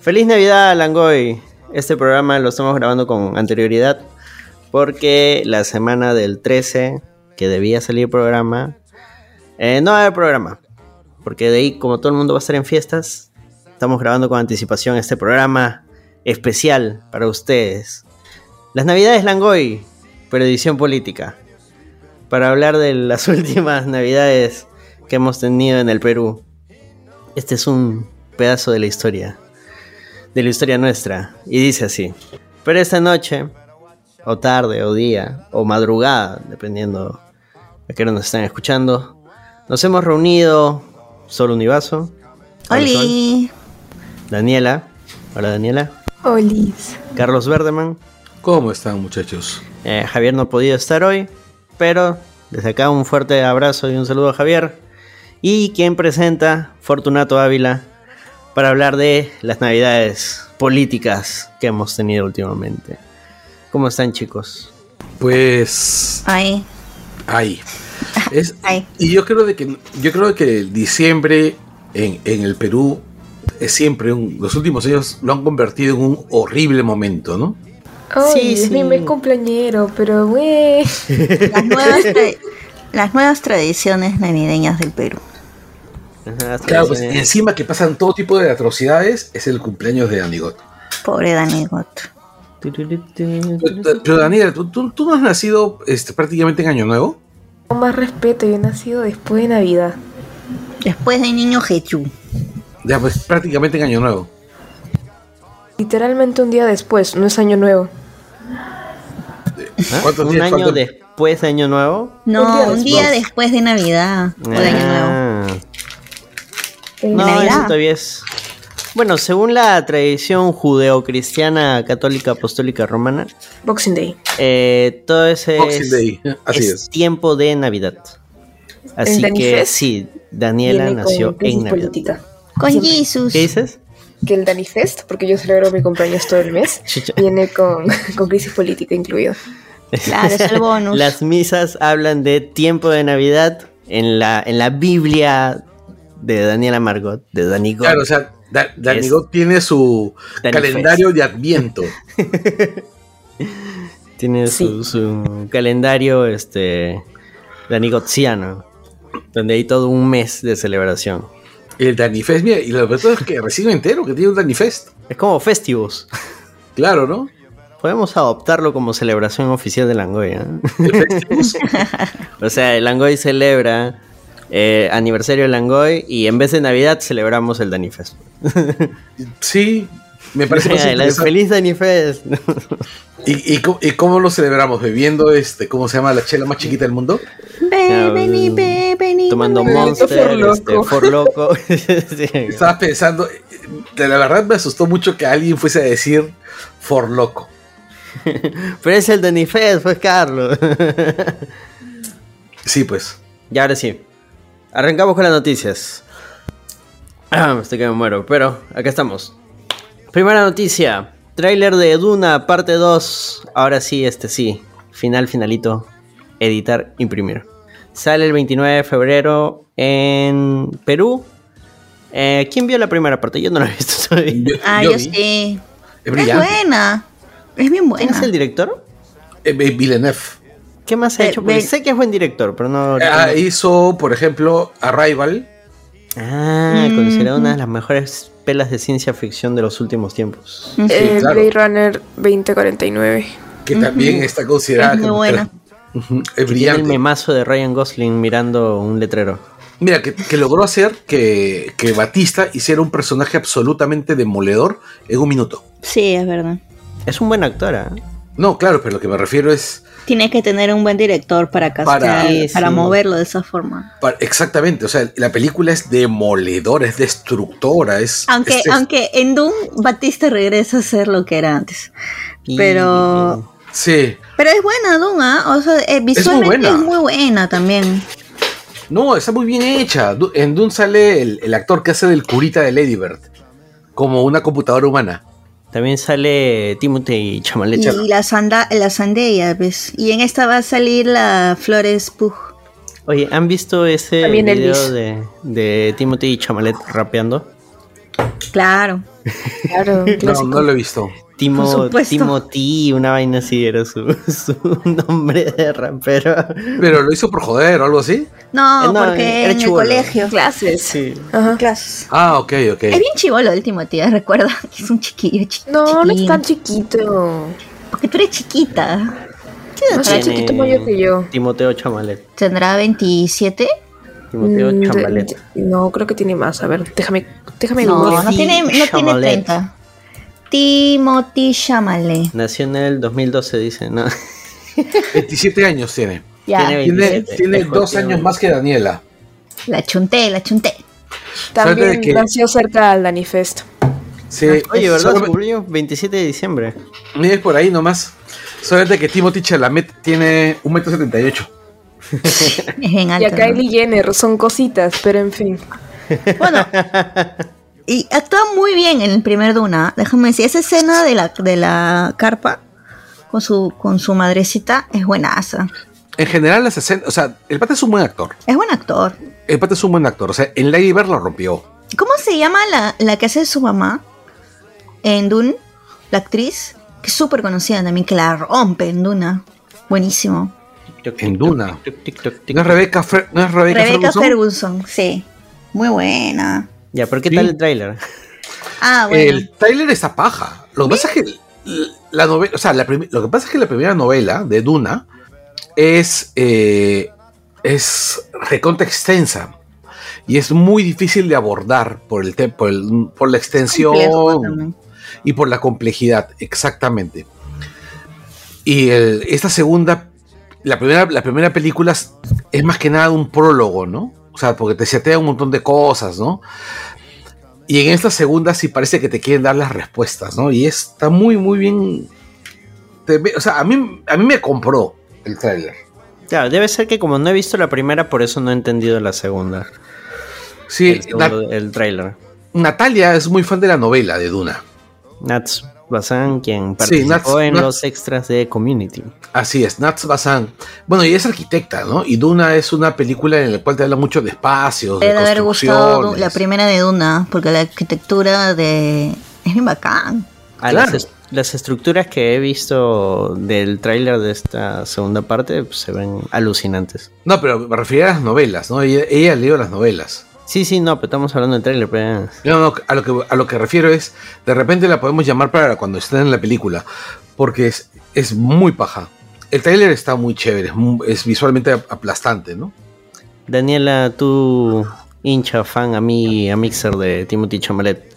Feliz Navidad, Langoy. Este programa lo estamos grabando con anterioridad porque la semana del 13, que debía salir el programa, eh, no va a haber programa. Porque de ahí, como todo el mundo va a estar en fiestas, estamos grabando con anticipación este programa especial para ustedes. Las Navidades Langoy, pero edición política. Para hablar de las últimas Navidades que hemos tenido en el Perú. Este es un pedazo de la historia. De la historia nuestra. Y dice así. Pero esta noche, o tarde, o día, o madrugada, dependiendo de qué hora nos están escuchando, nos hemos reunido Sol Univaso. Hola, Sol. Oli. Daniela. Hola Daniela. Olis. Carlos Verdeman. ¿Cómo están muchachos? Eh, Javier no ha podido estar hoy, pero desde acá un fuerte abrazo y un saludo a Javier. Y quien presenta, Fortunato Ávila, para hablar de las navidades políticas que hemos tenido últimamente. ¿Cómo están chicos? Pues Ay, ahí. Es- Ay. Y yo creo de que yo creo que el diciembre en, en el Perú es siempre un, los últimos años lo han convertido en un horrible momento, ¿no? Ay, Sí, es mi sí. mes cumpleañero, pero güey. las nuevas, las nuevas tradiciones navideñas del Perú. Ajá, Claro, pues encima que pasan todo tipo de atrocidades es el cumpleaños de Anigot. Pobre Danigot. Pero, pero, Daniela, ¿tú, tú, tú no has nacido este, prácticamente en Año Nuevo? Con más respeto, yo he nacido después de Navidad. Después de Niño Jesús. Ya, pues prácticamente en Año Nuevo. Literalmente un día después, no es año nuevo. ¿Ah? ¿Cuántos ¿Un días- año después de Año Nuevo? No, Un día un día después. de Navidad o de Año Nuevo. Ah. Eh, No, Navidad. eso todavía es. Bueno, según la tradición judeocristiana católica apostólica romana, Boxing Day. eh, todo ese Boxing es, Day, así es es. tiempo de Navidad. Así que Fest sí, Daniela nació en Navidad. política. Con. Jesus. ¿Qué dices? Que el Danny Fest, porque yo celebro mi cumpleaños todo el mes, viene con, con crisis política incluido. Claro, es el bonus. Las misas hablan de tiempo de Navidad en la, en la Biblia de Daniela Margot, de Dani God. Claro, o sea, Da- Danigot tiene su Dani calendario de Adviento. Tiene su, su calendario este danigotziano, donde hay todo un mes de celebración. El Danifest, mira, y lo peor es que recién entero que tiene un Danifest. Es como Festivus. Claro, ¿no? Podemos adoptarlo como celebración oficial de Langoy. ¿eh? El Festivus. O sea, el Langoy celebra eh, aniversario de Langoy y en vez de Navidad celebramos el Danifest. sí, me parece más La-. Feliz Danifest. ¿Y, y, cómo- y cómo lo celebramos? ¿Bebiendo, este, cómo se llama la chela más chiquita del mundo? Ve, vení, ve, vení. Tomando. Monster, For este, Loco. For Loco. Sí. Estaba pensando, de la verdad me asustó mucho que alguien fuese a decir For Loco. Pero es el Danifest, pues Carlos. Sí, pues. Y ahora sí. Arrancamos con las noticias. Ah, estoy que me muero, pero acá estamos. Primera noticia. Trailer de Duna, parte 2. Ahora sí, este sí. Final, finalito. Editar, imprimir. Sale el 29 de febrero en Perú. Eh, ¿Quién vio la primera parte? Yo no la he visto todavía. Yo, Ah, yo yo vi. sí. Es Es buena. Es bien ¿Quién buena. es el director? Eh, eh, Villeneuve. ¿Qué más ha Eh, hecho? Porque sé que es buen director, pero no... Ah, hizo, por ejemplo, Arrival. Ah, Mm, considerado una de las mejores pelas de ciencia ficción de los últimos tiempos. Mm, Eh, claro. Blade Runner 2049. que también está considerada Es muy buena. Es Tiene el brillante. memazo de Ryan Gosling mirando un letrero. Mira, que, que logró hacer que, que Batista hiciera un personaje absolutamente demoledor en un minuto. Sí, es verdad. Es un buen actor, ¿ah? No, claro, pero lo que me refiero es Tiene que tener un buen director para castear, Para- para, Sí, sí. moverlo de esa forma. exactamente, o sea, la película es demoledora, es destructora, es Aunque, es- es- aunque en Doom Batista regresa a ser lo que era antes. Pero sí, pero es buena Doom, ¿ah? O sea, eh, visualmente es buena. muy buena, también. no, está muy bien hecha. En Dune sale el, el actor que hace del curita de Lady Bird, como una computadora humana. También sale Timothy Chalamet. Y la, sanda, la Zendaya, ¿ves? Y en esta va a salir la Flores Pugh. Oye, ¿han visto ese También video de, de Timothy Chamalet rapeando? Claro. Claro, No, no lo he visto. Timo. Timothy, una vaina así era su, su nombre de rapero. Pero lo hizo por joder o algo así. No, Eh, no, porque era en el chibolo. colegio. Clases. Sí. Ajá. Clases. Ah, ok, ok. Es bien chivolo el último, tía, recuerda. Es un chiquillo. chi- No, no es tan chiquito. Porque tú eres chiquita. No Tiene es chiquito mayor que yo. Timoteo Chamalet. ¿Tendrá 27? Timoteo Mm, de- no, creo que tiene más. A ver, déjame, déjame No, no tiene, no tiene Chamalet. 30. Timothy Chalamet. Nació en el 2012, dice. No. 27 años tiene. Ya, Tiene Tiene, 27. tiene Es dos años más que Daniela. la chunté, la chunté. También Suerte que- nació cerca al Danifest. Sí. Oye, ¿verdad? Solamente- cumpleaños 27 de diciembre. Mira, por ahí nomás. Solamente que Timothy Chalamet tiene 1,78 m. Y a ¿no? Kylie Jenner son cositas, pero en fin. Bueno, y actúa muy bien en el primer Duna. Déjame decir, esa escena de la, de la carpa con su, con su madrecita es buenaza. En general, las escenas. O sea, el pata es un buen actor. Es buen actor. El pata es un buen actor. O sea, en Lady Bird lo rompió. ¿Cómo se llama la, la que hace su mamá en Dune? La actriz, que es súper conocida también, que la rompe en Duna. Buenísimo. En Duna. ¿No es Rebecca, Fer- no es Rebecca Rebecca Ferguson? Ferguson, sí. Muy buena. Ya, pero ¿qué Sí. tal el tráiler? Ah, bueno. El Tyler está paja. Lo que pasa es que la novela, o sea, la lo que pasa es que la primera novela de Duna es eh, es recontra extensa y es muy difícil de abordar por el por, el- por la extensión Complejo y por la complejidad, exactamente. Y el- esta segunda, la primera, la primera película es, más que nada un prólogo, ¿no? O sea, porque te setea un montón de cosas, ¿no? Y en esta segunda sí parece que te quieren dar las respuestas, ¿no? Y está muy, muy bien. te o sea, a mí, a mí me compró el tráiler. Claro, debe ser que como no he visto la primera, por eso no he entendido la segunda. Sí, el, segundo- el tráiler. Natalia es muy fan de la novela de Duna. Nats Bazán, quien Sí, participó Nats- en Nats- los extras de Community. Así es, Nats Bazán. Bueno, y es arquitecta, ¿no? Y Duna es una película en la cual te habla mucho de espacios, de Debe haber gustado la primera de Duna, porque la arquitectura de... es bien bacán. Ah, Claro. las, es- las estructuras que he visto del tráiler de esta segunda parte pues, se ven alucinantes. No, pero me refiero a las novelas, ¿no? Ella, ella leyó las novelas. Sí, sí, no, pero estamos hablando del tráiler. Pero... No, no, a lo, que, a lo que refiero es, de repente la podemos llamar para cuando esté en la película, porque es, es muy paja. El tráiler está muy chévere, es, es visualmente aplastante, ¿no? Daniela, tú hincha, fan, a mí, a mixer de Timothy Chamalet.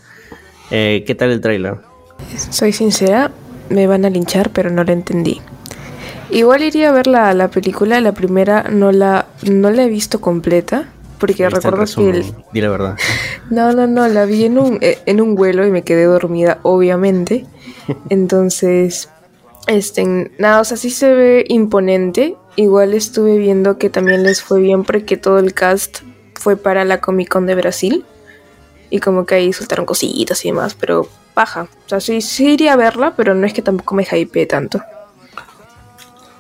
Eh, ¿Qué tal el tráiler? Soy sincera, me van a linchar, pero no la entendí. Igual iría a ver la, la película, la primera no la, no la he visto completa, porque recuerdo que el, Di la verdad. No, no, no, la vi en un, eh, en un vuelo y me quedé dormida, obviamente. Entonces, este, nada, o sea, sí se ve imponente. Igual estuve viendo que también les fue bien porque todo el cast fue para la Comic Con de Brasil. Y como que ahí soltaron cositas y demás, pero baja. O sea, sí, sí iría a verla, pero no es que tampoco me hypeé tanto.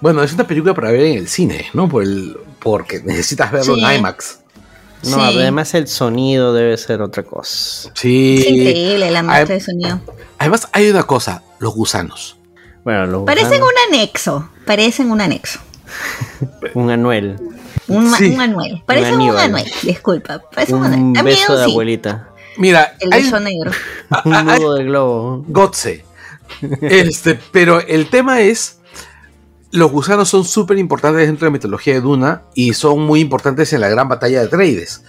Bueno, es una película para ver en el cine, ¿no? Por el, porque necesitas verlo Sí. en IMAX. No, Sí. además el sonido debe ser otra cosa. Sí. Es increíble la Ay, mezcla de sonido. Además, hay una cosa, los gusanos. Bueno, los Parecen gusanos, un anexo. Parecen un anexo. un anuel, Un, ma- Sí. un anuel. Parecen un, anuel. Disculpa. Parece un, un anuel. Beso de sí. abuelita, Mira, El hay beso negro. un nudo de globo. Gotze. Este, pero el tema es, los gusanos son súper importantes dentro de la mitología de Duna y son muy importantes en la gran batalla de Atreides.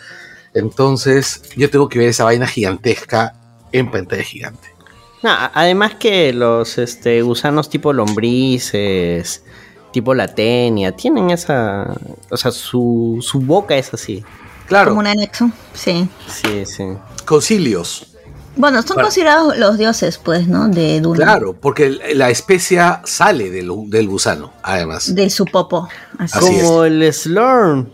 Entonces, yo tengo que ver esa vaina gigantesca en pantalla gigante. No, además que los este, gusanos tipo lombrices, tipo la tenia, tienen esa... O sea, su, su boca es así. Claro, Como un anexo. Sí. Sí, sí. concilios. Bueno, son considerados los dioses, pues, ¿no? De Duna. Claro, porque la especia sale del, del gusano, además. De su popo. Así. Así es. Como el Slurm.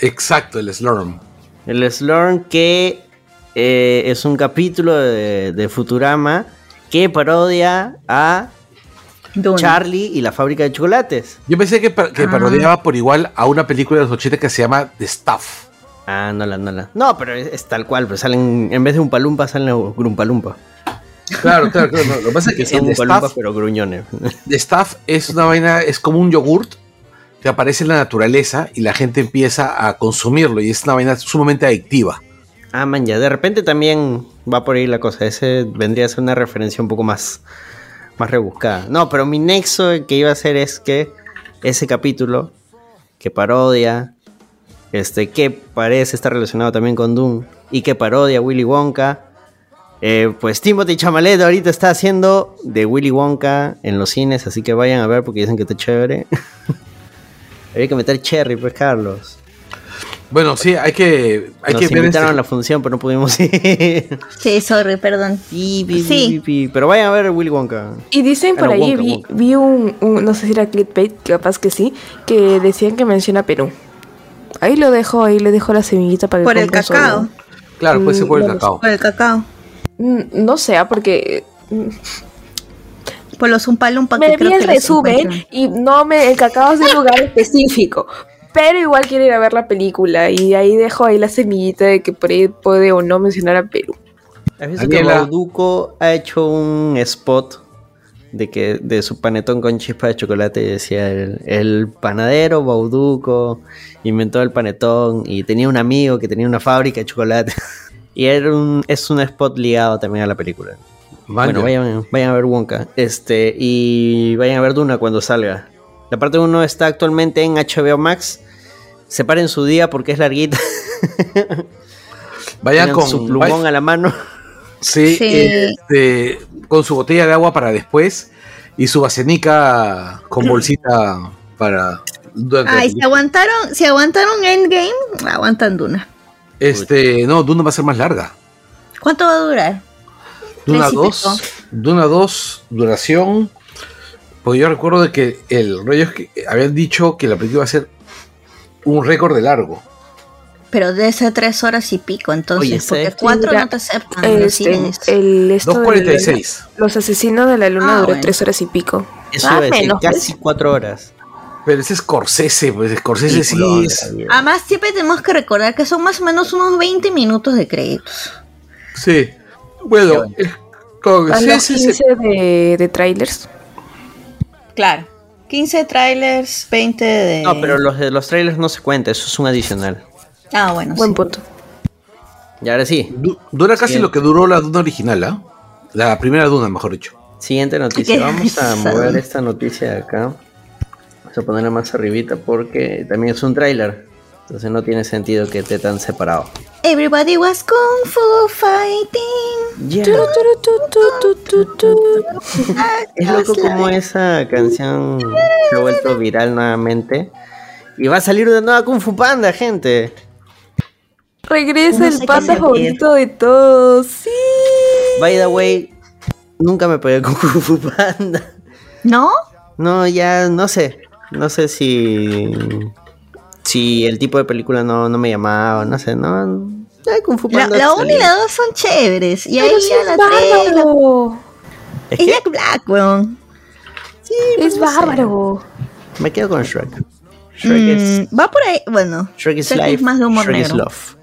Exacto, el Slurm. El Slurm que eh, es un capítulo de, de Futurama que parodia a. Charlie y la fábrica de chocolates. Yo pensé que Ah. parodiaba por igual a una película de los 80 que se llama The Stuff. Ah, no la, no la. No, pero es, es tal cual, pero salen, en vez de un palumpa, salen grumpalumpa. Claro, claro, claro. no, Lo que pasa es que Que son Oompa-Loompas, Stuff, pero gruñones. The Stuff es una vaina, es como un yogurt que aparece en la naturaleza y la gente empieza a consumirlo y es una vaina sumamente adictiva. Ah, man, ya. De repente también va por ahí la cosa. Ese vendría a ser una referencia un poco más, más rebuscada. No, pero mi nexo que iba a hacer es que ese capítulo que parodia, este, que parece estar relacionado también con Doom y que parodia a Willy Wonka. eh, pues Timothy Chamalet ahorita está haciendo de Willy Wonka en los cines, así que vayan a ver porque dicen que está chévere. Había que meter Cherry, pues Carlos. Bueno, sí, hay que, hay Nos que ver invitaron este- a la función, pero no pudimos ir. Sí, sorry, perdón. Pi, Sí. pi. Pero vayan a ver Willy Wonka. Y dicen por Ah, no, ahí, Wonka, vi, Wonka. vi un, un- no sé si era clickbait, capaz que sí, que decían que menciona Perú. Ahí lo dejo, ahí le dejo la semillita para que Por el cacao. Claro, puede ser por el Mm, cacao. Por el cacao. Mm, No sé, ah, porque mm, Por los umpalumpa me que vi el resumen y no me, el cacao es de un lugar específico. Pero igual quiero ir a ver la película y ahí dejo ahí la semillita de que por ahí puede o no mencionar a Perú. ¿Has visto que. Bauduco ha hecho un spot de que de su panetón con chispa de chocolate decía el, el panadero Bauduco inventó el panetón y tenía un amigo que tenía una fábrica de chocolate y era un, es un spot ligado también a la película. Vaya. Bueno, vayan, vayan a ver Wonka. Este, y vayan a ver Duna cuando salga. La parte 1 está actualmente en HBO Max. Separen su día porque es larguita. Vayan Tengan con su plumón vay- a la mano. Sí, Sí. este, con su botella de agua para después y su vasenica con bolsita para Ay, si aguantaron, si aguantaron Endgame, aguantan Duna. Este, no, Duna va a ser más larga. ¿Cuánto va a durar? Duna Tres y 2, Duna 2, duración. Porque yo recuerdo de que el rollo es que habían dicho que la película iba a ser un récord de largo. Pero debe ser tres horas y pico, entonces, Oye, porque ¿sabes? cuatro Mira, no te aceptan Este, el esto de 2.46. Los asesinos de la luna Ah, duró bueno. tres horas y pico. Eso Ah, decir, menos, casi pues. cuatro horas. Pero ese es Scorsese, pues Scorsese sí, Peliculón, es. Además, siempre tenemos que recordar que son más o menos unos 20 minutos de créditos. Sí. Bueno, A los Scorsese se- 15 de, de trailers. Claro. 15 trailers, 20 de... No, pero los de los trailers no se cuenta, eso es un adicional. Ah, bueno, Buen sí. punto. Y ahora sí, du- dura casi lo que duró la Duna original, ¿ah? La primera Duna, mejor dicho. siguiente noticia. Vamos a mover esta noticia de acá. Vamos a ponerla más arribita porque también es un trailer. Entonces no tiene sentido que esté tan separado. Everybody was kung fu fighting. Tu. Es loco como esa canción se ha vuelto viral nuevamente. Y va a salir una nueva Kung Fu Panda, gente. Regresa el panda favorito de todos. Sí. By the way, nunca me pegué con Kung Fu Panda. ¿No? No, ya no sé. No sé si. Si el tipo de película no, no me llamaba, no sé, no. Ya Kung Fu Panda. la 1 y la 2 son chéveres. Y ahí Pero sí ya es la 3. bárbaro. Es que Jack Black, weón. Es bárbaro. me quedo con Shrek. Shrek es. Mm, va por ahí. Bueno, Shrek is Shrek es life. más de humor Shrek is negro. love.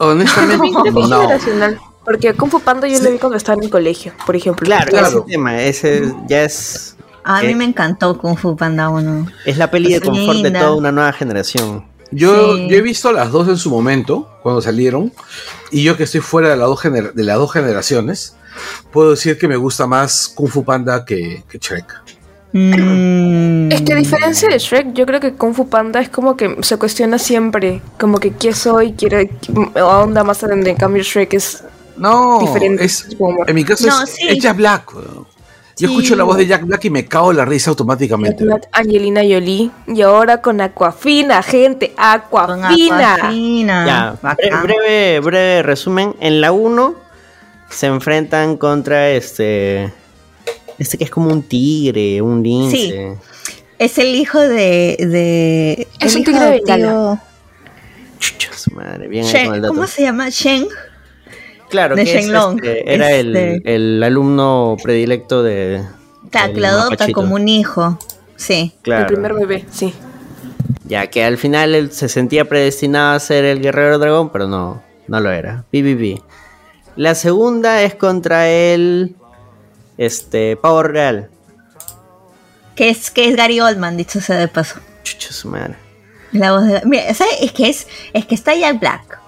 Honestamente, Es no. generacional. Porque Kung Fu Panda yo lo vi cuando estaba en el colegio, por ejemplo. Claro, Claro. ese tema, ese ya es. A mí Eh. me encantó Kung Fu Panda 1. Es la peli de confort de toda una nueva generación. Yo, Sí. yo he visto las dos en su momento, cuando salieron, y yo que estoy fuera de, las dos gener- de las dos generaciones, puedo decir que me gusta más Kung Fu Panda que, que Shrek. Mm. Es que a diferencia de Shrek, yo creo que Kung Fu Panda es como que se cuestiona siempre, como que qué soy, quiere, onda más adentro. En cambio Shrek es No, diferente. es, en mi caso No, es, sí. es Jack Black. Yo Sí. escucho la voz de Jack Black y me cago en la risa automáticamente. Angelina Jolie y ahora con Aquafina, gente, Aquafina. Aquafina. Ya, bre- Bacán. breve, breve resumen. En la 1 se enfrentan contra este. Este que es como un tigre, un lince. Sí. Es el hijo de. de Es un tigre de Bengala. Chucha su madre, bien ahí Shen- con el dato. ¿Cómo se llama? Shen. Claro, de que es, Shenlong? este, era el, Este- el alumno predilecto de, Claro, que lo El adopta mapachito. como un hijo. Sí. Claro. El primer bebé, sí. Ya que al final él se sentía predestinado a ser el guerrero dragón, pero no, no lo era. BBB. La segunda es contra el este pavo real. Que es, que es Gary Oldman, dicho sea de paso. Chucha su madre. La voz de Mira, ¿sabes? Es que es, es que está Jack Black,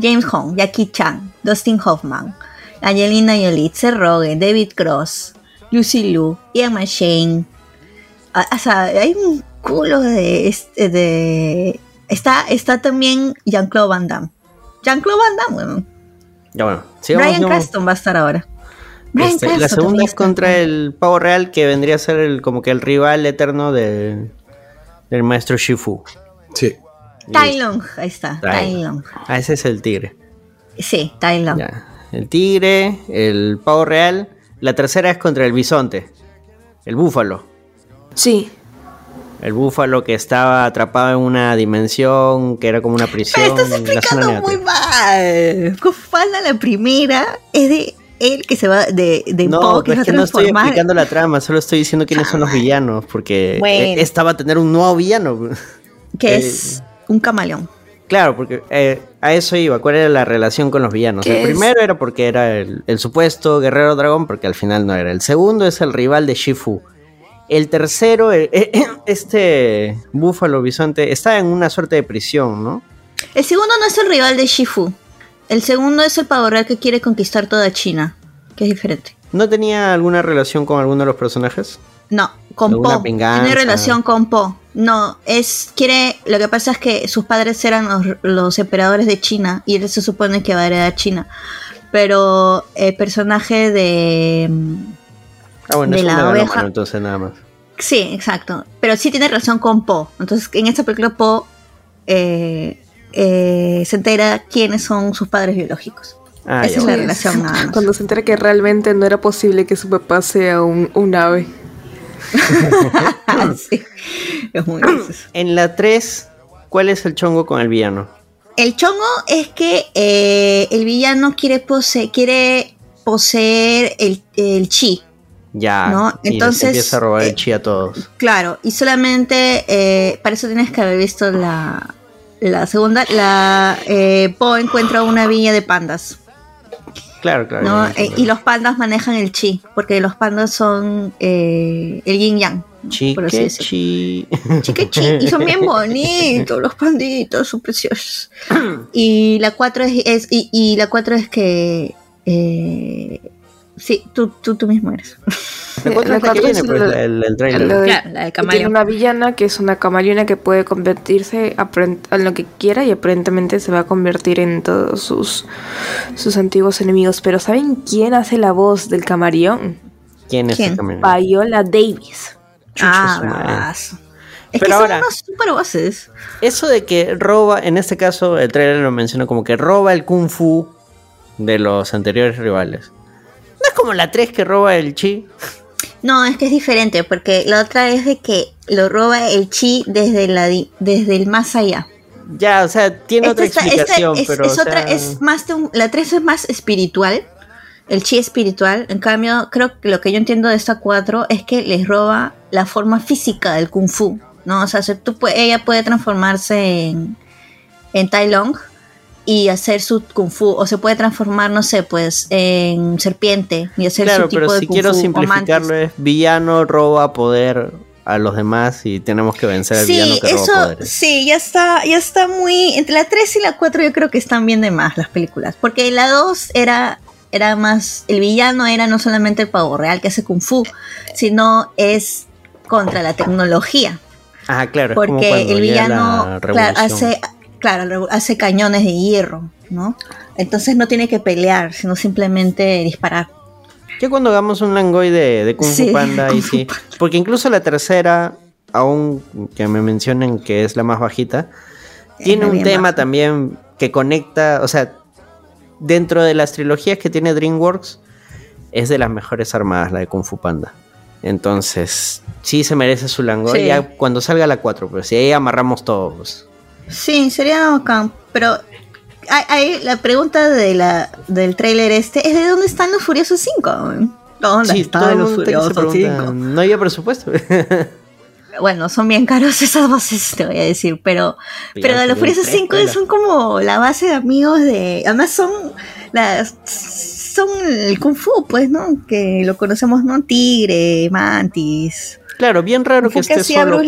James Hong, Jackie Chan, Dustin Hoffman, Angelina Jolie, Seth Rogen, David Cross, Lucy Liu, Ian McShane. Ah, O sea, hay un culo de, este- de está, está también Jean-Claude Van Damme. Jean-Claude Van Damme, weón. Ya bueno, sigamos, Brian sigamos. Cranston va a estar ahora. Este, la Cranston segunda es contra el pavo real que vendría a ser el, como que el rival eterno de- del maestro Shifu. Sí. Tai Long, ahí está, Tai. Tai Long. Ah, ese es el tigre. Sí, Tai Long. Ya. El tigre, el pavo real. La tercera es contra el bisonte. El búfalo. Sí. El búfalo que estaba atrapado en una dimensión que era como una prisión. Pero estás la explicando muy mal. Kufala la primera es de él que se va de, de No, Poe que es que a no estoy explicando la trama, solo estoy diciendo quiénes son los villanos, porque Bueno. eh, esta va a tener un nuevo villano. que eh, es un camaleón. Claro, porque eh, a eso iba, cuál era la relación con los villanos. ¿Qué El es? primero era porque era el, el supuesto guerrero dragón, porque al final no era. El segundo es el rival de Shifu. El tercero, eh, este búfalo bisonte, está en una suerte de prisión, ¿no? El segundo no es el rival de Shifu. El segundo es el pavo real que quiere conquistar toda China, que es diferente. ¿No tenía alguna relación con alguno de los personajes? No, con ¿Alguna Po. venganza? Tiene relación con Po. No, es quiere. Lo que pasa es que sus padres eran los, los emperadores de China y él se supone que va a heredar China. Pero el personaje de. Ah, bueno, De es la oveja. entonces nada más. Sí, exacto. Pero sí tiene relación con Po. Entonces, en esta película Po eh, eh, se entera quiénes son sus padres biológicos. Ah, Esa es la relación nada más. Cuando se entera que realmente no era posible que su papá sea un, un ave. Sí, es muy gracioso. En la 3, ¿cuál es el chongo con el villano? El chongo es que eh, el villano quiere, pose quiere poseer el, el chi. Ya, No, y les entonces, empieza a robar eh, el chi a todos. Claro, y solamente eh, para eso tienes que haber visto la, la segunda. La eh, Po encuentra una villa de pandas. Claro, claro. Eh, y los pandas manejan el chi, porque los pandas son eh, el yin yang. por así Chique decirlo. chi. Chique chi, y son bien bonitos, los panditos, son preciosos. Y la 4 es, es- y, y la cuatro es que eh, sí, tú, tú, tú mismo eres. La cuatro La es la que cuatro viene, es pues, la- el, el la trailer. de- Claro, la de que Tiene una villana que es una camaleona que puede convertirse en lo que quiera y aparentemente se va a convertir en todos sus, sus antiguos enemigos. Pero ¿saben quién hace la voz del camaleón? ¿Quién es ¿Quién? el camino? Viola Davis. Ah. Es Pero que ahora- son unos super voces. Eso de que roba, en este caso el trailer lo menciona como que roba el kung fu de los anteriores rivales. No es como la 3 que roba el chi. No, es que es diferente, porque la otra es de que lo roba el chi desde, la, desde el más allá. Ya, o sea, tiene otra está- explicación, es, pero. es o otra, es más de un- la 3 es más espiritual, el chi espiritual. En cambio, creo que lo que yo entiendo de esta 4 es que les roba la forma física del kung fu, ¿no? O sea, tú ella puede transformarse en, en Tai Long y hacer su kung fu, o se puede transformar, no sé, pues en serpiente y hacer Claro, su tipo pero de si kung quiero fu, simplificarlo es villano roba poder a los demás y tenemos que vencer al villano Sí, que roba eso, poderes. sí, ya está, ya está muy. Entre la 3 y la 4 yo creo que están bien de más las películas. Porque la 2 era, era más. El villano era no solamente el pavo real que hace kung fu, sino es contra la tecnología. Ah, claro, es como Porque el villano la claro, hace, claro, hace cañones de hierro, ¿no? Entonces no tiene que pelear, sino simplemente disparar. Ya cuando hagamos un Langoy de, de Kung Fu Sí, Panda, Fu sí. Porque incluso la tercera, aún que me mencionen que es la más bajita, tiene un tema baja. también que conecta, o sea, dentro de las trilogías que tiene DreamWorks, es de las mejores armadas la de Kung Fu Panda. Entonces, sí se merece su Langoy. Sí. Ya cuando salga la 4, pues, y ahí amarramos todo. Sí, sería bacán, pero hay, hay- la pregunta de la, del tráiler este es ¿de dónde están los Furiosos 5? ¿Dónde Sí, está todo el los Furiosos pregunta, 5? No había presupuesto. Bueno, son bien caros esas voces, te voy a decir, pero, pero de los Furiosos tres, 5 pues, son como la base de amigos de... Además son las... Son el Kung Fu, pues, ¿no? Que lo conocemos, ¿no? Tigre, Mantis. claro, bien raro que esté solo.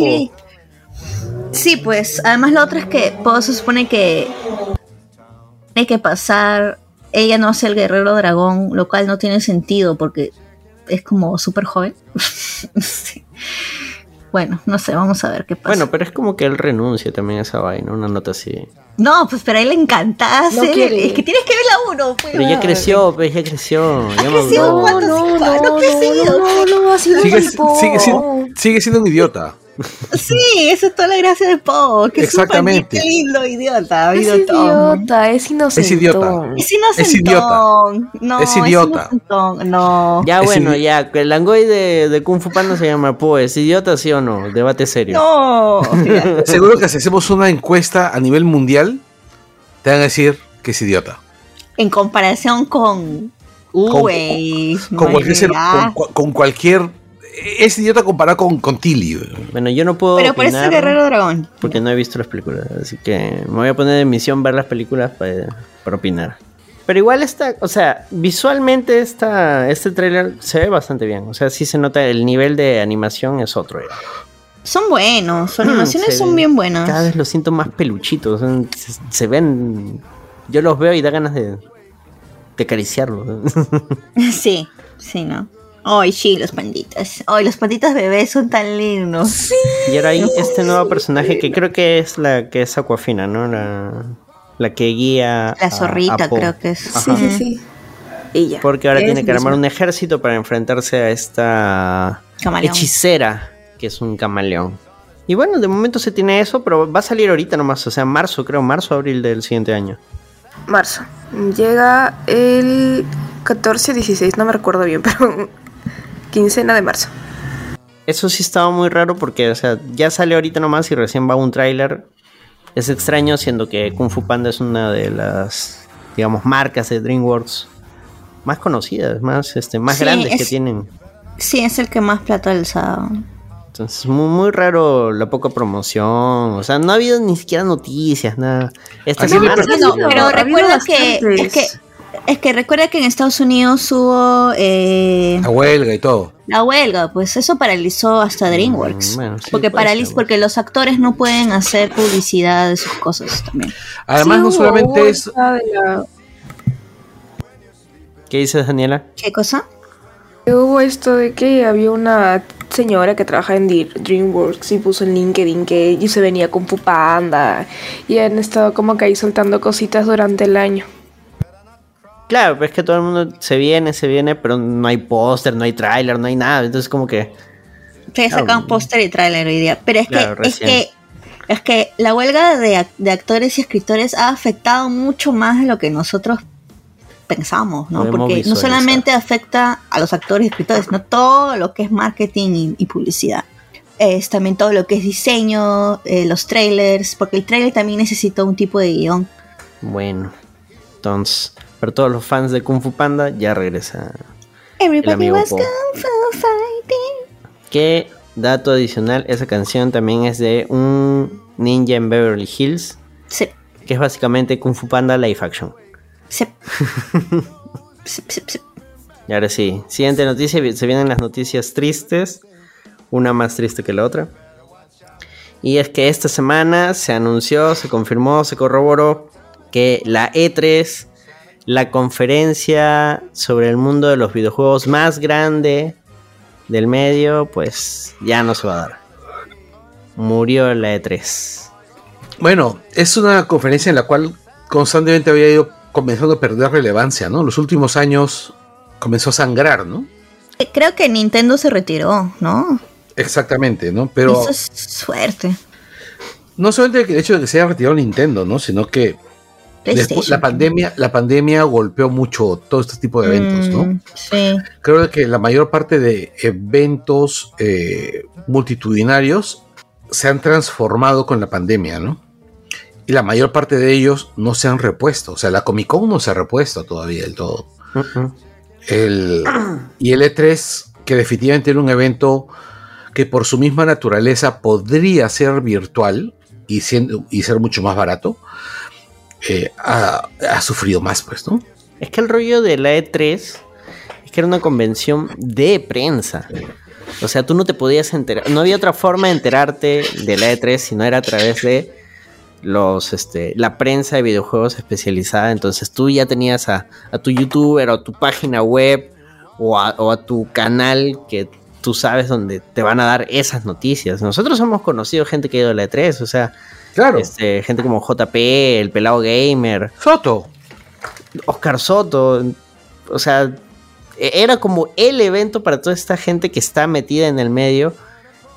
Sí, pues, además lo otro es que Po se supone que tiene que pasar, ella no hace el guerrero dragón, lo cual no tiene sentido porque es como súper joven. Sí. Bueno, no sé, vamos a ver qué pasa. Bueno, pero es como que él renuncia también a esa vaina, una nota así. no, pues pero a él le encanta No hacer-. Es que tienes que ver la uno, pues. Pero ya creció, pues ya creció. Ya crecido. No, no, no, no, no Sigue, es sigue siendo, sigue siendo un idiota. Sí, esa es toda la gracia de Po, que Exactamente. es un lindo idiota. Es idiota, es inocente. Es idiota. Es inocentón. Es idiota. No, Es idiota. No. Ya Es bueno, ya, el Langoy de, de Kung Fu Panda se llama Po, ¿es idiota sí o no? Debate serio. No. Seguro que si hacemos una encuesta a nivel mundial, te van a decir que es idiota. en comparación con. Güey. Con no cualquier, ser- ya. con, con cualquier. Es idiota comparado con, con Tilly. bueno, yo no puedo Pero por eso es opinar Guerrero Dragón. porque no he visto las películas, así que me voy a poner en misión ver las películas para, para opinar. Pero igual está, o sea, visualmente esta, este tráiler se ve bastante bien. O sea, sí se nota el nivel de animación es otro. ya. Son buenos. Sus animaciones Se son bien buenas. Cada vez los siento más peluchitos. se, se ven. Yo los veo y da ganas de, de acariciarlos. Sí, sí, ¿no? Ay, sí, los panditas. Ay, los panditas bebés son tan lindos. y ahora hay este nuevo personaje que creo que es la que es Aquafina, ¿no? La, la que guía. La zorrita, a Po. creo que es. Sí, sí, sí. Ella. Porque ahora tiene que armar un ejército para enfrentarse a esta Camaleón. hechicera, que es un camaleón. Y bueno, de momento se tiene eso, pero va a salir ahorita nomás, o sea, marzo, creo, marzo, abril del siguiente año. Marzo. Llega el 14 16, no me recuerdo bien, pero quincena de marzo. Eso sí estaba muy raro porque, o sea, ya sale ahorita nomás y recién va un tráiler. Es extraño siendo que Kung Fu Panda es una de las, digamos, marcas de DreamWorks más conocidas, más, este, más Sí, grandes que tienen. Sí, es el que más plata ha alzado. Entonces, muy, muy raro la poca promoción. O sea, no ha habido ni siquiera noticias, nada. Esta le semana. No, habido- pero recuerda que es, que es que recuerda que en Estados Unidos hubo eh, La huelga y todo. la huelga, pues eso paralizó hasta DreamWorks. Mm, bueno, sí, porque paraliz ser, porque los actores no pueden hacer publicidad de sus cosas también. Además, Sí, no solamente es. la- ¿Qué dices, Daniela? ¿Qué cosa? Hubo esto de que había una señora que trabaja en DreamWorks y puso en LinkedIn que ella se venía con Pupanda y han estado como que ahí soltando cositas durante el año. Claro, pues es que todo el mundo se viene, se viene, pero no hay póster, no hay tráiler, no hay nada. Entonces, como que. Se sacan póster y tráiler hoy día. Pero es Claro, que, es que, es que la huelga de, ac- de actores y escritores ha afectado mucho más de lo que nosotros pensamos, ¿no? Podemos Porque no solamente afecta a los actores y escritores, sino todo lo que es marketing y, y publicidad. Es también todo lo que es diseño, eh, los trailers, porque el trailer también necesita un tipo de guion. Bueno. Entonces, para todos los fans de Kung Fu Panda, ya regresa. Everybody amigo was kung fu fighting. Que, dato adicional, esa canción también es de un ninja en Beverly Hills, Sí, que es básicamente Kung Fu Panda Live Action. sí. Sí, sí, sí. Y ahora sí, siguiente noticia, se vienen las noticias tristes, una más triste que la otra. Y es que esta semana se anunció, se confirmó, se corroboró que la E3, la conferencia sobre el mundo de los videojuegos más grande del medio, pues ya no se va a dar. Murió la E E3. Bueno, es una conferencia en la cual constantemente había ido comenzando a perder relevancia, ¿no? Los últimos años comenzó a sangrar, ¿no? Eh, Creo que Nintendo se retiró, ¿no? Exactamente, ¿no? Pero Eso es suerte. no solamente el hecho de que se haya retirado Nintendo, ¿no? Sino que después, la pandemia, la pandemia golpeó mucho todo este tipo de eventos, ¿no? Mm, Sí. Creo que la mayor parte de eventos eh, multitudinarios se han transformado con la pandemia, ¿no? Y la mayor parte de ellos no se han repuesto. O sea, la Comic Con no se ha repuesto todavía del todo. Mm. El, y el E3, que definitivamente era un evento que por su misma naturaleza podría ser virtual y, siendo, y ser mucho más barato, eh, ha, sufrido más, pues, ¿no? Es que el rollo de la E3 es que era una convención de prensa. O sea, tú no te podías enterar, no había otra forma de enterarte de la E3 si no era a través de los, este, la prensa de videojuegos especializada. Entonces tú ya tenías a, tu youtuber o a tu página web o a, o a, tu canal que tú sabes donde te van a dar esas noticias. Nosotros hemos conocido gente que ha ido a la E3, o sea, claro. este, gente como JP, el pelado gamer. Soto. Oscar Soto. O sea, era como el evento para toda esta gente que está metida en el medio.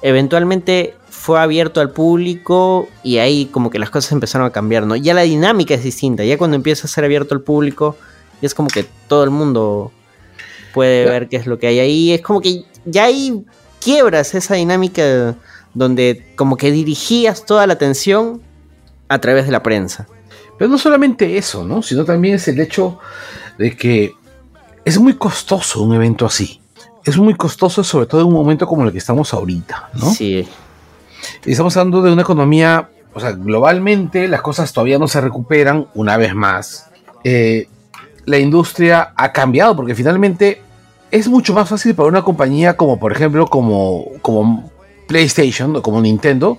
Eventualmente fue abierto al público y ahí como que las cosas empezaron a cambiar, ¿no? Ya la dinámica es distinta, ya cuando empieza a ser abierto al público, es como que todo el mundo puede ver qué es lo que hay ahí, es como que ya hay quiebras esa dinámica donde como que dirigías toda la atención a través de la prensa. Pero no solamente eso, ¿no? Sino también es el hecho de que es muy costoso un evento así. Es muy costoso, sobre todo en un momento como el que estamos ahorita, ¿no? Sí. Y estamos hablando de una economía, o sea, globalmente las cosas todavía no se recuperan una vez más. Eh, la industria ha cambiado porque finalmente es mucho más fácil para una compañía como, por ejemplo, como, como PlayStation o como Nintendo,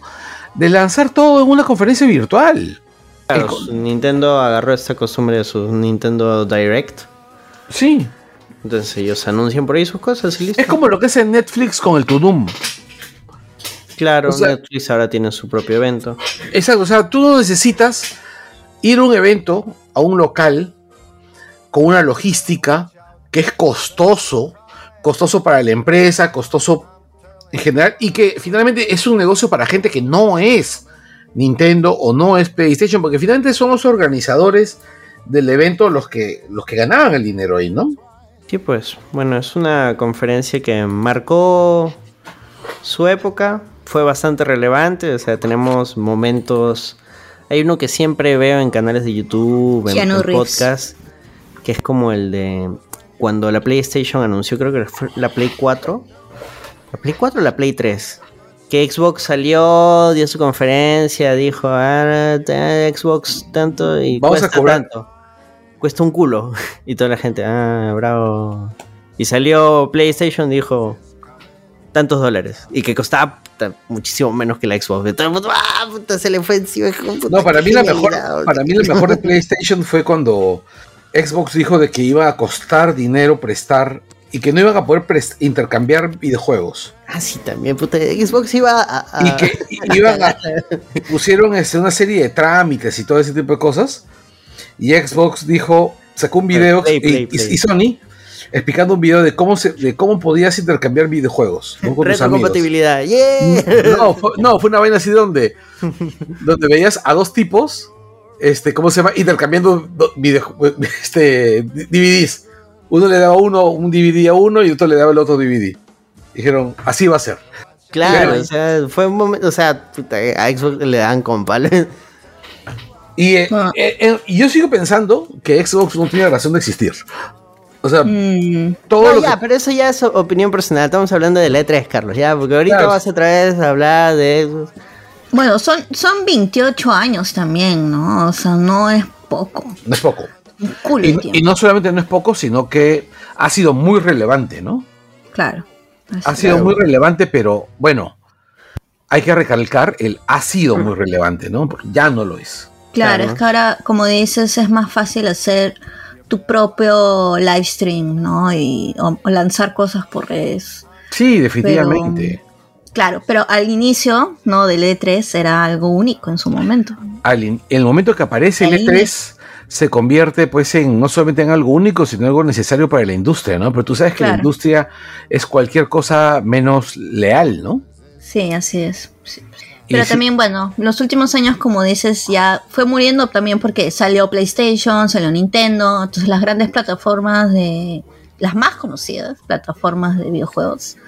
de lanzar todo en una conferencia virtual. Claro, Nintendo agarró esta costumbre de su Nintendo Direct. Sí. Entonces ellos anuncian por ahí sus cosas y listo. Es como lo que hace Netflix con el Tudum. Claro, o sea, Netflix ahora tiene su propio evento. Exacto, o sea, tú no necesitas ir a un evento, a un local, con una logística que es costoso, costoso para la empresa, costoso en general, y que finalmente es un negocio para gente que no es Nintendo o no es PlayStation, porque finalmente son los organizadores del evento los que, los que ganaban el dinero ahí, ¿no? Sí, pues, bueno, es una conferencia que marcó su época, fue bastante relevante, o sea, tenemos momentos... Hay uno que siempre veo en canales de YouTube, en, en podcast, que es como el de cuando la PlayStation anunció, creo que fue la Play 4. ¿La Play 4 o la Play 3? Que Xbox salió, dio su conferencia, dijo, ah, Xbox tanto y Vamos cuesta a cobrar. tanto. Cuesta un culo. Y toda la gente, ah, bravo. Y salió PlayStation, dijo, tantos dólares. Y que costaba muchísimo menos que la Xbox. De todo el mundo, ah, puta, se le fue encima. Puta, no, para mí, la mejor, para mí lo mejor de PlayStation fue cuando Xbox dijo de que iba a costar dinero prestar y que no iban a poder intercambiar videojuegos. Ah, sí, también, puta. Xbox iba a. a y que iban a. pusieron este, una serie de trámites y todo ese tipo de cosas. Y Xbox dijo, sacó un video play, play, y, play. y, Sony explicando un video de cómo se, de cómo podías intercambiar videojuegos. ¿no? Con compatibilidad. Yeah. No, fue, no, fue una vaina así donde, donde veías a dos tipos, este, ¿cómo se llama? Intercambiando video, este, DVDs. Uno le daba uno un DVD a uno y otro le daba el otro DVD. Dijeron, así va a ser. Claro, o sea, fue un momento, o sea, puta, a Xbox le dan compa. Y eh, ah. eh, eh, yo sigo pensando que Xbox no tiene razón de existir. O sea, mm. todo no, lo ya, que... pero eso ya es opinión personal. Estamos hablando de la E3, Carlos, ya, porque ahorita claro. vas otra vez a hablar de. Bueno, son, son 28 años también, ¿no? O sea, no es poco. No es poco. Un culo y, y, no solamente no es poco, sino que ha sido muy relevante, ¿no? Claro. Ha sido claro. muy relevante, pero bueno, hay que recalcar, el ha sido muy relevante, ¿no? Porque ya no lo es. Claro, claro, es que ahora, como dices, es más fácil hacer tu propio live stream, ¿no? Y o, o lanzar cosas por redes. Sí, definitivamente. Pero, claro, pero al inicio, ¿no? Del E3 era algo único en su momento. Al el momento que aparece el E3 se convierte pues en no solamente en algo único, sino algo necesario para la industria, ¿no? Pero tú sabes que claro. la industria es cualquier cosa menos leal, ¿no? Sí, así es. Sí. Pero también, bueno, los últimos años, como dices, ya fue muriendo también porque salió PlayStation, salió Nintendo, entonces las grandes plataformas de, las más conocidas plataformas de videojuegos,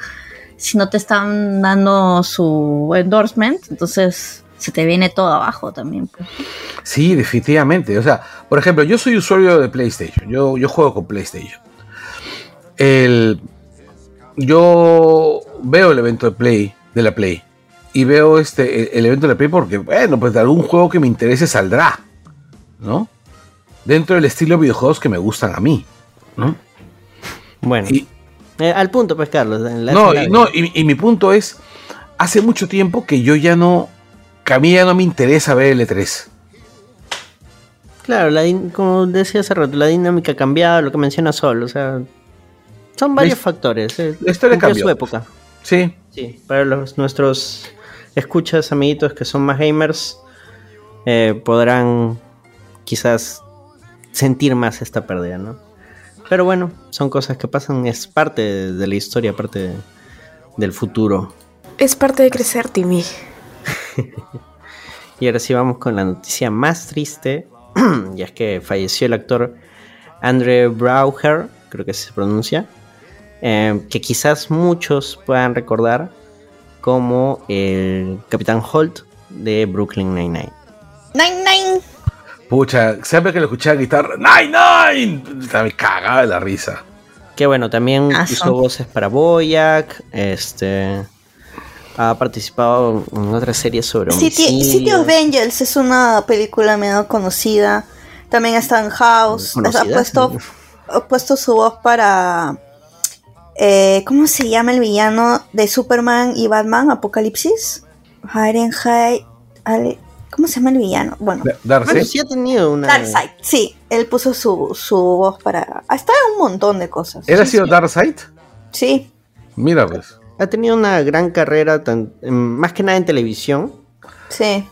si no te están dando su endorsement, entonces se te viene todo abajo también. Pues. Sí, definitivamente. O sea, por ejemplo, yo soy usuario de PlayStation, yo, yo juego con PlayStation. el, yo veo el evento de Play, de la Play, y veo este, el evento de la Play porque, bueno, pues de algún juego que me interese saldrá, ¿no? Dentro del estilo de videojuegos que me gustan a mí, ¿no? Bueno, eh, al punto, pues, Carlos. no, y, no y, mi punto es, hace mucho tiempo que yo ya no, que a mí ya no me interesa ver el E3. Claro, la, como decía hace rato, la dinámica ha cambiado, lo que menciona Sol, o sea, son varios factores. Eh, la historia cambió. su época. Sí. Sí, para los, nuestros escuchas, amiguitos que son más gamers, eh, podrán quizás sentir más esta pérdida, ¿no? Pero bueno, son cosas que pasan, es parte de, la historia, parte del futuro. Es parte de crecer, Timmy. y ahora sí vamos con la noticia más triste, y es que falleció el actor Andre Brauger, creo que se pronuncia, eh, que quizás muchos puedan recordar como el Capitán Holt de Brooklyn Nine-Nine. Nine-Nine. Pucha, siempre que lo escuchaba guitarra, ¡Nine, Nine! Me cagaba de la risa. Que bueno, también hizo voces para Boyac, este... Ha participado en otras series sobre City, City of Angels es una película menos conocida. También está en House. Ha puesto, ha puesto su voz para... Eh, ¿Cómo se llama el villano de Superman y Batman? Apocalipsis. Fahrenheit. ¿Cómo se llama el villano? Bueno, Darkseid. sí ha tenido una. Darkseid, sí. Él puso su, su voz para. Hasta un montón de cosas. ¿Él ha sido Darkseid? Sí. Mira, pues. Ha tenido una gran carrera, tan, más que nada en televisión. Sí.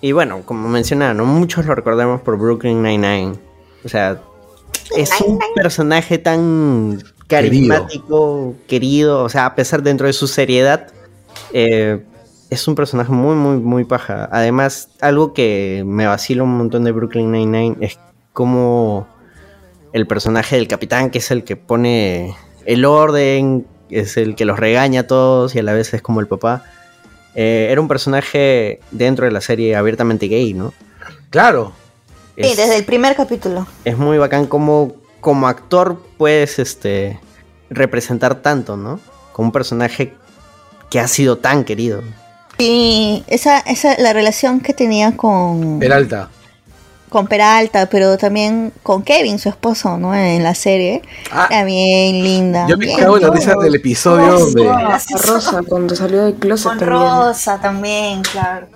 Y bueno, como mencionaron, muchos lo recordamos por Brooklyn Nine-Nine. O sea, es un personaje tan carismático, querido. o sea, a pesar dentro de su seriedad, eh, es un personaje muy, muy, muy paja. Además, algo que me vacila un montón de Brooklyn Nine-Nine es como el personaje del capitán, que es el que pone el orden, es el que los regaña a todos y a la vez es como el papá. Eh, era un personaje dentro de la serie abiertamente gay, ¿no? Claro. sí, desde el primer capítulo. Es muy bacán como, como actor puedes este, representar tanto, ¿no? Como un personaje que ha sido tan querido. Y esa, esa, la relación que tenía con... Peralta. Con Peralta, pero también con Kevin, su esposo, ¿no? En la serie. Ah, también linda. Yo me cago en la risa del episodio donde... Rosa, cuando salió de closet con Rosa también, claro.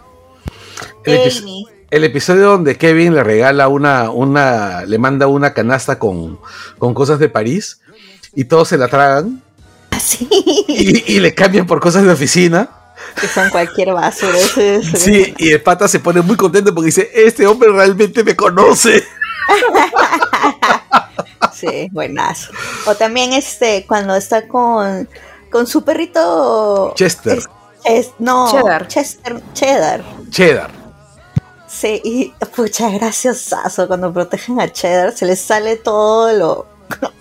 El, episodio donde Kevin le regala una, una, le manda una canasta con, con cosas de París y todos se la tragan. Sí. Y, y le cambian por cosas de oficina que son cualquier basura. Sí, y el pata se pone muy contento porque dice, este hombre realmente me conoce. sí, buenazo. O también este, cuando está con, con su perrito... Chester. no, Cheddar. Chester, Cheddar. Cheddar. Sí, y pucha, graciosazo. Cuando protegen a Cheddar, se les sale todo lo, lo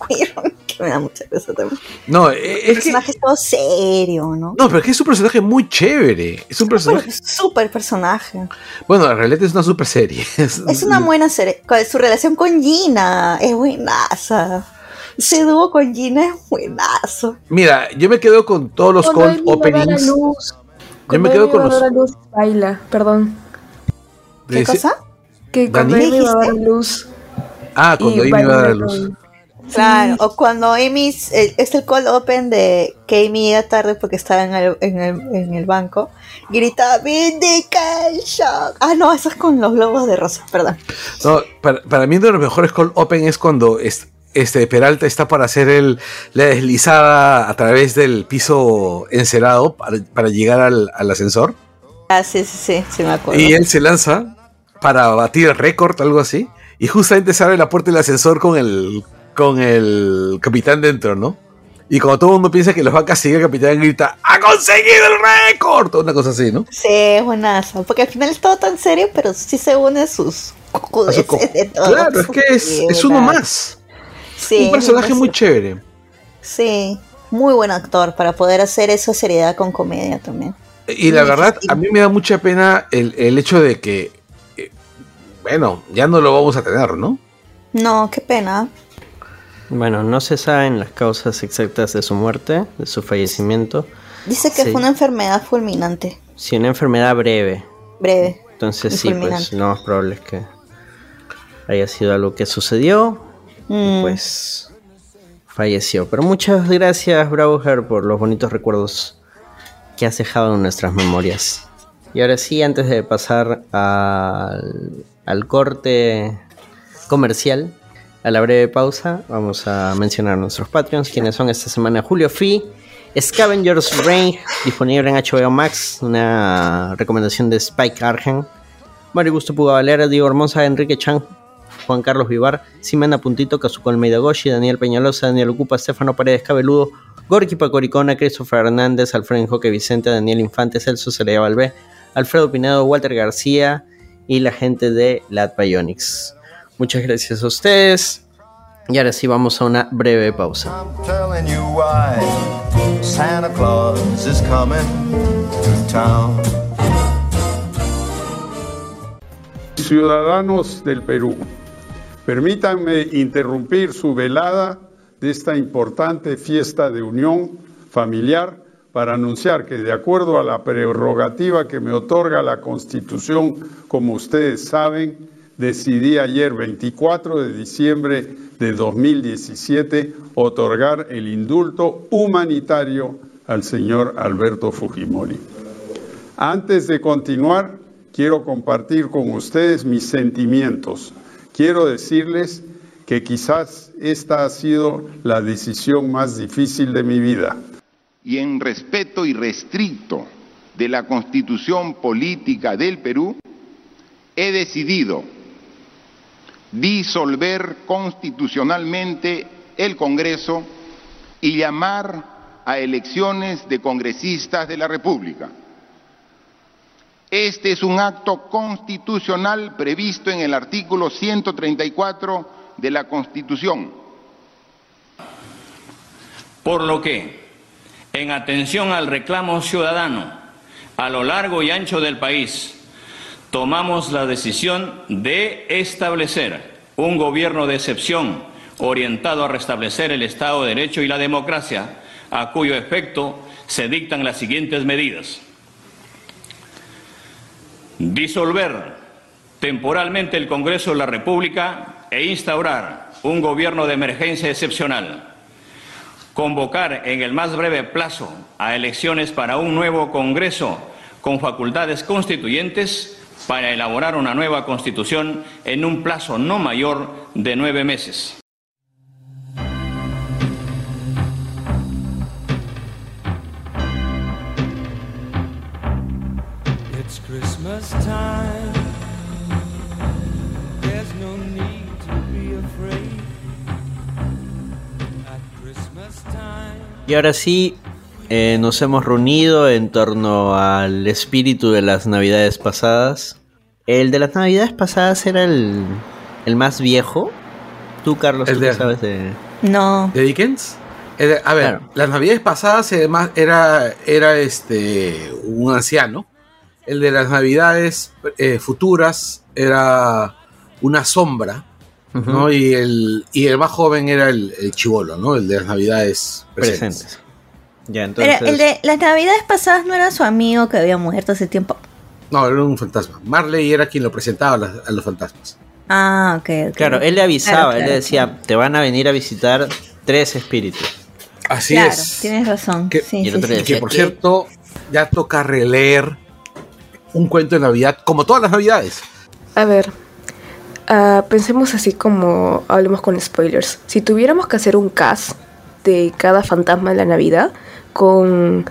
me da mucha risa también. No, es el personaje es todo serio, ¿no? No, pero es que es un personaje muy chévere. Es un personaje. Súper personaje. Bueno, en realidad es una super serie. Es, una buena serie. Su relación con Gina es buenaza. Ese dúo con Gina es buenazo. Mira, yo me quedo con todos los cold openings. Yo me quedo con los. luz, baila, perdón. ¿Qué cosa? Que cuando Amy va a dar luz. Ah, cuando Amy va a dar luz. Claro, o cuando Amy, eh, es el call open de que Amy iba tarde porque estaba en el, en el, en el banco, grita Vindication. Ah, no, eso es con los globos de rosa, perdón. No, para, para mí uno de los mejores call open es cuando este Peralta está para hacer el, la deslizada a través del piso encerado para, para llegar al, al, ascensor. Ah, sí, sí, sí, sí me acuerdo. Y él se lanza para batir récord, algo así. Y justamente se abre la puerta del ascensor con el con el capitán dentro, ¿no? Y como todo el mundo piensa que los va a castigar, el capitán grita, ¡Ha conseguido el récord! Una cosa así, ¿no? Sí, buenazo. Porque al final es todo tan serio, pero sí se une sus de todo. Claro, es que es, uno más. Sí, Un personaje muy chévere. Sí, muy buen actor para poder hacer esa seriedad con comedia también. Y la verdad, a mí me da mucha pena el, el hecho de que, eh, bueno, ya no lo vamos a tener, ¿no? No, qué pena. Bueno, no se saben las causas exactas de su muerte, de su fallecimiento. Dice que Sí. fue una enfermedad fulminante. Si una enfermedad breve. Breve. Entonces y sí, pues lo más probable es que haya sido algo que sucedió. Y Mm. pues falleció. Pero muchas gracias, Brauger, por los bonitos recuerdos que has dejado en nuestras memorias. Y ahora sí, antes de pasar al, al corte comercial, a la breve pausa, vamos a mencionar nuestros Patreons, quienes son esta semana Julio Free, Scavengers Reign, disponible en HBO Max, una recomendación de Spike Argen, Mario Gusto Puga Valera, Diego Hermosa, Enrique Chan, Juan Carlos Vivar, Simena Puntito, Kazuko Almeida Goshi, Daniel Peñalosa, Daniel Ocupa, Estefano Paredes Cabeludo, Gorky Pacoricona, Christopher Hernández, Alfredo Enjoque Vicente, Daniel Infante, Celso Celaya Valvé, Alfredo Pinado, Walter García y la gente de Lat Bionics. Muchas gracias a ustedes. Y ahora sí vamos a una breve pausa. Ciudadanos del Perú, permítanme interrumpir su velada de esta importante fiesta de unión familiar para anunciar que de acuerdo a la prerrogativa que me otorga la Constitución, como ustedes saben, decidí ayer 24 de diciembre de 2017 otorgar el indulto humanitario al señor Alberto Fujimori. Antes de continuar, quiero compartir con ustedes mis sentimientos. Quiero decirles que quizás esta ha sido la decisión más difícil de mi vida. y en respeto irrestricto de la constitución política del Perú, he decidido disolver constitucionalmente el Congreso y llamar a elecciones de congresistas de la República. Este es un acto constitucional previsto en el artículo 134 de la Constitución. Por lo que, en atención al reclamo ciudadano a lo largo y ancho del país, tomamos la decisión de establecer un gobierno de excepción orientado a restablecer el Estado de Derecho y la democracia, a cuyo efecto se dictan las siguientes medidas. Disolver temporalmente el Congreso de la República e instaurar un gobierno de emergencia excepcional convocar en el más breve plazo a elecciones para un nuevo Congreso con facultades constituyentes para elaborar una nueva constitución en un plazo no mayor de nueve meses. It's Christmas time. There's no need to be afraid. At Christmas time. Y ahora sí, eh, nos hemos reunido en torno al espíritu de las navidades pasadas. El de las navidades pasadas era el, el más viejo. Tú, Carlos, El tú de- sabes de... No. ¿De Dickens? Eh, A ver, Claro. las navidades pasadas además era, era este un anciano. El de las navidades eh, futuras era una sombra, ¿no? Y el, y el más joven era el, el chivolo, ¿no? El de las navidades presentes. presentes. Ya, Pero el de las navidades pasadas no era su amigo que había muerto hace tiempo. No, era un fantasma. Marley era quien lo presentaba a, las- a los fantasmas. Ah, ok. Claro, él le avisaba, Claro, él le claro, decía, te van a venir a visitar tres espíritus. Así Claro, es. tienes razón. Que- Sí, y el sí, que por que- cierto, ya toca releer un cuento de Navidad, como todas las Navidades. A ver, ah, pensemos así como hablemos con spoilers. Si tuviéramos que hacer un cast de cada fantasma de la Navidad con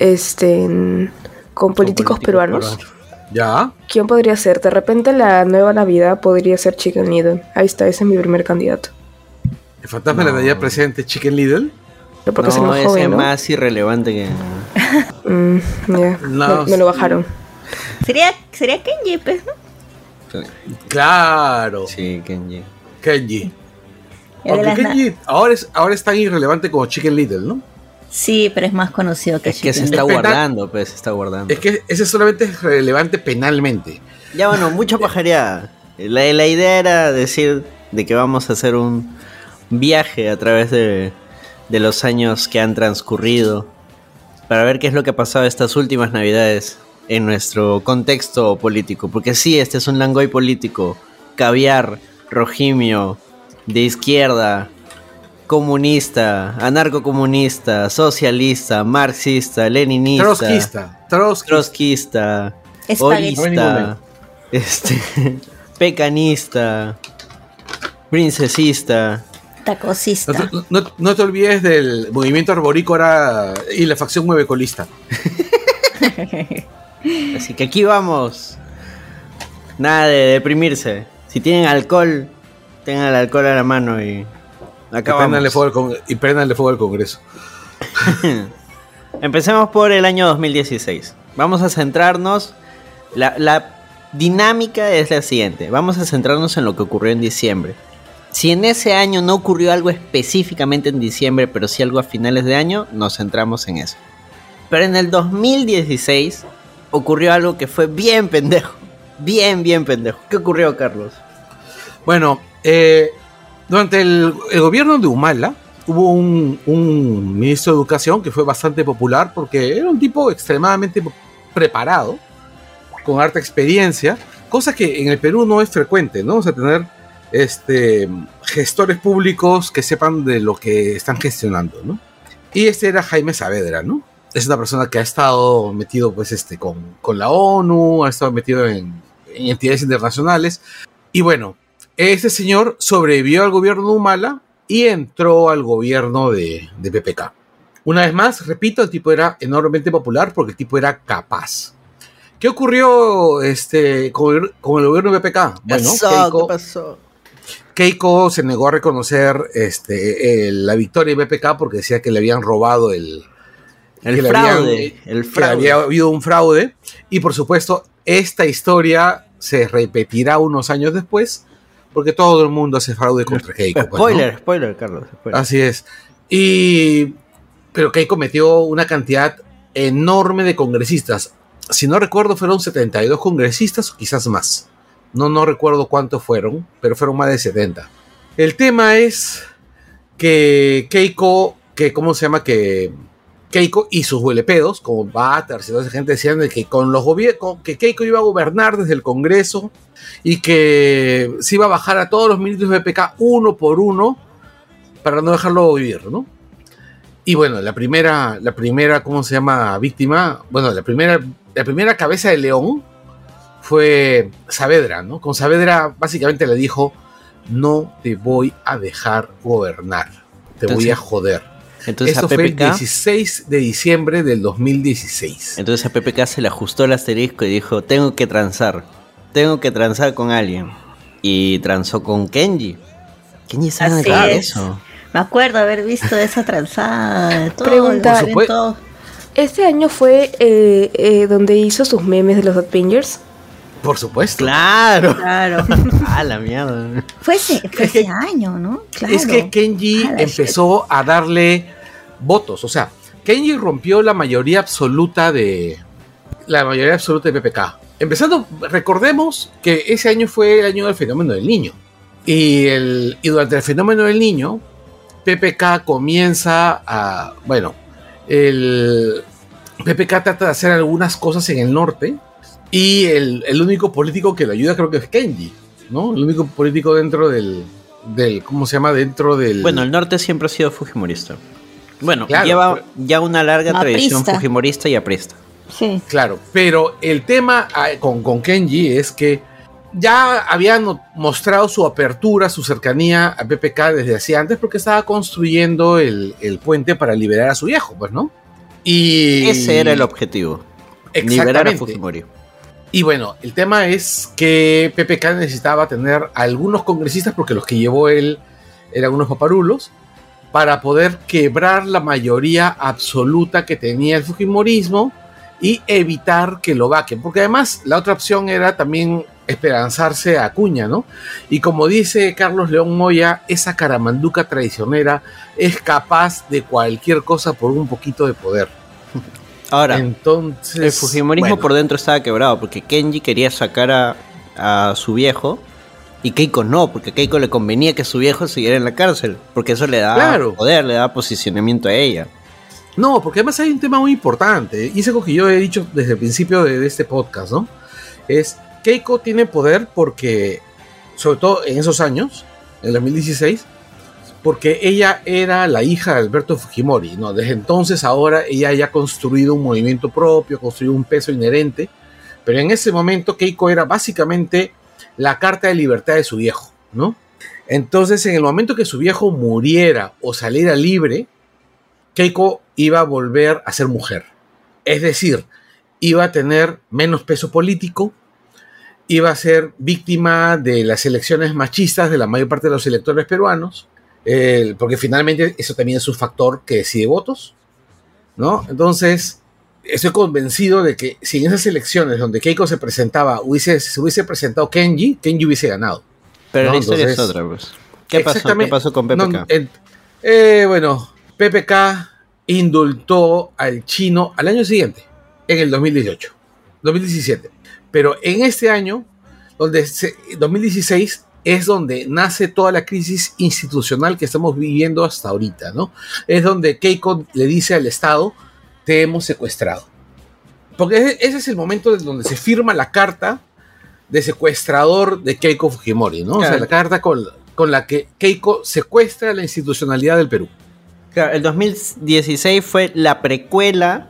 este con políticos peruanos, Ya. ¿quién podría ser? De repente la nueva Navidad podría ser Chicken Little. Ahí está, ese es mi primer candidato. El fantasma de la Navidad presente, Chicken Little. Pero porque es No, más ese joven, ¿no? más irrelevante que... Mm, No, me, me lo bajaron. Sería, sería Kenji, pues, ¿no? Claro. Sí, Kenji. Kenji. Aunque Kenji ahora es, ahora es tan irrelevante como Chicken Little, ¿no? Sí, pero es más conocido que Es que se está guardando, pues, se está guardando. Es que ese solamente es relevante penalmente. Ya bueno, mucha pajareada. La, la idea era decir de que vamos a hacer un viaje a través de, de los años que han transcurrido para ver qué es lo que ha pasado estas últimas navidades en nuestro contexto político. Porque sí, este es un langoy político, caviar, rojimio, de izquierda, comunista, anarcocomunista, socialista, marxista, leninista, Trotskista. Trotskista, orista, este, pecanista, princesista. Tacosista. No, te- no- no te olvides del movimiento arborícola y la facción muevecolista. Así que aquí vamos. Nada de deprimirse. Si tienen alcohol, tengan el alcohol a la mano y Fuego y fuego al Congreso. Empecemos por el año 2016. Vamos a centrarnos. La, la dinámica es la siguiente. Vamos a centrarnos en lo que ocurrió en diciembre. Si en ese año no ocurrió algo específicamente en diciembre, pero sí algo a finales de año, nos centramos en eso. Pero en el 2016 ocurrió algo que fue bien pendejo. Bien, bien pendejo. ¿Qué ocurrió, Carlos? Bueno, eh, durante el, el gobierno de Humala hubo un, un ministro de Educación que fue bastante popular porque era un tipo extremadamente preparado, con harta experiencia, cosa que en el Perú no es frecuente, ¿no? O sea, tener este, gestores públicos que sepan de lo que están gestionando, ¿no? Y este era Jaime Saavedra, ¿no? Es una persona que ha estado metido, pues, este, con, con la ONU, ha estado metido en, en entidades internacionales. Y bueno, este señor sobrevivió al gobierno de Humala y entró al gobierno de, de PPK. Una vez más, repito, el tipo era enormemente popular porque el tipo era capaz. ¿Qué ocurrió este, con, el, con el gobierno de PPK? Bueno, Eso, Keiko, ¿qué pasó? Keiko se negó a reconocer este, el- la victoria de BPK porque decía que le habían robado el, El que le fraude. habían- el que había habido un fraude. Y por supuesto, esta historia se repetirá unos años después porque todo el mundo hace fraude contra Keiko. pues, ¿no? Spoiler, spoiler, Carlos. spoiler. Así es. Y. Pero Keiko metió una cantidad enorme de congresistas. Si no recuerdo, fueron 72 congresistas o quizás más. No, no recuerdo cuántos fueron, pero fueron más de 70. El tema es que Keiko, que ¿cómo se llama? Que Keiko y sus huelepedos, como Batters y toda esa gente, decían de que con los gobiernos, que Keiko iba a gobernar desde el Congreso y que se iba a bajar a todos los ministros de PPK uno por uno para no dejarlo vivir, ¿no? Y bueno, la primera, la primera, ¿cómo se llama? Víctima, bueno, la primera, la primera cabeza de león fue Saavedra, ¿no? Con Saavedra básicamente le dijo, no te voy a dejar gobernar, te voy a joder. Entonces Esto a fue el PPK, 16 de diciembre del 2016. entonces a PPK se le ajustó el asterisco y dijo, tengo que transar. Tengo que transar con alguien. Y transó con Kenji. Kenji sabe es. eso. Me acuerdo haber visto esa transada. Todo, Pregunta. todo. Este año fue eh, eh, donde hizo sus memes de los Avengers. Por supuesto. Claro. Claro. ah, la mierda. Fue ese, fue año, ¿no? Claro. Es que Kenji Ah, empezó a darle votos. O sea, Kenji rompió la mayoría absoluta de. La mayoría absoluta de PPK. Empezando, recordemos que ese año fue el año del fenómeno del niño. Y, el, y durante el fenómeno del niño, PPK comienza a. Bueno, el. PPK trata de hacer algunas cosas en el norte. Y el, el único político que le ayuda creo que es Kenji. ¿No? El único político dentro del. del ¿Cómo se llama? Dentro del. Bueno, el norte siempre ha sido fujimorista. Bueno, Claro, lleva pero- ya una larga tradición Aprista. fujimorista y aprista. Sí. Claro, pero el tema ah, con, con Kenji es que ya habían mostrado su apertura, su cercanía a PPK desde hacía antes porque estaba construyendo el, el puente para liberar a su viejo, pues, ¿no? Y Ese era el objetivo. Liberar a. Fujimori. Y bueno, el tema es que PPK necesitaba tener algunos congresistas, porque los que llevó él eran unos paparulos, para poder quebrar la mayoría absoluta que tenía el Fujimorismo y evitar que lo vaquen. Porque además la otra opción era también esperanzarse a Acuña, ¿no? Y como dice Carlos León Moya, esa caramanduca traicionera es capaz de cualquier cosa por un poquito de poder. Ahora, Entonces, el Fujimorismo bueno. por dentro estaba quebrado porque Kenji quería sacar a, a su viejo Y Keiko no, porque a Keiko le convenía que su viejo siguiera en la cárcel, porque eso le daba Claro. poder, le daba posicionamiento a ella. No, porque además hay un tema muy importante, y es algo que yo he dicho desde el principio de, de este podcast, ¿no? Es Keiko tiene poder porque, sobre todo en esos años, en el 2016, porque ella era la hija de Alberto Fujimori, ¿no? Desde entonces ahora ella ya ha construido un movimiento propio, construido un peso inherente, pero en ese momento Keiko era básicamente la carta de libertad de su viejo, ¿no? Entonces, en el momento que su viejo muriera o saliera libre, Keiko iba a volver a ser mujer. Es decir, iba a tener menos peso político, iba a ser víctima de las elecciones machistas de la mayor parte de los electores peruanos, porque finalmente eso también es un factor que decide votos, ¿no? Entonces, estoy convencido de que si en esas elecciones donde Keiko se presentaba, hubiese, se hubiese presentado Kenji, Kenji hubiese ganado. Pero No, la historia entonces- es otra, pues. ¿Qué pasó? ¿Qué Exactamente. pasó con PPK? No, el- eh, bueno, PPK indultó al chino al año siguiente, en el 2018, 2017. Pero en este año, donde se- 2016, es donde nace toda la crisis institucional que estamos viviendo hasta ahorita, ¿no? Es donde Keiko le dice al Estado, te hemos secuestrado. Porque ese- es el momento de donde se firma la carta de secuestrador de Keiko Fujimori, ¿no? O sea, la carta con, con la que Keiko secuestra la institucionalidad del Perú. Claro, el 2016 fue la precuela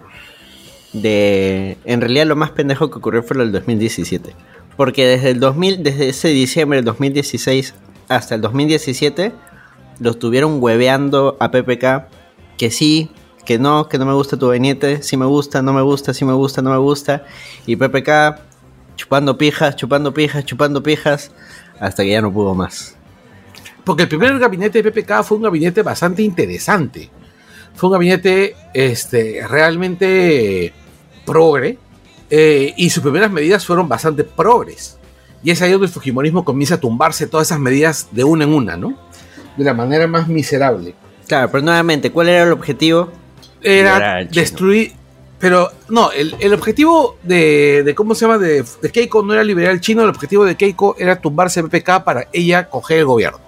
de... En realidad lo más pendejo que ocurrió fue lo del 2017. Porque desde el 2000, desde ese diciembre del 2016 hasta el 2017, lo estuvieron hueveando a PPK que sí, que no, que no me gusta tu gabinete, sí me gusta, no me gusta, sí me gusta, no me gusta. Y PPK chupando pijas, chupando pijas, chupando pijas, hasta que ya no pudo más. Porque el primer gabinete de PPK fue un gabinete bastante interesante. Fue un gabinete este, realmente progre. eh, y sus primeras medidas fueron bastante progres. Y es ahí donde el Fujimorismo comienza a tumbarse todas esas medidas de una en una, ¿no? De la manera más miserable. Claro, pero nuevamente, ¿cuál era el objetivo? Era destruir. Pero no, el, el objetivo de, de ¿Cómo se llama? De, de Keiko no era liberar al chino, el objetivo de Keiko era tumbarse a PPK para ella coger el gobierno.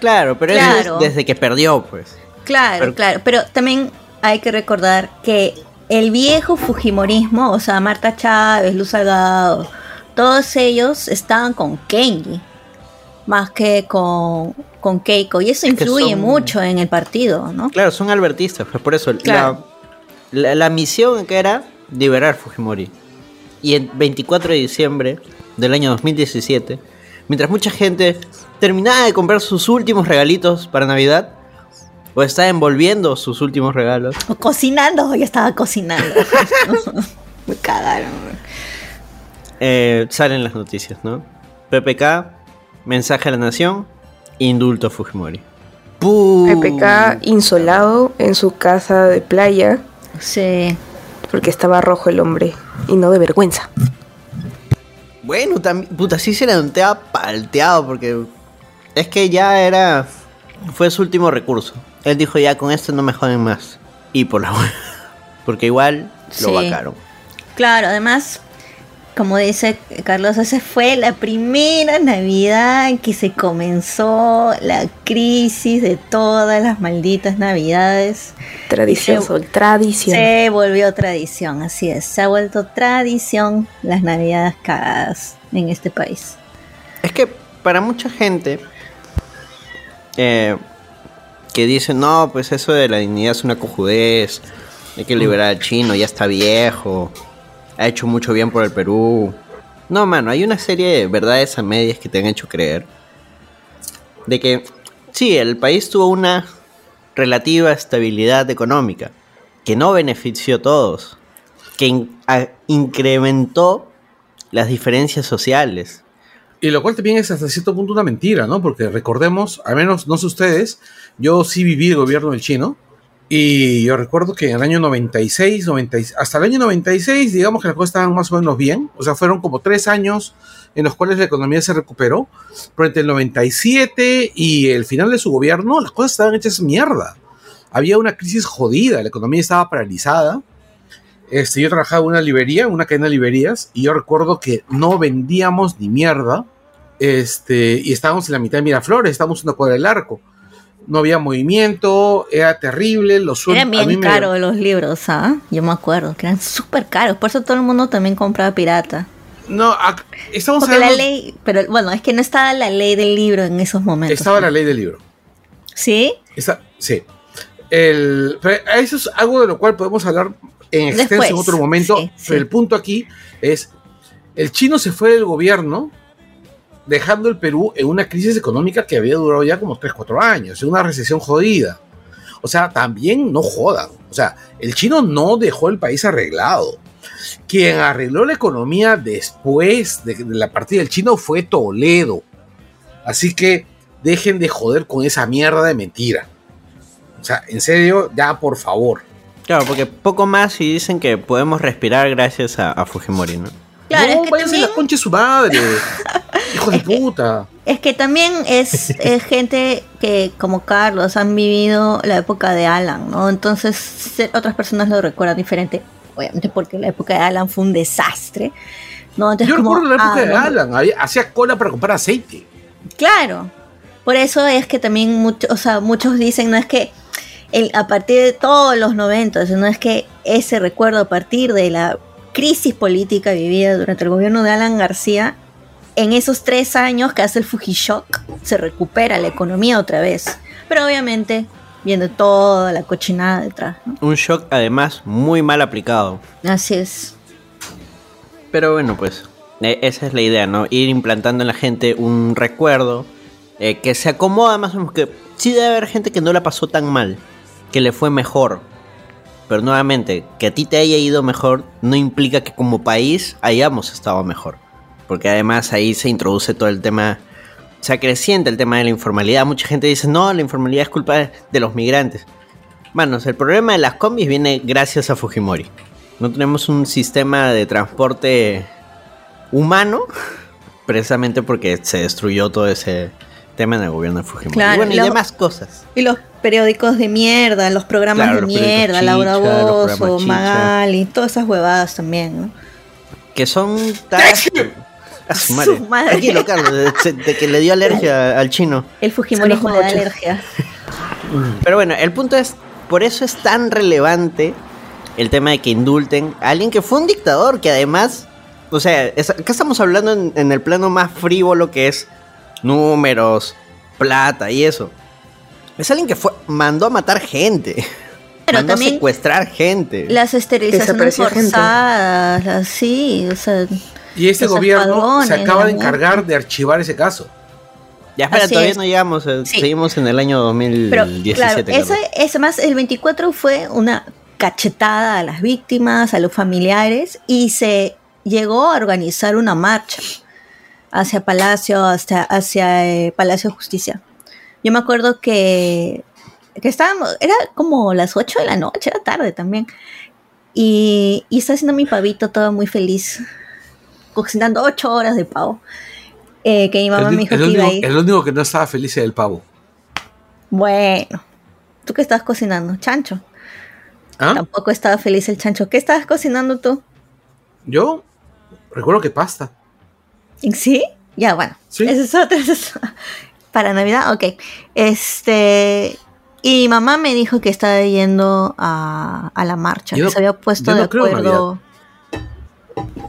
Claro, pero eso Claro. es desde que perdió, pues. Claro, Pero- claro, pero también hay que recordar que el viejo Fujimorismo, o sea, Marta Chávez, Luz Salgado, todos ellos estaban con Kenji, más que con, con Keiko, y eso Es influye son- mucho en el partido, ¿no? Claro, son albertistas, pues por eso. La, la misión que era liberar Fujimori. Y el 24 de diciembre del año 2017, mientras mucha gente terminaba de comprar sus últimos regalitos para Navidad, o estaba envolviendo sus últimos regalos, O cocinando, yo estaba cocinando. Me cagaron. eh, salen las noticias, ¿no? PPK, mensaje a la nación, indulto a Fujimori. ¡Pum! PPK insolado en su casa de playa Sí. porque estaba rojo el hombre y no de vergüenza. Bueno, también, puta, sí se le notaba palteado porque es que ya era, fue su último recurso. Él dijo ya con esto no me joden más. Y por la buena, porque igual lo Sí. vacaron. Claro, además, como dice Carlos, esa fue la primera Navidad en que se comenzó la crisis de todas las malditas Navidades. Tradición, Se- tradición. Se volvió tradición, así es. Se ha vuelto tradición las Navidades cagadas en este país. Es que para mucha gente eh, que dice, no, pues eso de la dignidad es una cojudez, hay que liberar al chino, ya está viejo, ha hecho mucho bien por el Perú. No, mano, hay una serie de verdades a medias que te han hecho creer de que sí, el país tuvo una relativa estabilidad económica que no benefició a todos, que incrementó las diferencias sociales. Y lo cual también es hasta cierto punto una mentira, ¿no? Porque recordemos, al menos no sé ustedes, yo sí viví el gobierno del chino. Y yo recuerdo que en el año 96, 96 hasta el año 96, digamos que las cosas estaban más o menos bien. O sea, fueron como tres años en los cuales la economía se recuperó. Pero entre el 97 y el final de su gobierno, las cosas estaban hechas mierda. Había una crisis jodida, la economía estaba paralizada. Este, yo trabajaba en una librería, una cadena de librerías, y yo recuerdo que no vendíamos ni mierda Este, y estábamos en la mitad de Miraflores, estábamos en una cuadra del arco. No había movimiento, era terrible, los sueldos. Eran bien caros los libros, ¿ah? Yo me acuerdo que eran súper caros. Por eso todo el mundo también compraba pirata. No, ac- estamos Porque la hablando- ley, pero bueno, es que no estaba la ley del libro en esos momentos. Estaba la ley del libro. ¿Sí? Esa- sí. El, eso es algo de lo cual podemos hablar en extenso Después, en otro momento. sí, sí. Pero el punto aquí es, el chino se fue del gobierno dejando el Perú en una crisis económica que había durado ya como 3, 4 años, en una recesión jodida. O sea, también no jodan. O sea, el chino no dejó el país arreglado. Quien arregló la economía después de, la partida del chino fue Toledo. Así que dejen de joder con esa mierda de mentira. O sea, en serio, ya por favor. Claro, porque poco más y dicen que podemos respirar gracias a, a Fujimori, ¿no? Claro, no, es que váyanse también- la concha de su madre. Hijo de puta. Es que también es, es gente que, como Carlos, han vivido la época de Alan, ¿no? Entonces, otras personas lo recuerdan diferente. Obviamente, porque la época de Alan fue un desastre. ¿no? Entonces, Yo como, recuerdo la época ah, de Alan. había- hacía cola para comprar aceite. Claro. Por eso es que también mucho, o sea, muchos dicen, no es que el, a partir de todos los 90, no es que ese recuerdo a partir de la crisis política vivida durante el gobierno de Alan García, en esos tres años que hace el Fujishock, se recupera la economía otra vez. Pero obviamente, viendo toda la cochinada detrás. ¿no? Un shock además muy mal aplicado. Así es. Pero bueno, pues eh, esa es la idea, ¿no? Ir implantando en la gente un recuerdo eh, que se acomoda más o menos. Que sí debe haber gente que no la pasó tan mal, que le fue mejor. Pero nuevamente, que a ti te haya ido mejor no implica que como país hayamos estado mejor. Porque además ahí se introduce todo el tema, se acrecienta el tema de la informalidad. Mucha gente dice, no, la informalidad es culpa de los migrantes. Manos, el problema de las combis viene gracias a Fujimori. No tenemos un sistema de transporte humano, precisamente porque se destruyó todo ese tema en el gobierno de Fujimori. Claro, y bueno, y demás cosas. Y los periódicos de mierda, los programas Claro, de los mierda, Laura Bozo. Magali, todas esas huevadas también, ¿no? Que son. A su madre. Su madre. Tranquilo, Carlos, de, de que le dio alergia al chino. El Fujimorismo le da alergia. Pero bueno, el punto es, por eso es tan relevante el tema de que indulten a alguien que fue un dictador, que además, o sea, es- acá estamos hablando en, en el plano más frívolo que es números, plata y eso. Es alguien que fue, mandó a matar gente. Pero mandó también a secuestrar gente. Las esterilizaciones Desapareció gente. forzadas, así, o sea, Y este gobierno se acaba de encargar de archivar ese caso. ya espera, así todavía es. no llegamos, eh, Sí. seguimos en el año pero 2017. claro, Carlos. ese, ese más, el 24 fue una cachetada a las víctimas, a los familiares, y se llegó a organizar una marcha hacia Palacio, hasta hacia eh, Palacio de Justicia. Yo me acuerdo que, que estábamos, era como las 8 de la noche, era tarde también. Y, y estaba haciendo mi pavito, todo muy feliz, cocinando 8 horas de pavo. eh, que mi mamá el, me dijo el que iba a único, ir. el único que no estaba feliz era el pavo. Bueno, ¿tú qué estabas cocinando? Chancho. ¿Ah? Tampoco estaba feliz el chancho. ¿Qué estabas cocinando tú? Yo recuerdo que pasta. ¿Sí? Ya, bueno. Sí. Eso es otra. eso es- Para Navidad, ok. Este. Y mi mamá me dijo que estaba yendo a, a la marcha, Yo que se había puesto yo no de acuerdo.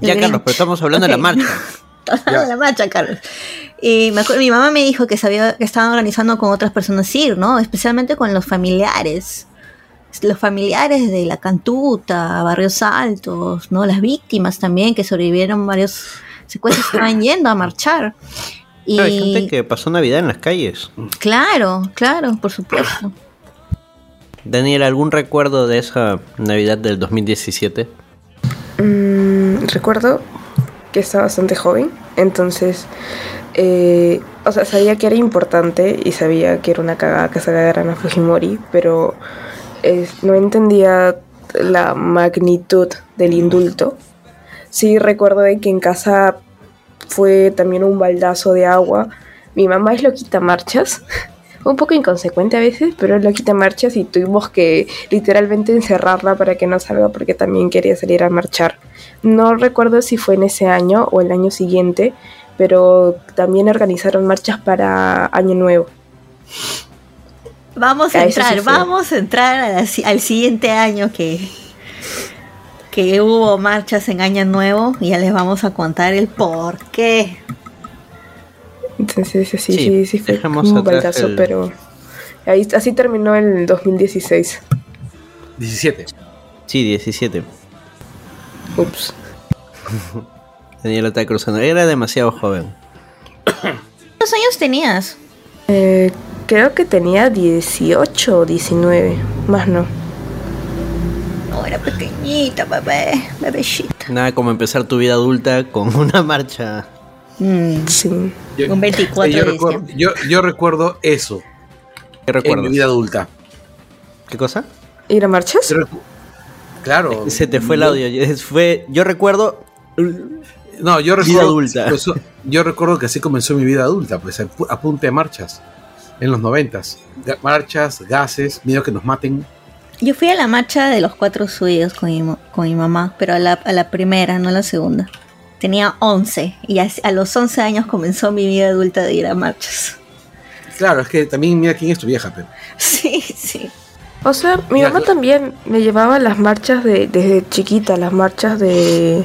Ya, Carlos, pero estamos hablando de la marcha. de la marcha, Carlos. Y me acuerdo, mi mamá me dijo que sabía que estaban organizando con otras personas ir, ¿no? Especialmente con los familiares. Los familiares de la Cantuta, Barrios Altos, ¿no? Las víctimas también que sobrevivieron varios secuestros estaban yendo a marchar. Y Claro, hay gente que pasó Navidad en las calles. claro, claro, por supuesto. Daniel, ¿algún recuerdo de esa Navidad del 2017? Mm, recuerdo que estaba bastante joven, entonces, eh, o sea, sabía que era importante y sabía que era una cagada que se cagaran a Fujimori, pero eh, no entendía la magnitud del indulto. Sí recuerdo de que en casa fue también un baldazo de agua. Mi mamá es loquita marchas, un poco inconsecuente a veces, pero es loquita marchas y tuvimos que literalmente encerrarla para que no salga porque también quería salir a marchar. No recuerdo si fue en ese año o el año siguiente, pero también organizaron marchas para Año Nuevo. Vamos a sí entrar, vamos a entrar al siguiente año que, que hubo marchas en Año Nuevo y ya les vamos a contar el por qué. Entonces, sí, Sí, sí, sí, fue dejemos un atrás baldazo, el- pero ahí, así terminó el 2016. 17. Sí, 17. Ups. Tenía la estaba cruzando. Era demasiado joven. ¿Cuántos años tenías? Eh, creo que tenía 18 o 19, más no. No, era pequeñita, bebé, bebecita. Nada como empezar tu vida adulta con una marcha. Mm, Sí. Yo, un 24 yo de recuerdo, yo, yo recuerdo eso ¿Qué en mi vida adulta. ¿Qué cosa? ¿Ir a marchas? Claro. Se te fue el audio. Fue, yo recuerdo. No, yo Vida recuerdo. adulta. pues, yo recuerdo que así comenzó mi vida adulta, pues a pu- a marchas. En los noventas. Marchas, gases, miedo que nos maten. Yo fui a la marcha de los cuatro suyos con mi, mo- con mi mamá, pero a la, a la primera, no a la segunda. Tenía 11 y a, a los 11 años comenzó mi vida adulta de ir a marchas. Claro, es que también mira quién es tu vieja, pero. Sí, sí. O sea, mi mamá también me llevaba a las marchas de, desde chiquita, las marchas de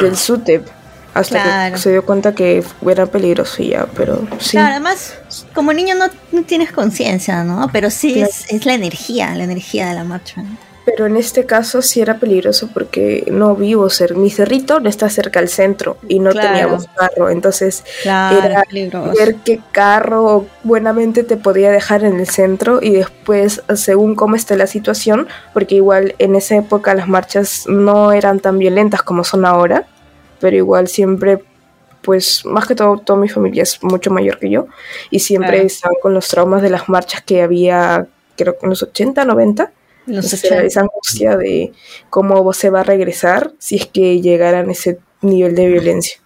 del SUTEP, hasta Claro. que se dio cuenta que era peligroso y ya, pero sí. Claro, además, como niño no, no tienes conciencia, ¿no? Pero sí es, es la energía, la energía de la marcha. ¿no? Pero en este caso sí era peligroso porque no vivo cerca, mi cerrito no está cerca al centro y no Claro. teníamos carro, entonces Claro, era peligroso. ver qué carro buenamente te podía dejar en el centro y después según cómo esté la situación, porque igual en esa época las marchas no eran tan violentas como son ahora, pero igual siempre pues más que todo toda mi familia es mucho mayor que yo y siempre Claro. estaban con los traumas de las marchas que había creo que en los 80, 90 Los o sea, 80. esa angustia de cómo se va a regresar si es que llegaran a ese nivel de violencia.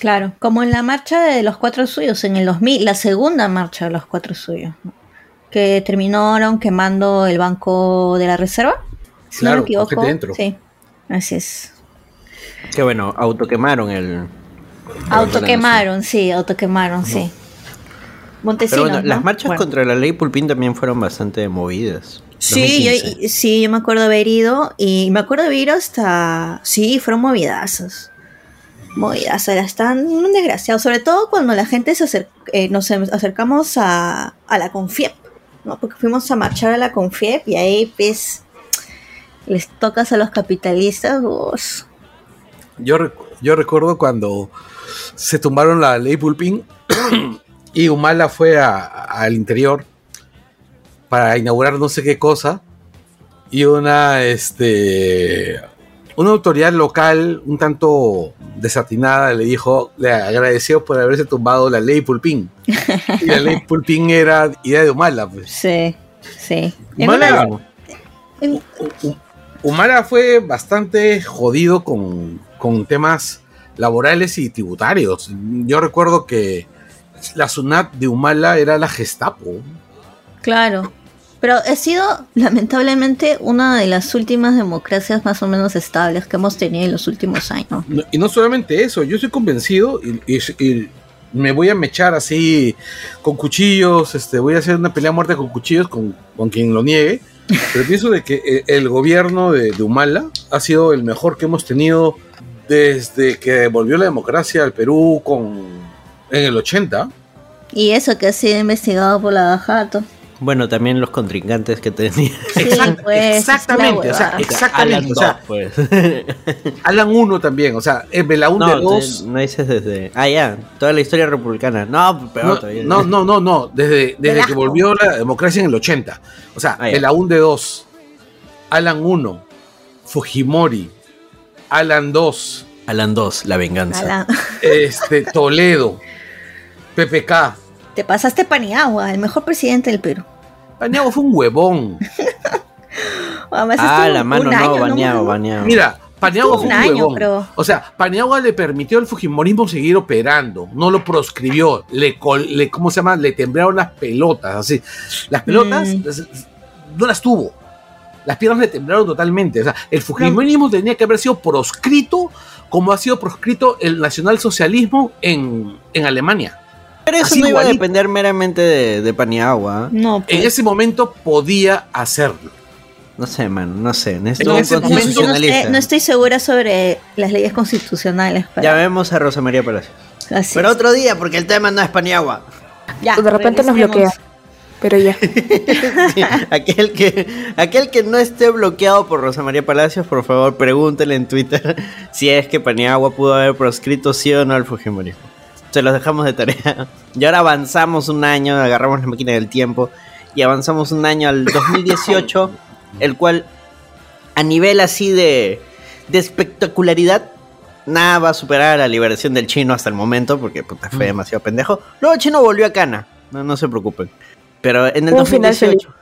Claro, como en la marcha de los cuatro suyos, en el 2000, la segunda marcha de los cuatro suyos, ¿no? que terminaron quemando el banco de la reserva. Si no Claro, me equivoco. dentro. Sí, así es. Que bueno, autoquemaron el. Autoquemaron, sí, autoquemaron, sí. Montesinos, Pero bueno, ¿no? las marchas Bueno. contra la ley Pulpín también fueron bastante movidas. Sí, 2015. yo, sí, yo me acuerdo haber ido y me acuerdo haber ido hasta... Sí, fueron movidazos. Movidazos, era tan un desgraciado. Sobre todo cuando la gente se acer- eh, nos em- acercamos a, a la Confiep, ¿no? Porque fuimos a marchar a la Confiep y ahí, pues, les tocas a los capitalistas, vos. Yo, rec- yo recuerdo cuando se tumbaron la ley Pulpín y Humala fue a- al interior para inaugurar no sé qué cosa y una este una autoridad local un tanto desatinada le dijo le agradeció por haberse tumbado la ley Pulpín y la ley Pulpín era idea de Humala pues. Sí, sí. Humala, Humala fue bastante jodido con, con temas laborales y tributarios. Yo recuerdo que la SUNAT de Humala era la Gestapo. Claro. Pero ha sido, lamentablemente, una de las últimas democracias más o menos estables que hemos tenido en los últimos años. No- Y no solamente eso, yo estoy convencido y, y- y me voy a mechar así con cuchillos, este, voy a hacer una pelea a muerte con cuchillos con, con quien lo niegue. Pero pienso de que eh, el gobierno de, de Humala ha sido el mejor que hemos tenido desde que volvió la democracia al Perú con, en el 80. Y eso que ha sido investigado por la Bajato. Bueno, también los contrincantes que tenía. Sí, Exact- pues, exactamente, o sea, exactamente, Alan o sea, dos, pues. Alan 1 también, o sea, el Belaún de no, 2. te- no dices desde. Ah, ya, toda la historia republicana. No, peor No, todavía. no, no, no, no, desde, desde que volvió la democracia en el 80. O sea, Ah, ya. Belaún de 2, Alan 1, Fujimori, Alan 2, Alan 2, la venganza. Este, Toledo, PPK. Te pasaste Paniagua, el mejor presidente del Perú. Bañado fue un huevón. Además, Ah, la mano un no, año, bañado, ¿no? bañado. Mira, Paniagua fue un un, año, huevón. pero- O sea, Paniagua le permitió al Fujimorismo seguir operando, no lo proscribió, le, col- le ¿cómo se llama? Le temblaron las pelotas, así. Las pelotas Mm. las- no las tuvo. Las piernas le temblaron totalmente. O sea, el Fujimorismo tenía que haber sido proscrito como ha sido proscrito el nacionalsocialismo en, en Alemania. Pero eso Así no iba a igualito. depender meramente de, de Paniagua. ¿eh? No, pues. En ese momento podía hacerlo. No sé, man, no sé. Necesito En un ese No, momento- no constitucionalista. no estoy segura sobre las leyes constitucionales. Ya Para, vemos a Rosa María Palacios. así Pero es. otro día, porque el tema no es Paniagua. Ya, De repente nos bloquea. Pero ya. Sí, aquel, que, aquel que no esté bloqueado por Rosa María Palacios, por favor, pregúntele en Twitter si es que Paniagua pudo haber proscrito sí o no al Fujimorismo. Se los dejamos de tarea. Y ahora avanzamos un año, agarramos la máquina del tiempo y avanzamos un año al 2018, el cual a nivel así de, de espectacularidad, nada va a superar a la liberación del chino hasta el momento, porque puta, fue demasiado pendejo. Luego el chino volvió a Cana, no, no se preocupen. Pero en el Un final 2018...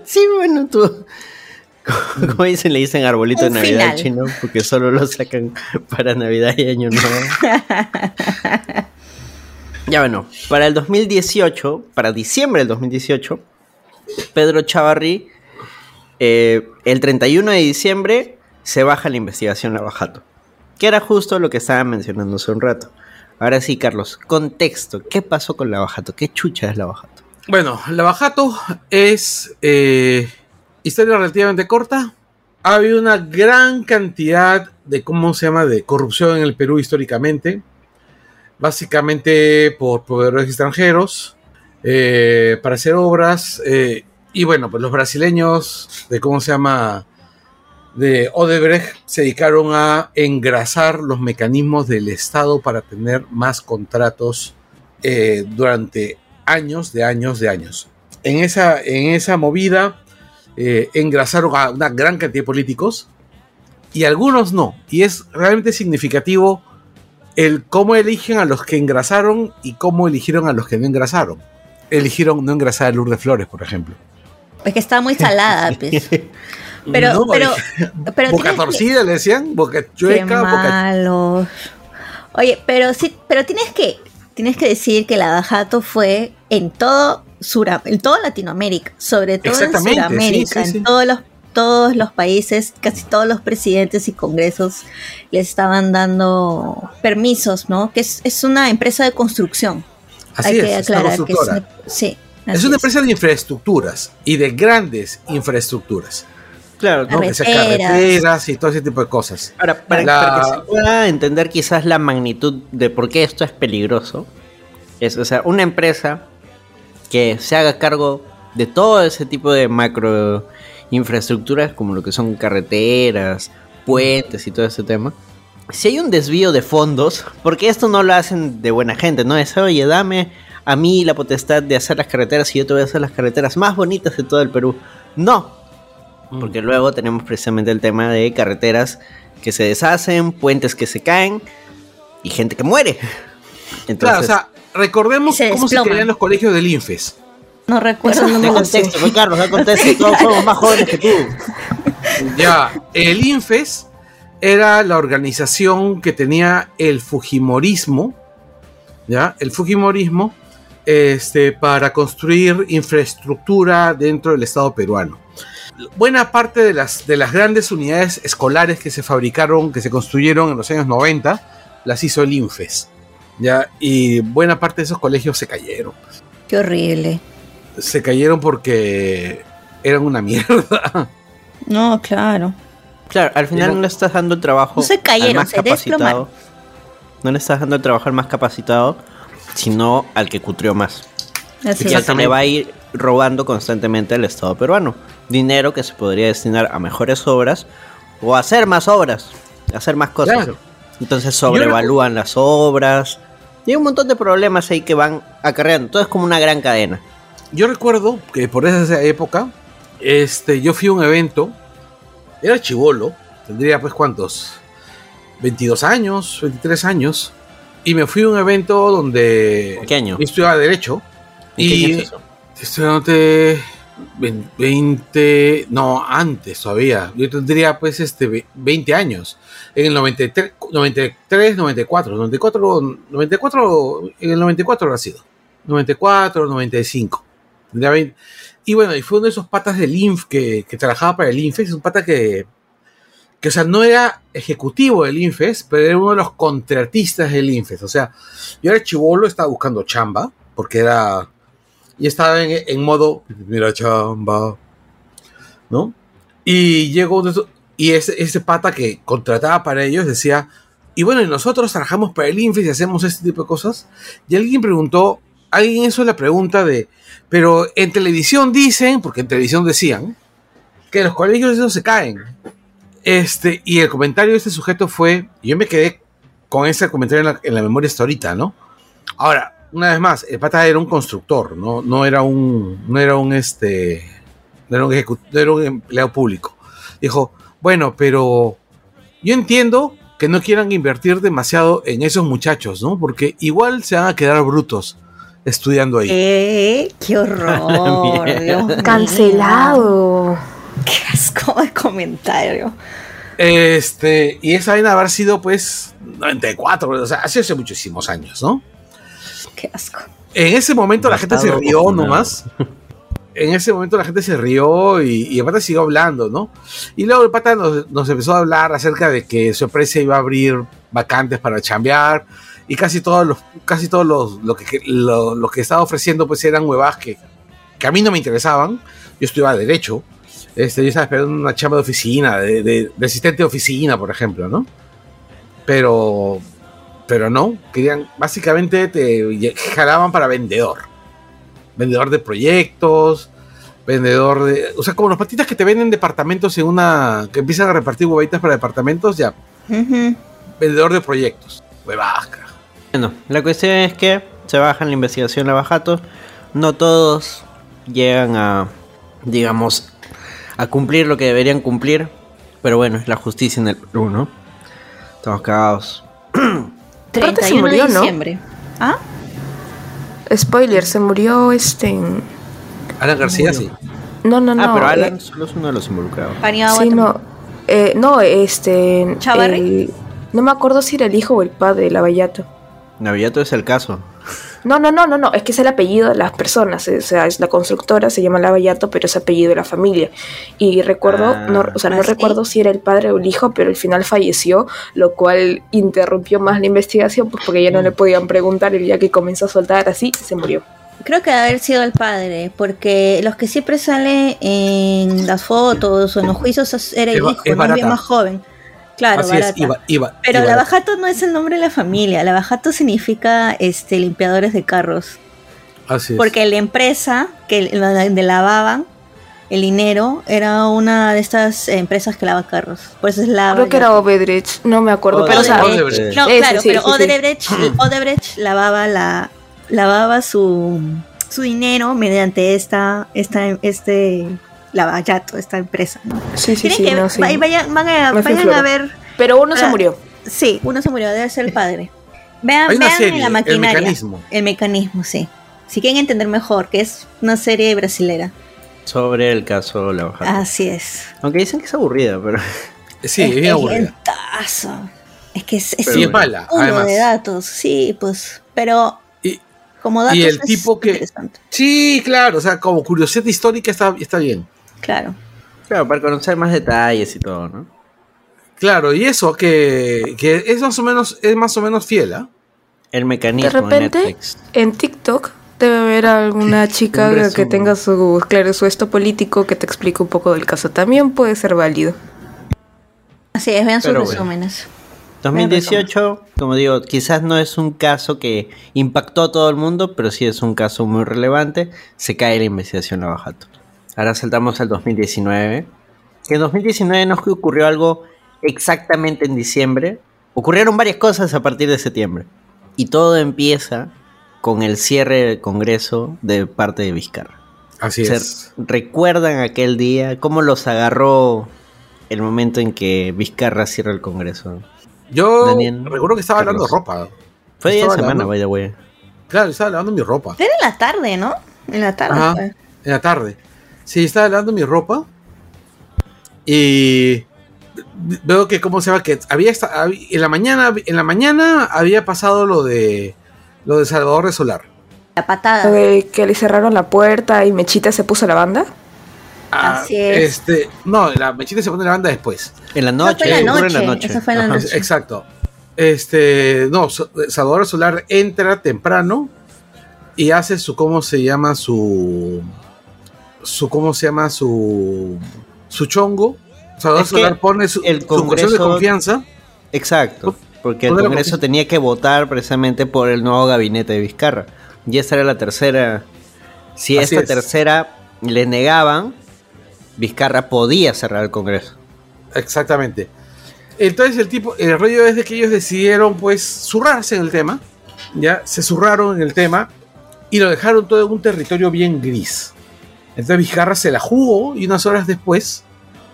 sí, bueno, tú... Como dicen, le dicen arbolito de Navidad al final. chino, porque solo lo sacan para Navidad y Año Nuevo. Ya bueno, para el 2018, para diciembre del 2018, Pedro Chavarri, eh, el 31 de diciembre, se baja la investigación Lavajato. Que era justo lo que estaba mencionando hace un rato. Ahora sí, Carlos, contexto. ¿Qué pasó con Lavajato? ¿Qué chucha es Lavajato? Bueno, la Bajato es eh, historia relativamente corta. Ha habido una gran cantidad de, ¿cómo se llama?, de corrupción en el Perú históricamente. Básicamente por proveedores extranjeros eh, para hacer obras. eh, y bueno, pues los brasileños de, ¿cómo se llama?, de Odebrecht se dedicaron a engrasar los mecanismos del Estado para tener más contratos durante años, de años, de años. En esa, en esa movida eh, engrasaron a una gran cantidad de políticos y algunos no. Y es realmente significativo el cómo eligen a los que engrasaron y cómo eligieron a los que no engrasaron. Eligieron no engrasar a Lourdes Flores, por ejemplo. Es que está muy salada, pues. Pero, No, pero, pero boca que- torcida le decían, boca Qué chueca, boca malos. Oye, pero sí, pero tienes que, tienes que decir que la Bajato fue en todo Sura, en toda Latinoamérica, sobre todo en sí, Sudamérica, sí, sí. en todos los todos los países, casi todos los presidentes y congresos les estaban dando permisos, ¿no? Que es, es una empresa de construcción. Así Hay es, que es una aclarar que es constructora. una- sí. Es así una empresa de infraestructuras y de grandes infraestructuras. Claro, ¿no? Que sea Carreteras. carreteras y todo ese tipo de cosas. Ahora, para, La- para que se pueda entender quizás la magnitud de por qué esto es peligroso, es, o sea, una empresa que se haga cargo de todo ese tipo de macro infraestructuras, como lo que son carreteras, puentes y todo ese tema. Si hay un desvío de fondos, porque esto no lo hacen de buena gente, ¿no? Es, oye, dame a mí la potestad de hacer las carreteras y yo te voy a hacer las carreteras más bonitas de todo el Perú. No, porque luego tenemos precisamente el tema de carreteras que se deshacen, puentes que se caen y gente que muere. Entonces, Claro, o sea, recordemos Se cómo se creían los colegios del INFES. No recuerdo nombre. contexto, pues, Carlos, da contexto, todos somos más jóvenes que tú. Ya, el INFES era la organización que tenía el Fujimorismo, ¿ya? El Fujimorismo, este, para construir infraestructura dentro del Estado peruano. Buena parte de las, de las grandes unidades escolares que se fabricaron, que se construyeron en los años 90, las hizo el INFES, ¿ya? Y buena parte de esos colegios se cayeron. Qué horrible. Se cayeron porque eran una mierda. No, claro. Claro, al final Era- no le estás dando el trabajo No se cayeron, al más se capacitado. desplomaron. No le estás dando el trabajo al más capacitado, sino al que cutrió más. Así Y al que le va a ir robando constantemente al Estado peruano. Dinero que se podría destinar a mejores obras o a hacer más obras, a hacer más cosas. Claro. Entonces sobrevalúan las obras. Y hay un montón de problemas ahí que van acarreando. Todo es como una gran cadena. Yo recuerdo que por esa época, este, yo fui a un evento, era chivolo, tendría pues cuántos, 22 años, 23 años, y me fui a un evento donde ¿Qué año? yo estudiaba Derecho, ¿En qué año y es eso? estudiante 20, no, antes todavía, yo tendría pues este ve- 20 años, en el 93, 93 94, 94, 94, en el 94 habrá sido, 94, 95. Tendría 20. Y bueno, y fue uno de esos patas del INF que, que trabajaba para el INFE. Es un pata que, que, o sea, no era ejecutivo del Infest, pero era uno de los contratistas del Infest. O sea, yo era chivolo, estaba buscando chamba, porque era. Y estaba en, en modo, mira, chamba, ¿no? Y llegó y ese, ese pata que contrataba para ellos decía, y bueno, y nosotros trabajamos para el Infest y hacemos este tipo de cosas. Y alguien preguntó, alguien hizo la pregunta de, pero en televisión dicen, porque en televisión decían, que los colegios esos se caen. Este, y el comentario de este sujeto fue, yo me quedé con ese comentario en la, en la memoria hasta ahorita, ¿no? Ahora, una vez más, el pata era un constructor, no, no era un, no era un este, no era un, no era un empleado público. Dijo, bueno, pero yo entiendo que no quieran invertir demasiado en esos muchachos, ¿no? Porque igual se van a quedar brutos estudiando ahí. Eh, ¡Qué horror! Dios. Cancelado. ¡Qué asco de comentario! Este, y esa vaina haber sido pues 94, o sea, hace, hace muchísimos años, ¿no? ¡Qué asco! En ese momento la gente se rió nomás. En ese momento la gente se rió y, y el pata siguió hablando, ¿no? Y luego el pata nos, nos empezó a hablar acerca de que su empresa iba a abrir vacantes para chambear y casi todos los, casi todos los, lo que, lo, lo que estaba ofreciendo pues eran huevas que, que a mí no me interesaban. Yo estudiaba Derecho. Este, yo estaba esperando una chamba de oficina, de, de- de asistente de oficina, por ejemplo, ¿no? Pero, pero no, querían, básicamente te jalaban para vendedor. Vendedor de proyectos, vendedor de. O sea, como los patitas que te venden departamentos en una. que empiezan a repartir huevitas para departamentos, ya. Vendedor de proyectos. Huevas, carajo. Bueno, la cuestión es que se baja en la investigación Lavajato. No todos llegan a, digamos, a cumplir lo que deberían cumplir. Pero bueno, es la justicia en el Perú, ¿no? Estamos cagados. Aparte se 31 murió, de ¿no? diciembre. ¿Ah? Spoiler, se murió este. en- Alan García, sí. No, no, no. ah, pero eh, Alan solo es uno de los involucrados. Paniagua Sí, no. Eh, no, este. ¿Chavarri? el- no me acuerdo si era el hijo o el padre de Lavallato. Navillato es el caso. No, no, no, no, no, es que es el apellido de las personas, eh, o sea, es la constructora, se llama Lavallato, pero es apellido de la familia. Y recuerdo, Ah, no, o sea, no ¿ah, sí? recuerdo si era el padre o el hijo, pero al final falleció, lo cual interrumpió más la investigación, pues porque ya no le podían preguntar el día que comenzó a soltar así, se murió. Creo que debe haber sido el padre, porque los que siempre salen en las fotos o en los juicios era el hijo, más joven. Claro, Así es, iba, iba. Pero iba- Lavajato no es el nombre de la familia, Lavajato significa este limpiadores de carros. Así es. Porque la empresa que la- donde lavaban el dinero era una de estas empresas que lava carros. Por eso es lava. Creo que era Obedrich, no me acuerdo, pero o sea, Odebrecht. Odebrecht. No, Ese, claro, sí, pero sí, sí. Odebrecht, Odebrecht lavaba la lavaba su su dinero mediante esta esta este lavallato, esta empresa, ¿no? sí, sí, Tienen sí, que no, sí. vay- vayan, van a, vayan ver. Pero uno se Ah, murió. Sí, uno se murió, debe ser el padre. Vean, Hay una vean serie, en la El maquinaria. Mecanismo. El mecanismo, sí. Si quieren entender mejor, que es una serie brasilera. Sobre el caso Lavajato. Así es. Aunque dicen que es aburrida, pero. Sí, es, es bien es aburrida. Es que es, es Pero es mala, además. de datos, sí, pues. Pero Y, como datos y el es tipo que. Sí, claro, o sea, como curiosidad histórica está, está bien. Claro. Claro, para conocer más detalles y todo, ¿no? Claro, y eso que, que es más o menos, es más o menos fiel, ¿ah? El mecanismo De repente, Netflix. en TikTok debe haber alguna chica que tenga su, claro, su esto político que te explique un poco del caso. También puede ser válido. Así es, vean sus Pero bueno. resúmenes. 2018, como digo, quizás no es un caso que impactó a todo el mundo, pero sí es un caso muy relevante. Se cae la investigación Lavajato. Ahora saltamos al 2019. Que en 2019 no es que ocurrió algo exactamente en diciembre. Ocurrieron varias cosas a partir de septiembre. Y todo empieza con el cierre del Congreso de parte de Vizcarra. Así Se- es. ¿Recuerdan aquel día? ¿Cómo los agarró el momento en que Vizcarra cierra el Congreso? Yo Daniel recuerdo que estaba lavando Carlos. ropa. Fue día de semana, the way. Claro, estaba lavando mi ropa. Era en la tarde, ¿no? En la tarde. Ajá, en la tarde. Sí, estaba lavando mi ropa. Y veo que, ¿cómo se llama? Que había, esta- hab- en la mañana, en la mañana había pasado lo de lo de Salvador de Solar. La patada. de que le cerraron la puerta y Mechita se puso la banda. Ah, Así es. Este, no, la mechita se pone la banda después. En la Eso noche, fue en la ocurre en la noche, eso fue en la noche. Exacto. Este, no, Salvador Solar entra temprano y hace su, ¿cómo se llama? Su, su, ¿cómo se llama? Su, su chongo. Salvador Es que Solar pone su, el su cuestión de Congreso- confianza. Exacto, porque el Congreso tenía que votar precisamente por el nuevo gabinete de Vizcarra. Y esa era la tercera. Si Así esta es. tercera le negaban, Vizcarra podía cerrar el Congreso. Exactamente. Entonces el tipo, el rollo es de que ellos decidieron pues zurrarse en el tema, ya se zurraron en el tema y lo dejaron todo en un territorio bien gris. Entonces Vizcarra se la jugó y unas horas después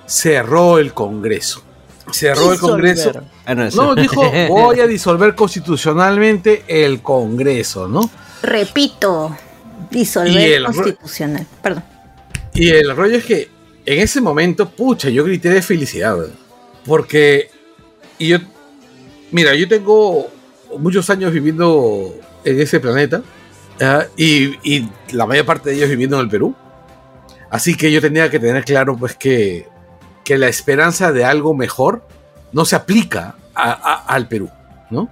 cerró el Congreso. Cerró el Congreso. Ah, no, dijo, voy a disolver constitucionalmente el Congreso, ¿no? Repito, Y disolver el- constitucional. Perdón. Y el rollo es que en ese momento, pucha, yo grité de felicidad. Porque, y yo, mira, yo tengo muchos años viviendo en ese planeta, y, y la mayor parte de ellos viviendo en el Perú. Así que yo tenía que tener claro, pues, que, que la esperanza de algo mejor no se aplica a- a- al Perú, ¿no?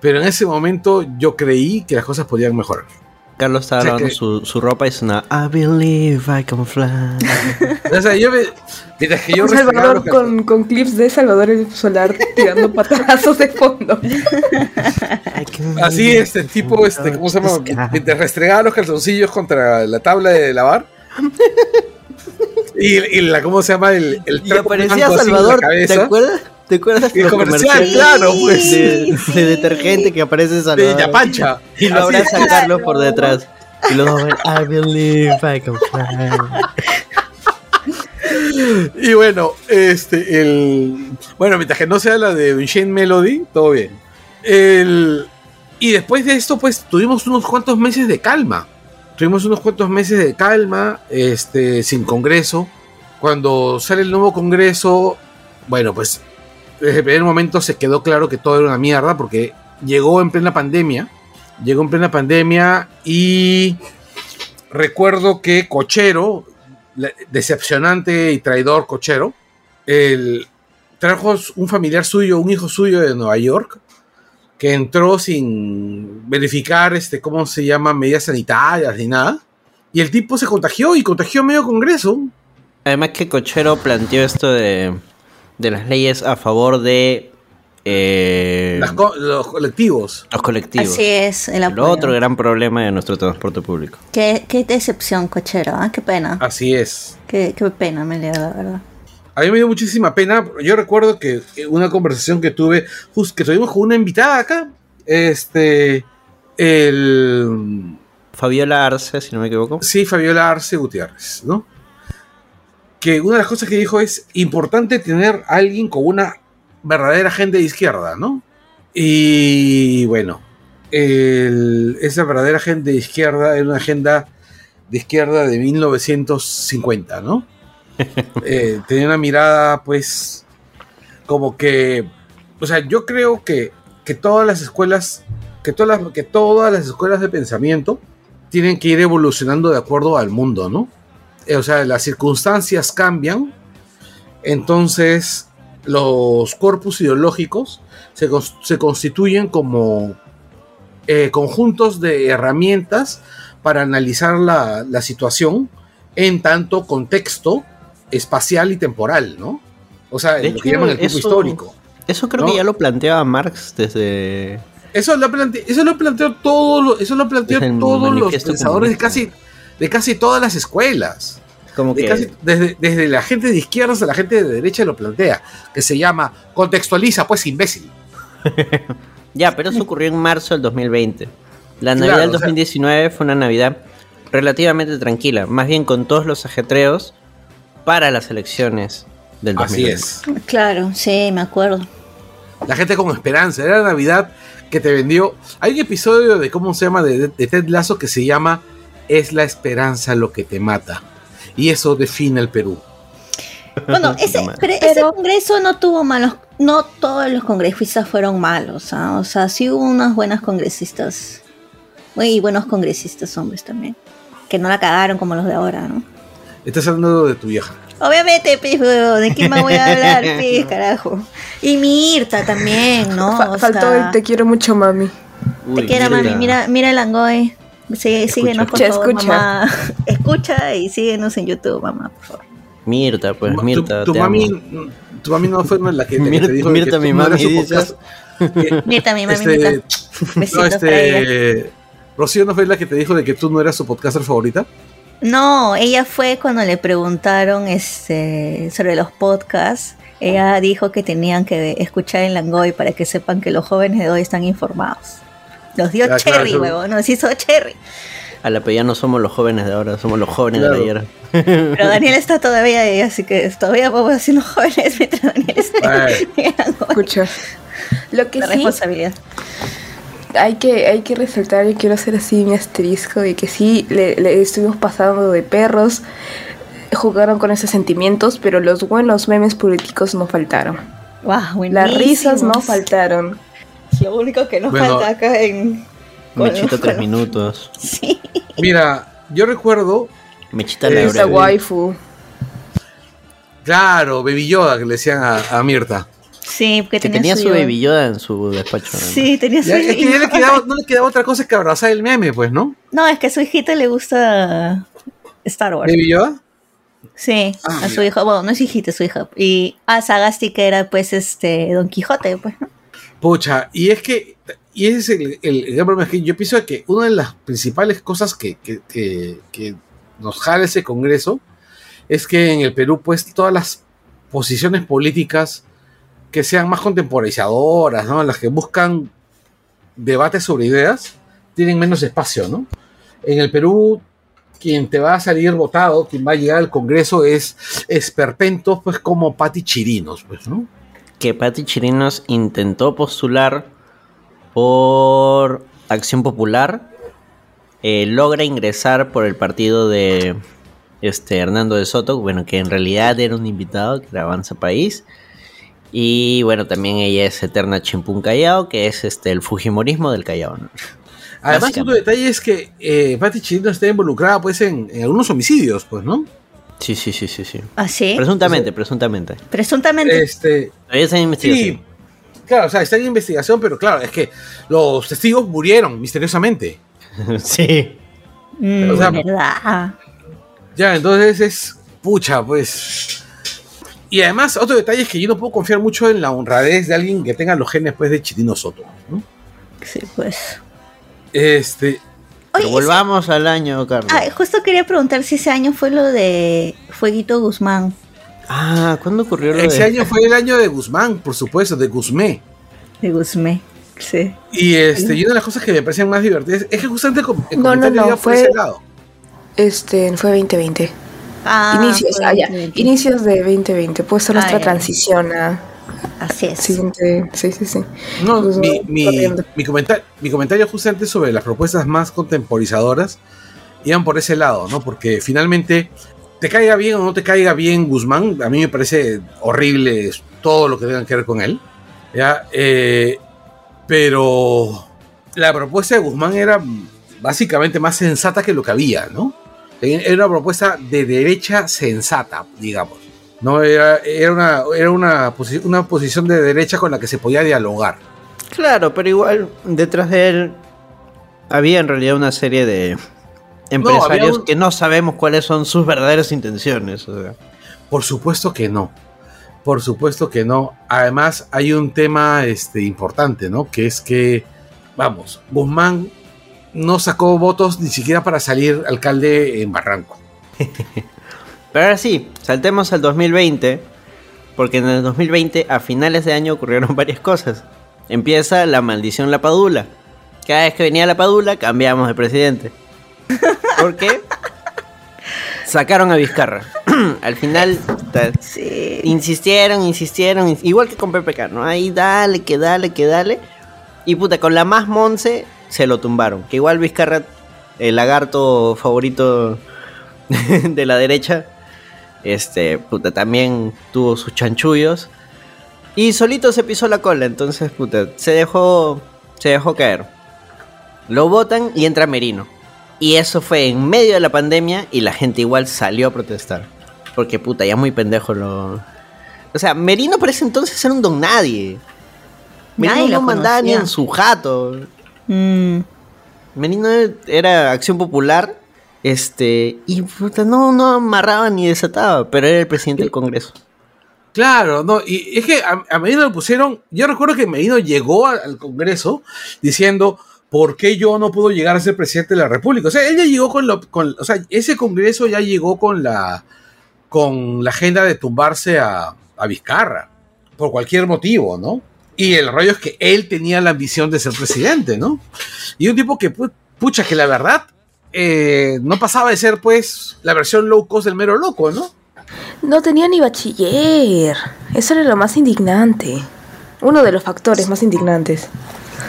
Pero en ese momento yo creí que las cosas podían mejorar. Carlos estaba O sea lavando que- su, su ropa y sonaba I believe I can fly. O sea, yo me, mientras que yo Salvador los con, con clips de Salvador el Solar tirando patazos de fondo. Así, este tipo, este, ¿cómo se llama? Mientras restregaba los calzoncillos contra la tabla de lavar. Y, y la, ¿cómo se llama? El, el Y aparecía Salvador, ¿te acuerdas? ¿Te acuerdas el los comercial, claro, pues. de, de detergente que aparece Salvador? De Yapancha. Y lo Así abraza es. Carlos por detrás. Y los dos ven, I believe I can fly. Y bueno, este, el. Bueno, mientras que no sea la de Unchained Melody, todo bien. El, y después de esto, pues tuvimos unos cuantos meses de calma. Tuvimos unos cuantos meses de calma, este, sin congreso. Cuando sale el nuevo congreso, bueno, pues desde el primer momento se quedó claro que todo era una mierda porque llegó en plena pandemia. Llegó en plena pandemia y recuerdo que Cochero, decepcionante y traidor Cochero, trajo un familiar suyo, un hijo suyo de Nueva York, que entró sin verificar este, cómo se llama, medidas sanitarias ni nada. Y el tipo se contagió y contagió medio congreso. Además que Cochero planteó esto de, de las leyes a favor de eh, Las co- los colectivos. los colectivos. Así es, el otro gran problema de nuestro transporte público. Qué, qué decepción, cochero, ¿ah? qué pena. Así es. Qué, qué pena me la verdad. A mí me dio muchísima pena. Yo recuerdo que una conversación que tuve, just- que tuvimos con una invitada acá, este, el, Fabiola Arce, si no me equivoco. sí, Fabiola Arce Gutiérrez, ¿no? Que una de las cosas que dijo es importante tener a alguien con una verdadera agenda de izquierda, ¿no? Y bueno, el- esa verdadera agenda de izquierda era una agenda de izquierda de 1950, ¿no? Eh, tenía una mirada, pues, como que, o sea, yo creo que, que todas las escuelas, que todas las, que todas las escuelas de pensamiento tienen que ir evolucionando de acuerdo al mundo, ¿no? Eh, o sea, las circunstancias cambian, entonces los corpus ideológicos se, se constituyen como eh, conjuntos de herramientas para analizar la, la situación en tanto contexto espacial y temporal, ¿no? O sea, De lo que llaman el eso- histórico. Eso creo No. que ya lo planteaba Marx desde... Eso lo plante- eso lo planteó todo, lo- eso lo planteó todos los pensadores de casi, de casi todas las escuelas. Como De que... casi- desde, desde la gente de izquierda hasta la gente de derecha lo plantea, que se llama contextualiza, pues imbécil. Ya, pero eso ocurrió en marzo del 2020. La Claro, Navidad del o sea- 2019 fue una Navidad relativamente tranquila, más bien con todos los ajetreos para las elecciones del Así 2020. es. Claro, sí, me acuerdo. La gente con esperanza. Era la Navidad que te vendió. Hay un episodio de cómo se llama de, de Ted Lasso que se llama Es la esperanza lo que te mata. Y eso define el Perú. Bueno, ese, madre. pero ese congreso no tuvo malos, no todos los congresistas fueron malos, ¿ah? o sea, sí hubo unas buenas congresistas, y buenos congresistas hombres también, que no la cagaron como los de ahora, ¿no? Estás hablando de tu vieja. Obviamente, pues, ¿de quién más voy a hablar, pues, carajo? Y Mirta también, ¿no? Fa- faltó sea, el te quiero mucho, mami. Te quiero, mami. Mira, mira el Angoy. Sí, síguenos, por Escucha, favor, escucha. mamá. Escucha y síguenos en YouTube, mamá, por favor. Mirta, pues, Tu- Mirta. tu, te mami, amo. tu mami no fue la que, la que Mirta- te dijo de Mirta, que mi mami, dices. podcast. Que- Mirta, mi mami, este, Mirta. no, este, Rocío no fue la que te dijo de que tú no eras su podcaster favorita. No, ella fue cuando le preguntaron este, sobre los podcasts. Ella dijo que tenían que escuchar en Langoy para que sepan que los jóvenes de hoy están informados. Los dio Ah, claro, Cherry, eso- huevón, nos hizo Cherry. A la ya no somos los jóvenes de ahora, somos los jóvenes Claro. de ayer. Pero Daniel está todavía ahí, así que todavía vamos siendo jóvenes mientras Daniel está en Langoy. Escucha. Lo que La sí responsabilidad. Hay que, hay que resaltar, y quiero hacer así mi asterisco, de que sí, le, le estuvimos pasando de perros, jugaron con esos sentimientos, pero los buenos memes políticos no faltaron. Wow, Las risas no faltaron. Lo único que nos Bueno. falta acá en. Mechita tres minutos. Sí. Mira, yo recuerdo, Mechita la Esa waifu. claro, Baby Yoda que le decían a, a Mirta. Sí, porque Que tenía, tenía su baby Yoda en su despacho. ¿no? Sí, tenía su Ya, es que ya le hijo. quedaba- no le quedaba otra cosa que abrazar el meme, pues, ¿no? No, es que a su hijita le gusta Star Wars. Baby Yoda. Sí, Ah, a su hijo, bueno, no es hijita, es su hija. Y a Sagasti que era pues este Don Quijote, pues, ¿no? Pucha, y es que, y ese es el, el- el gran problema, es que yo pienso que una de las principales cosas que, que- que- que nos jala ese Congreso es que en el Perú, pues, todas las posiciones políticas que sean más contemporizadoras, ¿no? Las que buscan debates sobre ideas, tienen menos espacio, ¿no? En el Perú, quien te va a salir votado, quien va a llegar al Congreso es esperpentos, pues, como Pati Chirinos, pues, ¿no? Que Pati Chirinos intentó postular por Acción Popular. eh, logra ingresar por el partido de este Hernando de Soto, bueno, que en realidad era un invitado, que era Avanza País. Y bueno, también ella es eterna Chimpún Callao, que es este el Fujimorismo del Callao. ¿no? Además, otro detalle es que eh, Pati Chirino está involucrada pues en, en algunos homicidios, pues, ¿no? Sí, sí, sí, sí, sí. ¿Ah, sí? Presuntamente, presuntamente. Presuntamente. Este, Todavía está en sí, investigación. claro, o sea, está en investigación, pero claro, es que los testigos murieron misteriosamente. Sí. Mm, o sea, verdad. Ya, entonces es pucha, pues. Y además, otro detalle es que yo no puedo confiar mucho en la honradez de alguien que tenga los genes pues de Chirino Soto, ¿no? Sí, pues. Este, Pero volvamos al año, Carlos. Ah, justo quería preguntar si ese año fue lo de Fueguito Guzmán. Ah, ¿cuándo ocurrió lo ese de- año fue el año de Guzmán, por supuesto, de Guzmé. De Guzmán. Sí. Y este, y una de las cosas que me parecen más divertidas es que justamente el No, no, comentario no, por fue- ese lado. Este, fue 2020. Ah, inicios, ah, ya, 2020. inicios de 2020. Puede ser Ah, nuestra ya. transición a Así es. siguiente. Sí, sí, sí. No, Pues, mi, mi, mi comentario, mi comentario justamente sobre las propuestas más contemporizadoras iban por ese lado, ¿no? Porque finalmente, te caiga bien o no te caiga bien Guzmán, a mí me parece horrible todo lo que tenga que ver con él, ¿ya? Eh, pero la propuesta de Guzmán era básicamente más sensata que lo que había, ¿no? Era una propuesta de derecha sensata, digamos. No era, era, una, era una, posi- una posición de derecha con la que se podía dialogar. Claro, pero igual detrás de él había en realidad una serie de empresarios un- que no sabemos cuáles son sus verdaderas intenciones. o sea. Por supuesto que no. Por supuesto que no. Además, hay un tema este, importante, ¿no? Que es que, vamos, Guzmán no sacó votos ni siquiera para salir alcalde en Barranco. Pero ahora sí, saltemos al 2020, porque en el 2020 a finales de año ocurrieron varias cosas. Empieza la maldición La Padula. Cada vez que venía La Padula cambiamos de presidente. ¿Por qué? Sacaron a Vizcarra. al final Sí. insistieron, insistieron, ins- igual que con PPK, ¿no? Ahí dale, que dale, que dale. Y puta, con la más Monse se lo tumbaron. Que igual Vizcarra, el lagarto favorito de la derecha, este, puta, también tuvo sus chanchullos. Y solito se pisó la cola, entonces, puta, se dejó, se dejó caer. Lo votan y entra Merino. Y eso fue en medio de la pandemia y la gente igual salió a protestar. Porque puta, ya muy pendejo lo... O sea, Merino parece entonces ser un don nadie. Merino Nadie no lo mandaba ni en su jato. Mm, Merino era acción popular. Este, y puta, no, no amarraba ni desataba, pero era el presidente del Congreso. Claro, no, y es que a, a Medina lo pusieron, yo recuerdo que Medina llegó al, Congreso diciendo, ¿por qué yo no puedo llegar a ser presidente de la República? O sea, él llegó con lo, o sea, ese Congreso ya llegó con la, con la agenda de tumbarse a, a Vizcarra, por cualquier motivo, ¿no? Y el rollo es que él tenía la ambición de ser presidente, ¿no? Y un tipo que, pu- pucha, que la verdad, eh, no pasaba de ser, pues, la versión low cost del mero loco, ¿no? No tenía ni bachiller. Eso era lo más indignante. Uno de los factores más indignantes.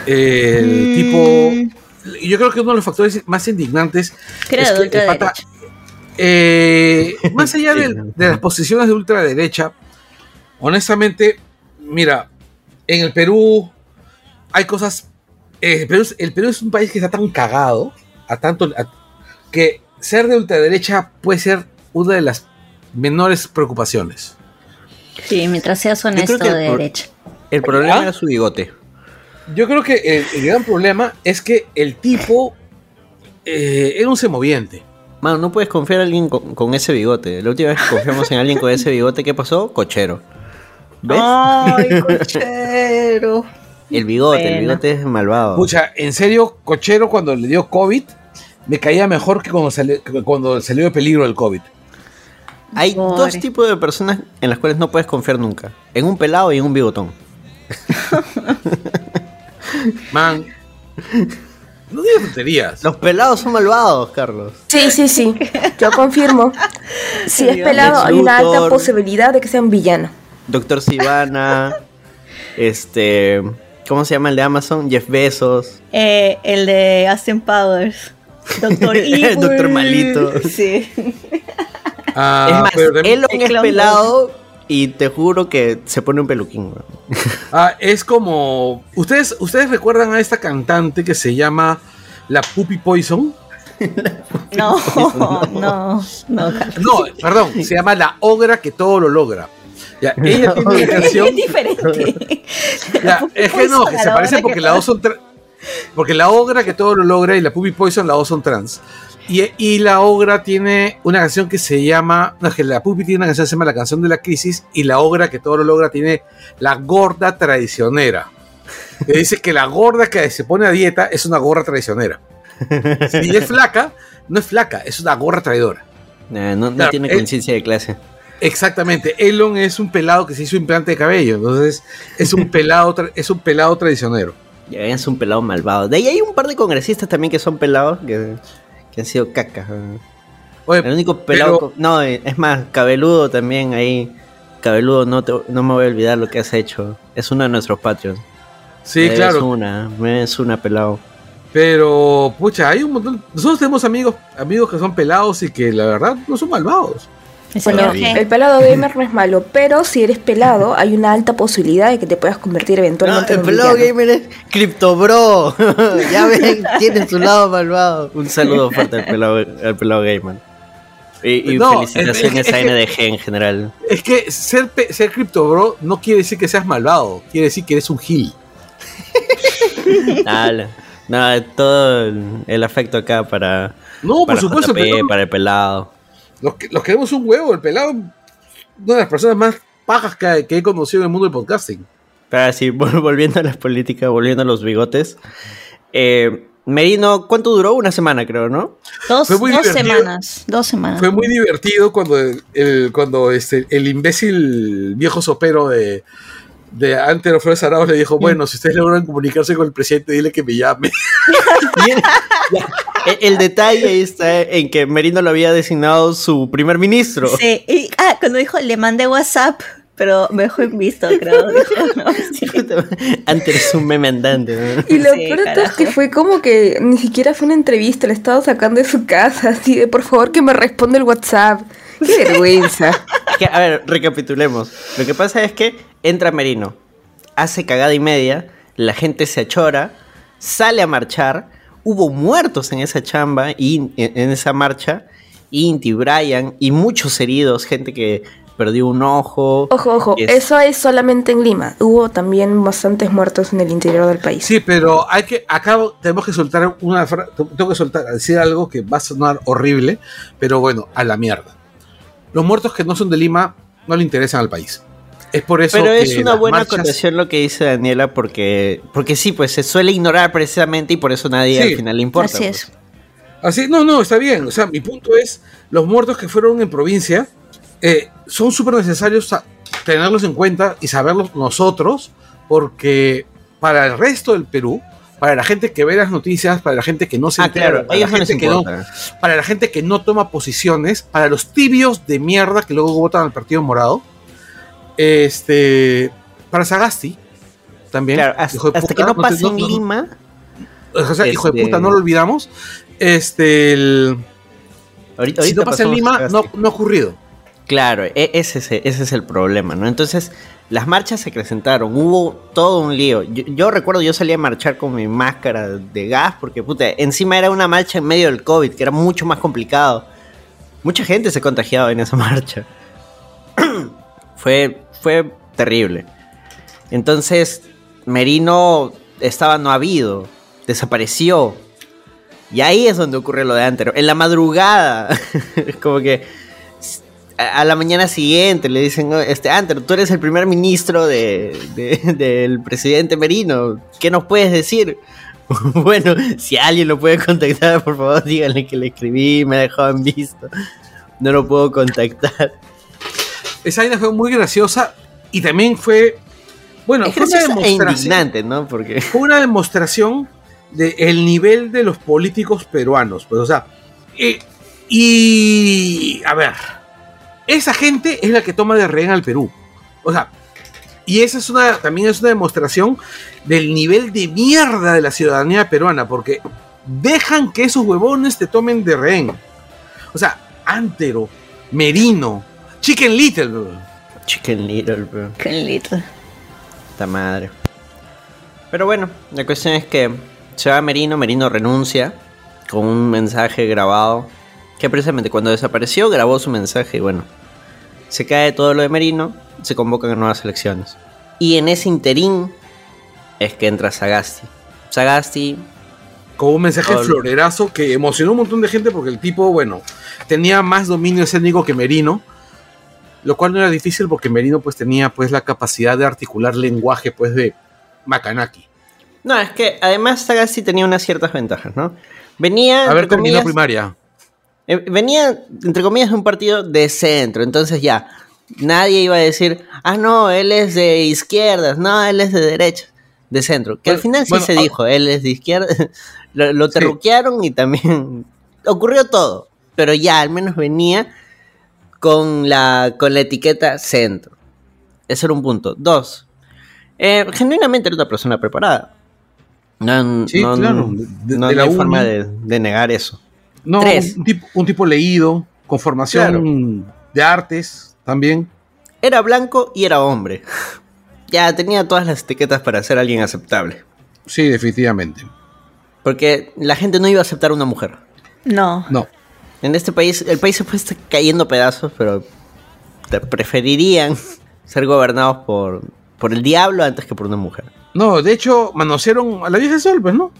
El tipo. Yo creo que uno de los factores más indignantes Creo, es de que el pata, ultraderecha. eh, más allá de, de las posiciones de ultraderecha, honestamente, mira, en el Perú hay cosas. eh, el, Perú, es- el Perú es un país que está tan cagado a tanto a- que ser de ultraderecha puede ser una de las menores preocupaciones. Sí, mientras seas honesto de derecha. El problema ¿Ah? era su bigote. Yo creo que el, el gran problema es que el tipo eh, era un semoviente. Mano, no puedes confiar en alguien con, con ese bigote. La última vez que confiamos en alguien con ese bigote, ¿qué pasó? Cochero. ¿Ves? Ay, cochero. el bigote, el bigote es malvado. Pucha, en serio, Cochero cuando le dio COVID, me caía mejor que cuando, salió- que cuando salió de peligro el COVID. Hay Pobre. dos tipos de personas en las cuales no puedes confiar nunca. En un pelado y en un bigotón. Man, no digas tonterías. Los pelados son malvados, Carlos. Sí, sí, sí. Yo confirmo. Si es pelado, hay una alta posibilidad de que sea un villano. Doctor Sivana. este. ¿Cómo se llama el de Amazon? Jeff Bezos. Eh, el de Austin Powers. Doctor Evil. Doctor Malito. Sí. Ah, es más, pero Elon es pelado y te juro que se pone un peluquín. ah, es como. ¿ustedes, ¿Ustedes recuerdan a esta cantante que se llama La Puppy Poison? No, no, no. No, perdón, se llama La Ogra que todo lo logra. Ya, ella tiene una canción. Es diferente. Ya, es que no, que se parece porque que la dos son porque la ogra que todo lo logra y la Puppy Poison la dos son trans. Y, y la ogra tiene una canción que se llama, no, es que la Puppy tiene una canción que se llama La canción de la crisis y la ogra que todo lo logra tiene la gorda traicionera. Que dice que la gorda que se pone a dieta es una gorra traicionera. Si es flaca, no es flaca, es una gorra traidora. Nah, no no Claro, tiene conciencia de clase. Exactamente, Elon es un pelado que se hizo implante de cabello, entonces es un pelado, tra- es un pelado traicionero. Ya es un pelado malvado. De ahí hay un par de congresistas también que son pelados que, que han sido cacas. Oye, El único pelado. pero- No, eh, es más, Cabeludo también ahí. Cabeludo, no, te- no me voy a olvidar lo que has hecho. Es uno de nuestros Patreons. sí, claro. una, me es una pelado. Pero, pucha, hay un montón. Nosotros tenemos amigos, amigos que son pelados y que la verdad no son malvados. El Bueno, el pelado gamer no es malo, pero si eres pelado, hay una alta posibilidad de que te puedas convertir No, eventualmente el en un pelado villano. gamer es Crypto Bro. ya ven, tiene su lado malvado. Un saludo fuerte al pelado, al pelado gamer. Y, y No, felicitaciones es- es a NDG en general. Es que ser, ser Crypto Bro no quiere decir que seas malvado, quiere decir que eres un gil. Ala. No, todo el, el afecto acá para, No, por supuesto, JP, pero para el pelado. Los, que- los queremos un huevo. El pelado, una de las personas más pajas que, que he conocido en el mundo del podcasting. Así, vol- volviendo a las políticas, volviendo a los bigotes. Eh, Merino, ¿cuánto duró? Una semana, creo, ¿no? Dos, Fue muy dos divertido. semanas. Dos semanas. Fue muy divertido cuando el, el- cuando este, el imbécil viejo sopero de, de Antero Flores Arauz le dijo, bueno, si ustedes logran comunicarse con el presidente, dile que me llame. El, el- detalle ahí está en que Merino lo había designado su primer ministro. Sí, y, ah, cuando dijo, le mandé WhatsApp, pero me dejó en visto, creo. Dijo, no, sí. Antes es un meme andante. ¿no? Y lo Sí, peor es que fue como que ni siquiera fue una entrevista, le estaba sacando de su casa, así de por favor que me responda el WhatsApp. Qué vergüenza. Que, a ver, recapitulemos. Lo que pasa es que entra Merino, hace cagada y media, la gente se achora, sale a marchar, hubo muertos en esa chamba y en, en esa marcha. Inti, Brian y muchos heridos, gente que perdió un ojo. Ojo, ojo, Es- eso es solamente en Lima. Hubo también bastantes muertos en el interior del país. Sí, pero hay que, acá tenemos que soltar una fra- tengo que soltar, decir algo que va a sonar horrible, pero bueno, a la mierda. Los muertos que no son de Lima no le interesan al país. Es por eso Pero que es una buena marchas- acotación lo que dice Daniela porque, porque sí, pues se suele ignorar precisamente y por eso nadie Sí. al final le importa. Así pues. es. Así, no, no, está bien. O sea, mi punto es, los muertos que fueron en provincia eh, son súper necesarios sa- tenerlos en cuenta y saberlos nosotros, porque para el resto del Perú, para la gente que ve las noticias, para la gente que no se Ah, entera, claro, para, la gente que no, importa. para la gente que no toma posiciones, para los tibios de mierda que luego votan al Partido Morado, este, para Sagasti también. Claro, hasta, hijo de hasta puta, que no pase en no- Lima, o sea, hijo de Este- puta, no lo olvidamos. Este, el, ahorita, si no pasa en Lima, no, no ha ocurrido. Claro, e- ese es, ese es el problema, ¿no? Entonces, las marchas se acrecentaron, hubo todo un lío. Yo, recuerdo, yo salí a marchar con mi máscara de gas, porque, puta, encima era una marcha en medio del COVID, que era mucho más complicado. Mucha gente se contagiaba en esa marcha. fue, fue terrible. Entonces, Merino estaba no habido, desapareció. Y ahí es donde ocurre lo de Antero. En la madrugada, como que a a la mañana siguiente le dicen, "Oh, este Antero, tú eres el primer ministro de, de- del presidente Merino. ¿Qué nos puedes decir? bueno, si alguien lo puede contactar, por favor, díganle que le escribí, me en visto. No lo puedo contactar. Esa vaina fue muy graciosa y también fue, bueno, es fue una, e demostración, indignante, ¿no? Porque fue una demostración del nivel de los políticos peruanos. Pues, o sea, eh, y a ver, esa gente es la que toma de rehén al Perú. O sea, y esa es una, también es una demostración del nivel de mierda de la ciudadanía peruana, porque dejan que esos huevones te tomen de rehén. O sea, Antero, Merino, Chicken Little, bro. Chicken Little, bro. Qué lindo. Esta madre. Pero bueno, la cuestión es que se va Merino, Merino renuncia con un mensaje grabado. Que precisamente cuando desapareció grabó su mensaje y bueno, se cae todo lo de Merino, se convocan nuevas elecciones. Y en ese interín es que entra Sagasti. Sagasti, con un mensaje florerazo que emocionó un montón de gente porque el tipo, bueno, tenía más dominio escénico que Merino, lo cual no era difícil porque Merino pues tenía pues la capacidad de articular lenguaje pues de Makanaki. No, es que además Sagasti tenía unas ciertas ventajas, ¿no? Venía, Haber terminado primaria. Eh, venía, entre comillas, un partido de centro, entonces ya, nadie iba a decir, ah, no, él es de izquierdas, no, él es de derecha, de centro. Que al final sí bueno, se ah- dijo, él es de izquierda, lo, lo terruquearon y también ocurrió todo, pero ya al menos venía con la, con la etiqueta centro. Ese era un punto. Dos, eh, genuinamente era una persona preparada. No, Sí, no, claro, no- de- no de hay forma de, de negar eso. No, Tres. un tipo, un tipo leído, con formación de artes también. Era blanco y era hombre. Ya tenía todas las etiquetas para ser alguien aceptable. Sí, definitivamente. Porque la gente no iba a aceptar a una mujer. No. No. En este país, el país se fue está cayendo pedazos, pero te preferirían ser gobernados por, por el diablo antes que por una mujer. No, de hecho, manosearon a la vieja Sol, pues, ¿no?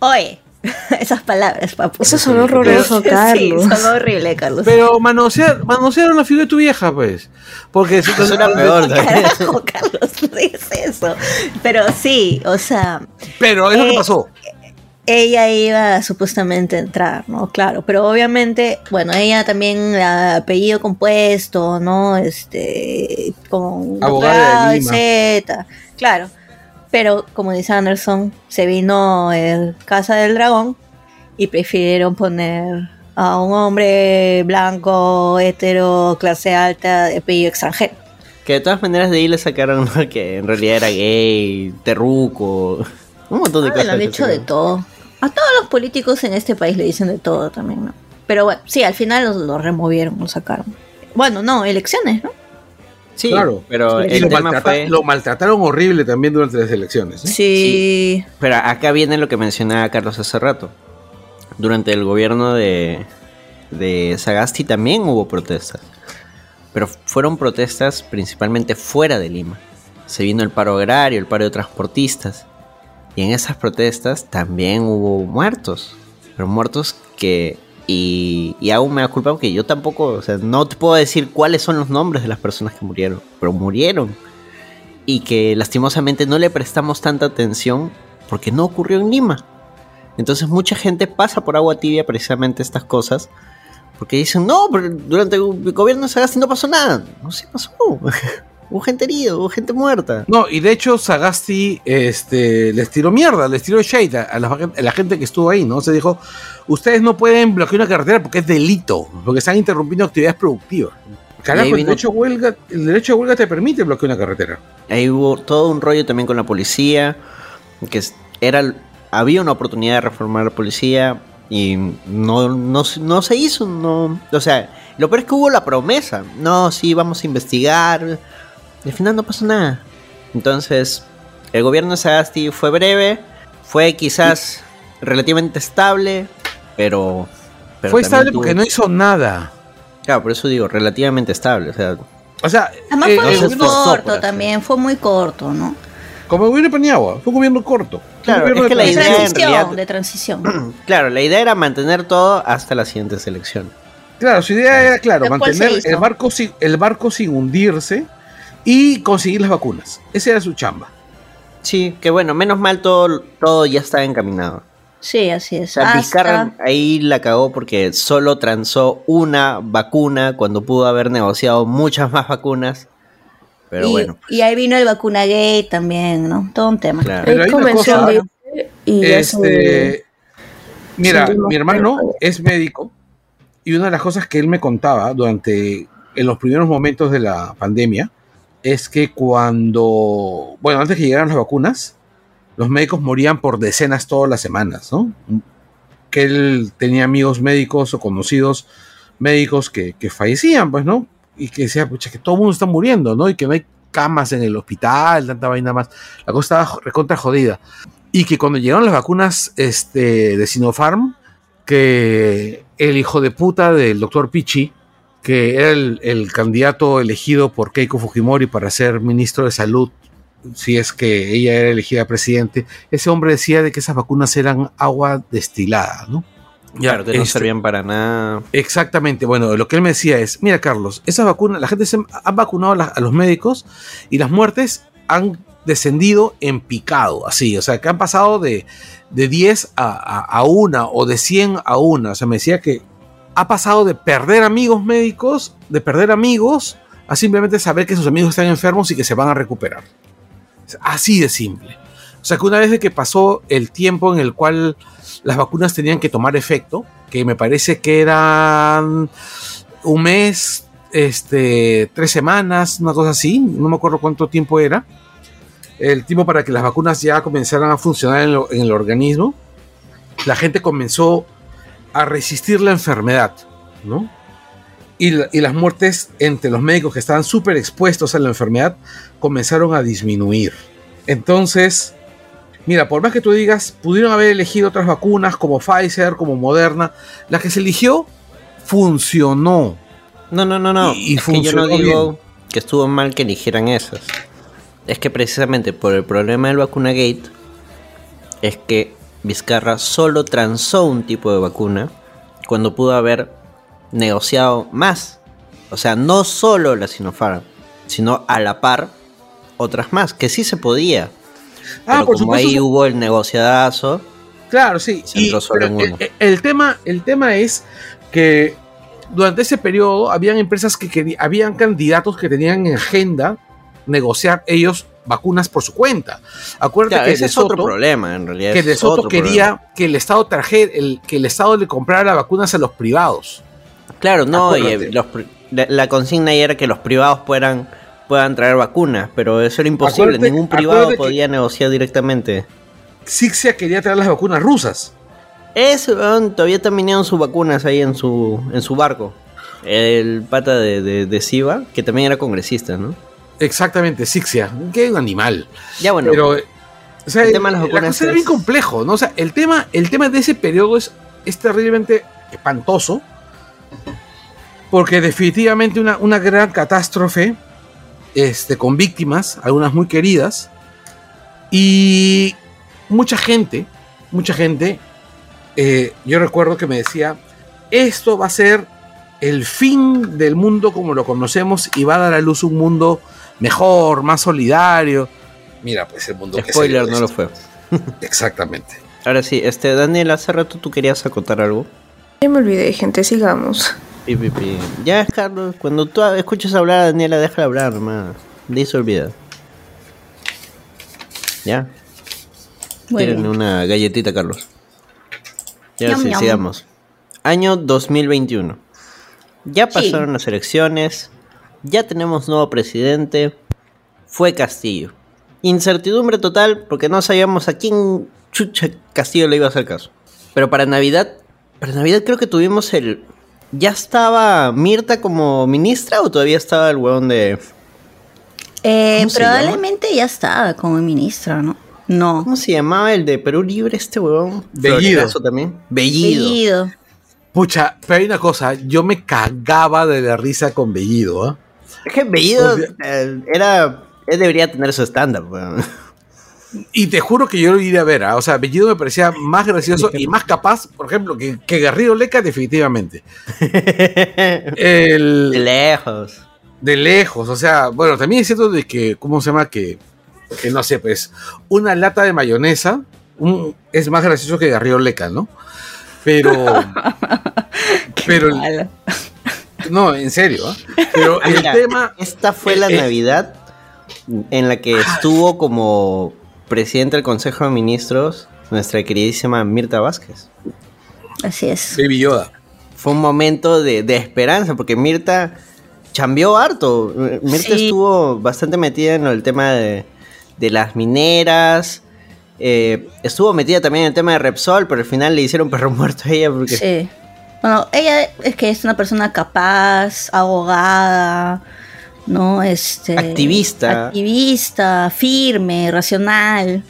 Oye, esas palabras, papu. Eso sonó horroroso, Sí, Carlos. sonó horrible, Carlos. Pero manosear, manosearon la figura de tu vieja, pues. Porque si Eso era peor. Carajo, Carlos, ¿qué es eso? Pero sí, o sea, Pero es lo que Eh, pasó. ella iba supuestamente a entrar, ¿no? Claro, pero obviamente, bueno, ella también la apellido compuesto, ¿no? Este, con Abogada de Lima. Z, claro. Pero como dice Anderson, se vino el Casa del Dragón y prefirieron poner a un hombre blanco, hetero, clase alta, de apellido extranjero. Que de todas maneras de ahí le sacaron ¿no? que en realidad era gay, terruco, un montón de Ah, cosas. le han dicho de todo. A todos los políticos en este país le dicen de todo también, ¿no? Pero bueno, sí, al final los, los removieron, los sacaron. Bueno, no, elecciones, ¿no? Sí, Claro. pero Y el lo, tema maltrata- fue... lo maltrataron horrible también durante las elecciones. ¿eh? Sí. Pero acá viene lo que mencionaba Carlos hace rato. Durante el gobierno de, de Sagasti también hubo protestas. Pero fueron protestas principalmente fuera de Lima. Se vino el paro agrario, el paro de transportistas. Y en esas protestas también hubo muertos. Pero muertos que... Y, aún me da culpa porque yo tampoco, o sea, no te puedo decir cuáles son los nombres de las personas que murieron. Pero murieron y que lastimosamente no le prestamos tanta atención porque no ocurrió en Lima. Entonces mucha gente pasa por agua tibia precisamente estas cosas porque dicen, no, pero durante el gobierno de Sagasti no pasó nada. No se pasó. hubo gente herida, hubo gente muerta. No, y de hecho Sagasti este, les tiró mierda, les tiró shade a, a la, a la gente que estuvo ahí, ¿no? Se dijo, ustedes no pueden bloquear una carretera porque es delito, porque están interrumpiendo actividades productivas. Carajo, ahí el, vino- derecho huelga, el derecho a huelga te permite bloquear una carretera. Ahí hubo todo un rollo también con la policía, que era, había una oportunidad de reformar la policía y no, no, se- no se hizo. No, o sea, lo peor es que hubo la promesa. No, sí, vamos a investigar. Y al final no pasó nada. Entonces, el gobierno de Sagasti fue breve, fue quizás relativamente estable, pero... pero Fue estable tuvo- porque no hizo nada. Claro, por eso digo, relativamente estable. O sea, O sea, Además eh, fue muy corto también, fue muy corto, ¿no? como el gobierno de Paniagua, fue un gobierno corto. Claro, gobierno es que la De idea en transición, realidad- de transición. claro, la idea era mantener todo hasta la siguiente selección. Claro, su idea era, claro, mantener el barco, sin, el barco sin hundirse y conseguir las vacunas. Esa era su chamba. Sí, que bueno, menos mal todo, todo ya está encaminado. Sí, así es. O sea, Hasta- ahí la cagó porque solo transó una vacuna cuando pudo haber negociado muchas más vacunas. Pero y, bueno, y ahí vino el vacuna gay también, ¿no? Todo un tema. claro. Pero hay Ahí una cosa- y Este, mira, mi hermano es médico y una de las cosas que él me contaba durante en los primeros momentos de la pandemia es que cuando, bueno, antes que llegaran las vacunas, los médicos morían por decenas todas las semanas, ¿no? Que él tenía amigos médicos o conocidos médicos que, que fallecían, pues, ¿no? Y que decía, pucha, que todo el mundo está muriendo, ¿no? Y que no hay camas en el hospital, tanta vaina más. La cosa estaba recontra jodida. Y que cuando llegaron las vacunas este, de Sinopharm, que el hijo de puta del doctor Pichi, que era el, el candidato elegido por Keiko Fujimori para ser ministro de salud, si es que ella era elegida presidente, ese hombre decía de que esas vacunas eran agua destilada, ¿no? Ya, claro, que no este, servían para nada. Exactamente, bueno, lo que él me decía es, mira Carlos, esas vacunas, la gente se ha vacunado a, la- a los médicos y las muertes han descendido en picado, así, o sea, que han pasado de, de 10 a, a, a una o de 100 a una, o sea, me decía que ha pasado de perder amigos médicos, de perder amigos, a simplemente saber que sus amigos están enfermos y que se van a recuperar. Así de simple. O sea, que una vez de que pasó el tiempo en el cual las vacunas tenían que tomar efecto, que me parece que eran un mes, este, tres semanas, una cosa así, no me acuerdo cuánto tiempo era, el tiempo para que las vacunas ya comenzaran a funcionar en, en el organismo, la gente comenzó a resistir la enfermedad, ¿no? Y, la- y las muertes entre los médicos que estaban súper expuestos a la enfermedad comenzaron a disminuir. Entonces, Mira, por más que tú digas, pudieron haber elegido otras vacunas como Pfizer, como Moderna, la que se eligió funcionó. No, no, no, no. Y- y es que yo no funcionó digo bien. que estuvo mal que eligieran esas. Es que precisamente por el problema del vacuna gate es que Vizcarra solo transó un tipo de vacuna cuando pudo haber negociado más. O sea, no solo la Sinopharm, sino a la par otras más, que sí se podía. Ah, Pero por como supuesto. ahí hubo el negociadazo, Claro, sí. Se Y, entró solo en uno. el- el tema, el tema es que durante ese periodo habían empresas que querían, habían candidatos que tenían en agenda negociar ellos vacunas por su cuenta. Acuérdate Claro, que ese De es otro Soto- problema en realidad. que De Soto quería problema. que el Estado trajera, el, que el Estado le comprara vacunas a los privados. Claro, no, y, los la, la consigna ahí era que los privados puedan, puedan traer vacunas, pero eso era imposible, Acuérdate- ningún privado podía negociar directamente. Sixia quería traer las vacunas rusas. Weón todavía tenían sus vacunas ahí en su, en su barco. El pata de, de, de Siva, que también era congresista, ¿no? Exactamente, Sixia. Que un animal. Ya bueno. Pero, o sea, El tema de las la cosa era es- bien complejo, ¿no? O sea, el tema, el tema de ese periodo es, es terriblemente espantoso. Porque definitivamente una, una gran catástrofe este, con víctimas, algunas muy queridas. Y mucha gente, mucha gente, eh, yo recuerdo que me decía, esto va a ser el fin del mundo como lo conocemos y va a dar a luz un mundo mejor, más solidario. Mira, pues el mundo que Spoiler, se dio no lo fue. Exactamente. Ahora sí, este, Daniel, hace rato tú querías acotar algo. Ya me olvidé, gente, sigamos. Pi, pi, pi. Ya, Carlos, cuando tú escuches hablar a Daniela, déjala hablar, nomás. De eso olvida. Ya. Tírenle bien. una galletita, Carlos. Ya, sí, sigamos. Año 2021. Ya Sí. pasaron las elecciones. Ya tenemos nuevo presidente. Fue Castillo. Incertidumbre total porque no sabíamos a quién chucha Castillo le iba a hacer caso. Pero para Navidad, para Navidad creo que tuvimos el... ¿Ya estaba Mirta como ministra o todavía estaba el huevón de... Eh, probablemente ya estaba como ministra, ¿no? No. ¿Cómo se llamaba el de Perú Libre este huevón? Bellido. También. Bellido. Bellido. Pucha, pero hay una cosa, yo me cagaba de la risa con Bellido, ¿ah? Que Bellido O sea- eh, era... Él debería tener su stand-up, weón. Y te juro que yo lo iría a ver, ¿ah? o sea, Bellido me parecía más gracioso y más capaz, por ejemplo, que, que Garrido Leca, definitivamente. El, De lejos. de lejos, o sea, bueno, también es cierto de que, ¿cómo se llama? Que, que no sé, pues, una lata de mayonesa un- es más gracioso que Garrido Leca, ¿no? Pero, pero. No, en serio, ¿ah? Pero el Mira, tema, Esta fue la Eh, eh. Navidad en la que estuvo como presidente del Consejo de Ministros nuestra queridísima Mirta Vázquez. Así es. Baby Yoda. Fue un momento de, de esperanza porque Mirta cambió harto. Mirta Sí. estuvo bastante metida en el tema de, de las mineras. eh, estuvo metida también en el tema de Repsol, pero al final le hicieron perro muerto a ella porque Sí. Bueno, ella es que es una persona capaz, abogada, ¿no? Este, Activista. Activista, firme, racional,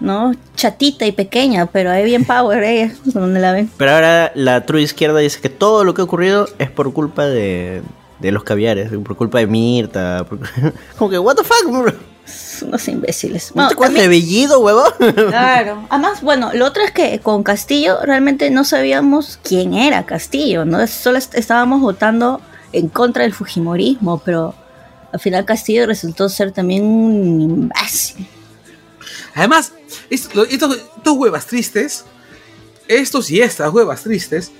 ¿no? Chatita y pequeña, pero hay bien power ella, donde la ven. Pero ahora la true izquierda dice que todo lo que ha ocurrido es por culpa de, de los caviares, por culpa de Mirta. por- Como que, what the fuck, bro? Unos imbéciles. ¿No te acuerdas Bellido, huevón? Claro. Además, bueno, lo otro es que con Castillo realmente no sabíamos quién era Castillo, ¿no? Solo est- estábamos votando en contra del Fujimorismo, pero al final Castillo resultó ser también un imbécil. Además, estos, estos huevas tristes, estos y estas huevas tristes,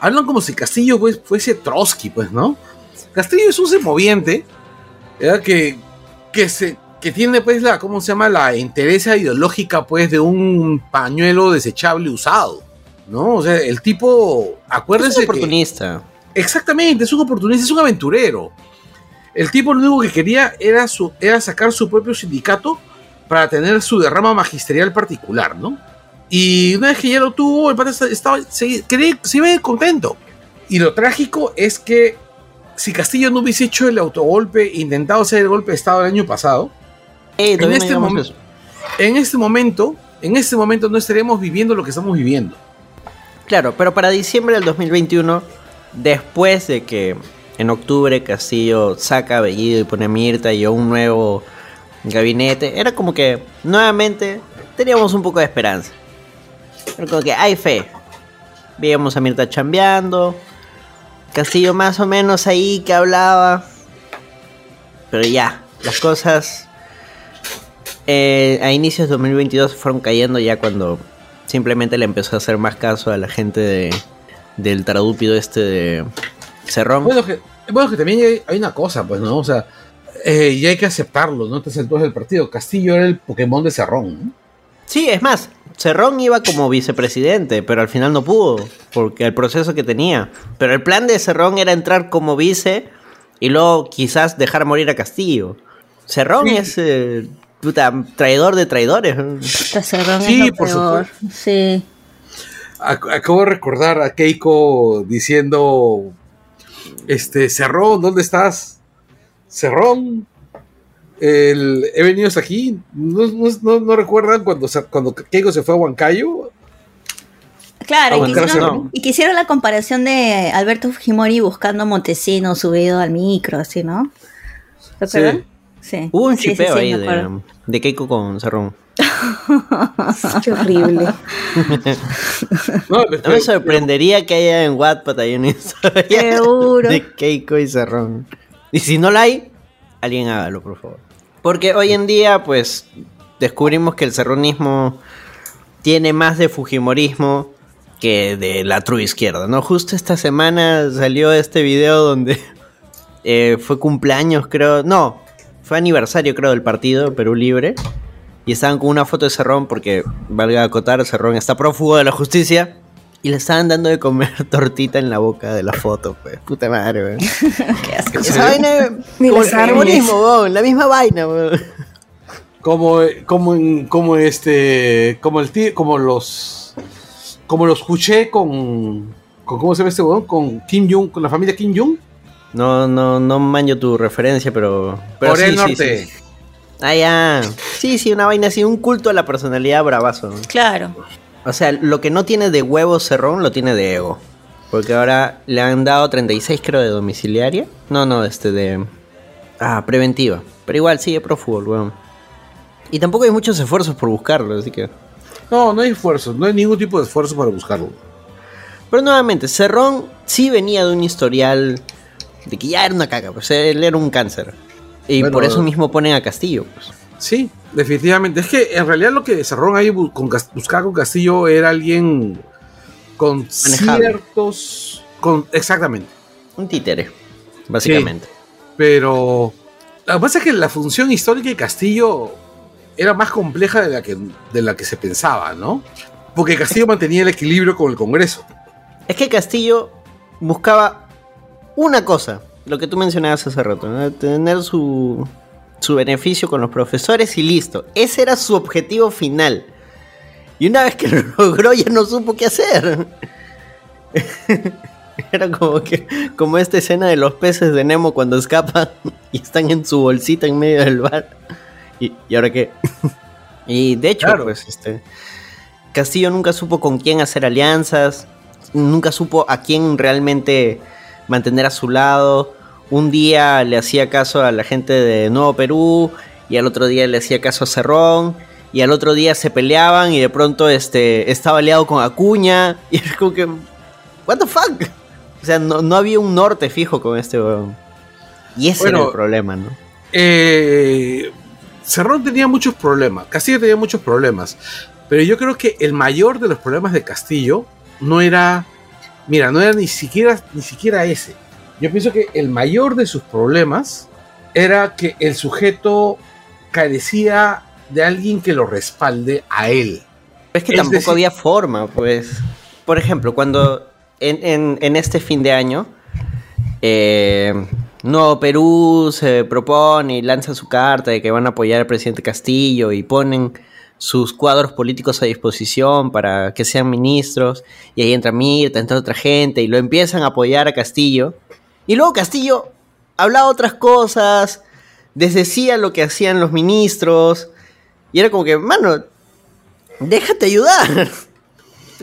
hablan como si Castillo pues, fuese Trotsky, pues, ¿no? Castillo es un semoviente, ¿verdad? Que, que, se, que tiene, pues, la, ¿cómo se llama? La interesa ideológica, pues, de un pañuelo desechable usado, ¿no? O sea, el tipo, Es acuérdense un que... oportunista. Exactamente, es un oportunista, es un aventurero. El tipo lo único que quería era, su, era sacar su propio sindicato para tener su derrama magisterial particular, ¿no? Y una vez que ya lo tuvo, el pata esta- estaba, se, quería- se iba contento. Y lo trágico es que si Castillo no hubiese hecho el autogolpe, intentado hacer el golpe de Estado el año pasado, Eh, este eso. en este momento, en este momento no estaríamos viviendo lo que estamos viviendo. Claro, pero para diciembre del 2021, después de que en octubre Castillo saca a Bellido y pone a Mirta y a un nuevo gabinete, era como que nuevamente teníamos un poco de esperanza. Era como que hay fe. Veíamos a Mirta chambeando, Castillo más o menos ahí que hablaba, pero ya, las cosas eh, a inicios de 2022 fueron cayendo ya cuando simplemente le empezó a hacer más caso a la gente de, del tradúpido este de Cerrón. Bueno, que, bueno, que también hay, hay una cosa, pues, ¿no? O sea, eh, y hay que aceptarlo, ¿no? Te sentó del partido. Castillo era el Pokémon de Cerrón, ¿no? Sí, es más, Cerrón iba como vicepresidente, pero al final no pudo, porque el proceso que tenía. Pero el plan de Cerrón era entrar como vice y luego quizás dejar morir a Castillo. Cerrón Sí. es eh, puta, traidor de traidores. Sí, lo por peor. Sí. Ac- Acabo de recordar a Keiko diciendo, este, Cerrón, ¿dónde estás? Cerrón. el- he venido hasta aquí. ¿No, no, no- no recuerdan cuando, se- cuando Keiko se fue a Huancayo? Claro, y quisieron, la comparación de Alberto Fujimori buscando a Montesinos subido al micro, así, ¿no? ¿Se acuerdan? Sí. Hubo un sí, chipeo sí, ahí de, de Keiko con Cerrón. Qué horrible. No, No me sorprendería que haya en Wattpad hay una historia Seguro. de Keiko y Cerrón. Y si no la hay, alguien hágalo, por favor. Porque hoy en día, pues, descubrimos que el cerronismo tiene más de fujimorismo que de la true izquierda, ¿no? Justo esta semana salió este video donde eh, fue cumpleaños, creo, no, fue aniversario, creo, del partido Perú Libre. Y estaban con una foto de Cerrón porque, valga acotar, Cerrón está prófugo de la justicia. Y le estaban dando de comer tortita en la boca de la foto, pues. Puta madre, weón. Qué asco. Esa vaina Ni como el armes. fujimorismo, weón, la misma vaina, weón. como, como, en- como este, como el tío, como los, como los escuché con, con ¿cómo se llama este weón? Con Kim Jong, con la familia Kim Jong. No, no, no manjo tu referencia, pero. pero Corea del sí, sí, Norte. sí. Ah, ya. Sí, sí, una vaina así, un culto a la personalidad bravazo. ¿no? Claro. O sea, lo que no tiene de huevo cerrón lo tiene de ego. Porque ahora le han dado 36, creo, de domiciliaria. No, no, este de. Ah, preventiva. Pero igual sigue pro fútbol, weón. Y tampoco hay muchos esfuerzos por buscarlo, así que. No, no hay esfuerzo, no hay ningún tipo de esfuerzo para buscarlo. Pero nuevamente, Cerrón sí venía de un historial de que ya era una caca, pues él era un cáncer. Y Bueno, por eso mismo ponen a Castillo, pues. Sí, definitivamente. Es que en realidad lo que Cerrón ahí con, buscaba con Castillo era alguien con Manejable. ciertos. Con, exactamente. Un títere, básicamente. Pero lo que pasa es que la función histórica de Castillo era más compleja de la que, de la que se pensaba, ¿no? Porque Castillo mantenía el equilibrio con el Congreso. Es que Castillo buscaba una cosa, lo que tú mencionabas hace rato, ¿no? tener su, su beneficio con los profesores y listo. Ese era su objetivo final. Y una vez que lo logró ya no supo qué hacer. Era como que como esta escena de los peces de Nemo cuando escapan y están en su bolsita en medio del bar. ¿Y, y ahora qué? y de hecho, Claro. pues este Castillo nunca supo con quién hacer alianzas, nunca supo a quién realmente mantener a su lado. Un día le hacía caso a la gente de Nuevo Perú y al otro día le hacía caso a Cerrón y al otro día se peleaban y de pronto este estaba aliado con Acuña y era como que what the fuck? O sea, no, no había un norte fijo con este weón. Y ese era Bueno, el problema, ¿no? Eh, Cerrón tenía muchos problemas, Castillo tenía muchos problemas, pero yo creo que el mayor de los problemas de Castillo no era, mira, no era ni siquiera, ni siquiera ese. Yo pienso que el mayor de sus problemas era que el sujeto carecía de alguien que lo respalde a él. Es que Es tampoco decir- había forma, pues. Por ejemplo, cuando en, en- en este fin de año, eh, Nuevo Perú se propone y lanza su carta de que van a apoyar al presidente Castillo y ponen sus cuadros políticos a disposición para que sean ministros, y ahí entra Mirta, entra otra gente, y lo empiezan a apoyar a Castillo. Y luego Castillo hablaba otras cosas, desdecía lo que hacían los ministros, y era como que, mano, déjate ayudar.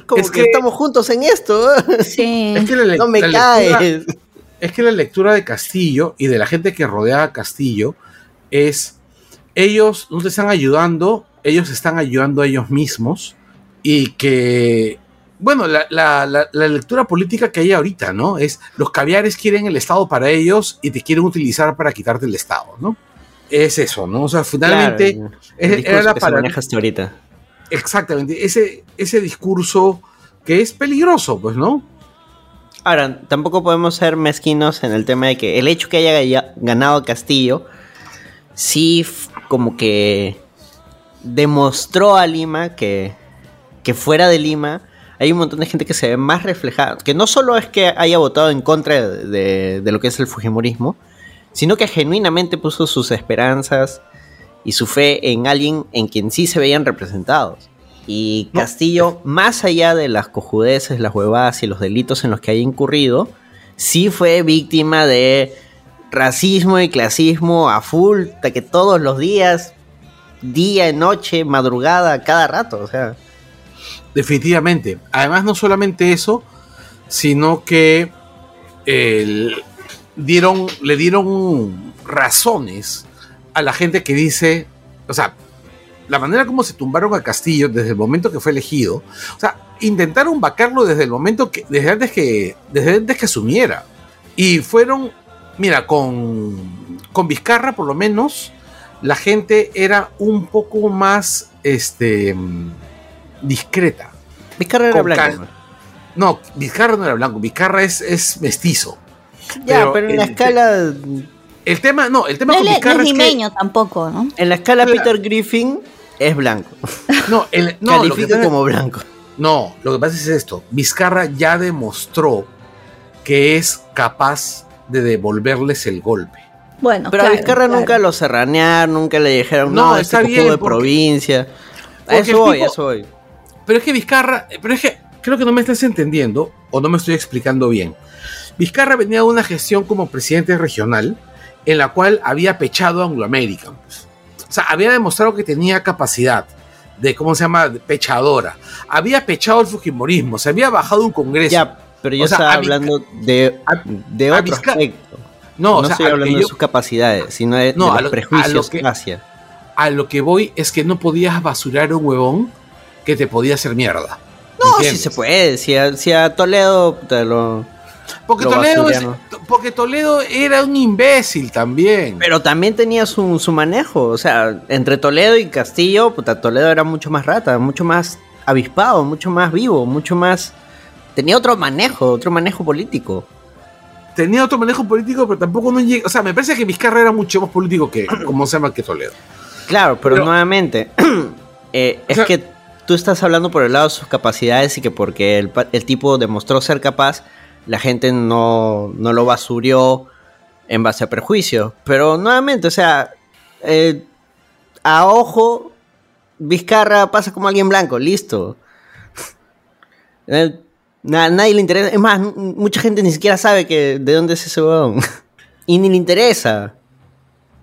Como Es que, que- estamos juntos en esto. Sí. Es que la, no me la lectura- caes. es que la lectura de Castillo y de la gente que rodea a Castillo es ellos no te están ayudando, ellos están ayudando a ellos mismos y que, bueno, la, la- la- la lectura política que hay ahorita, ¿no? Es los caviares quieren el Estado para ellos y te quieren utilizar para quitarte el Estado, ¿no? Es eso, ¿no? O sea, finalmente Claro, es- discurso era la para- ahorita. exactamente ese, ese discurso que es peligroso, pues, ¿no? Ahora, tampoco podemos ser mezquinos en el tema de que el hecho que haya ganado Castillo, sí como que demostró a Lima que, que fuera de Lima hay un montón de gente que se ve más reflejada, que no solo es que haya votado en contra de, de lo que es el Fujimorismo, sino que genuinamente puso sus esperanzas y su fe en alguien en quien sí se veían representados. Y No. Castillo, más allá de las cojudeces, las huevadas y los delitos en los que haya incurrido, sí fue víctima de racismo y clasismo a full, que todos los días, día, noche, madrugada, cada rato, o sea. Definitivamente. Además, no solamente eso, sino que dieron, le dieron razones a la gente que dice, o sea, la manera como se tumbaron a Castillo desde el momento que fue elegido, o sea, intentaron vacarlo desde el momento que, desde antes que, desde antes que asumiera. Y fueron, mira, con, con Vizcarra por lo menos, la gente era un poco más, este, discreta. Vizcarra era blanco. No, Vizcarra no era blanco, Vizcarra es, es mestizo. Ya, pero, en la el- escala. El tema, no, el tema No con es, no Vizcarra es es que. limeño tampoco, ¿no? En la escala Claro. Peter Griffin es blanco. No, el, no, lo que Califica pasa- como blanco. No, lo que pasa es esto. Vizcarra ya demostró que es capaz de devolverles el golpe. Bueno, Pero claro, a Vizcarra claro. nunca lo serranearon, nunca le dijeron, No, no, está este bien, de porque- provincia. A eso voy, tipo- a eso voy. Pero es que Vizcarra, pero es que creo que no me estás entendiendo o no me estoy explicando bien. Vizcarra venía de una gestión como presidente regional en la cual había pechado a Anglo American. pues. O sea, había demostrado que tenía capacidad de, ¿cómo se llama?, de pechadora. Había pechado el Fujimorismo, se había bajado un congreso. Ya, pero yo O sea, estaba hablando de, de otro aspecto. No, No, o sea, estoy hablando de yo- sus capacidades, sino de, No, de a los lo- a prejuicios lo que- hacia. a lo que voy es que no podías basurar un huevón que te podía hacer mierda. No, ¿Entiendes? se puede. Si a, si a Toledo te lo. Porque Lo Toledo, es- basuriano. porque Toledo era un imbécil también. Pero también tenía su, su manejo. O sea, entre Toledo y Castillo, puta, Toledo era mucho más rata, mucho más avispado, mucho más vivo, mucho más. Tenía otro manejo, otro manejo político. Tenía otro manejo político, pero tampoco no llega. O sea, me parece que Vizcarra era mucho más político que, como se llama, que Toledo. Claro, pero, Pero- nuevamente, eh, es sea- que tú estás hablando por el lado de sus capacidades y que porque el, tipo demostró ser capaz, la gente no, no lo basurió en base a prejuicios. Pero nuevamente, o sea, eh, a ojo, Vizcarra pasa como alguien blanco, listo. Na- nadie le interesa. Es más, mucha gente ni siquiera sabe que de dónde es ese huevón. y ni le interesa.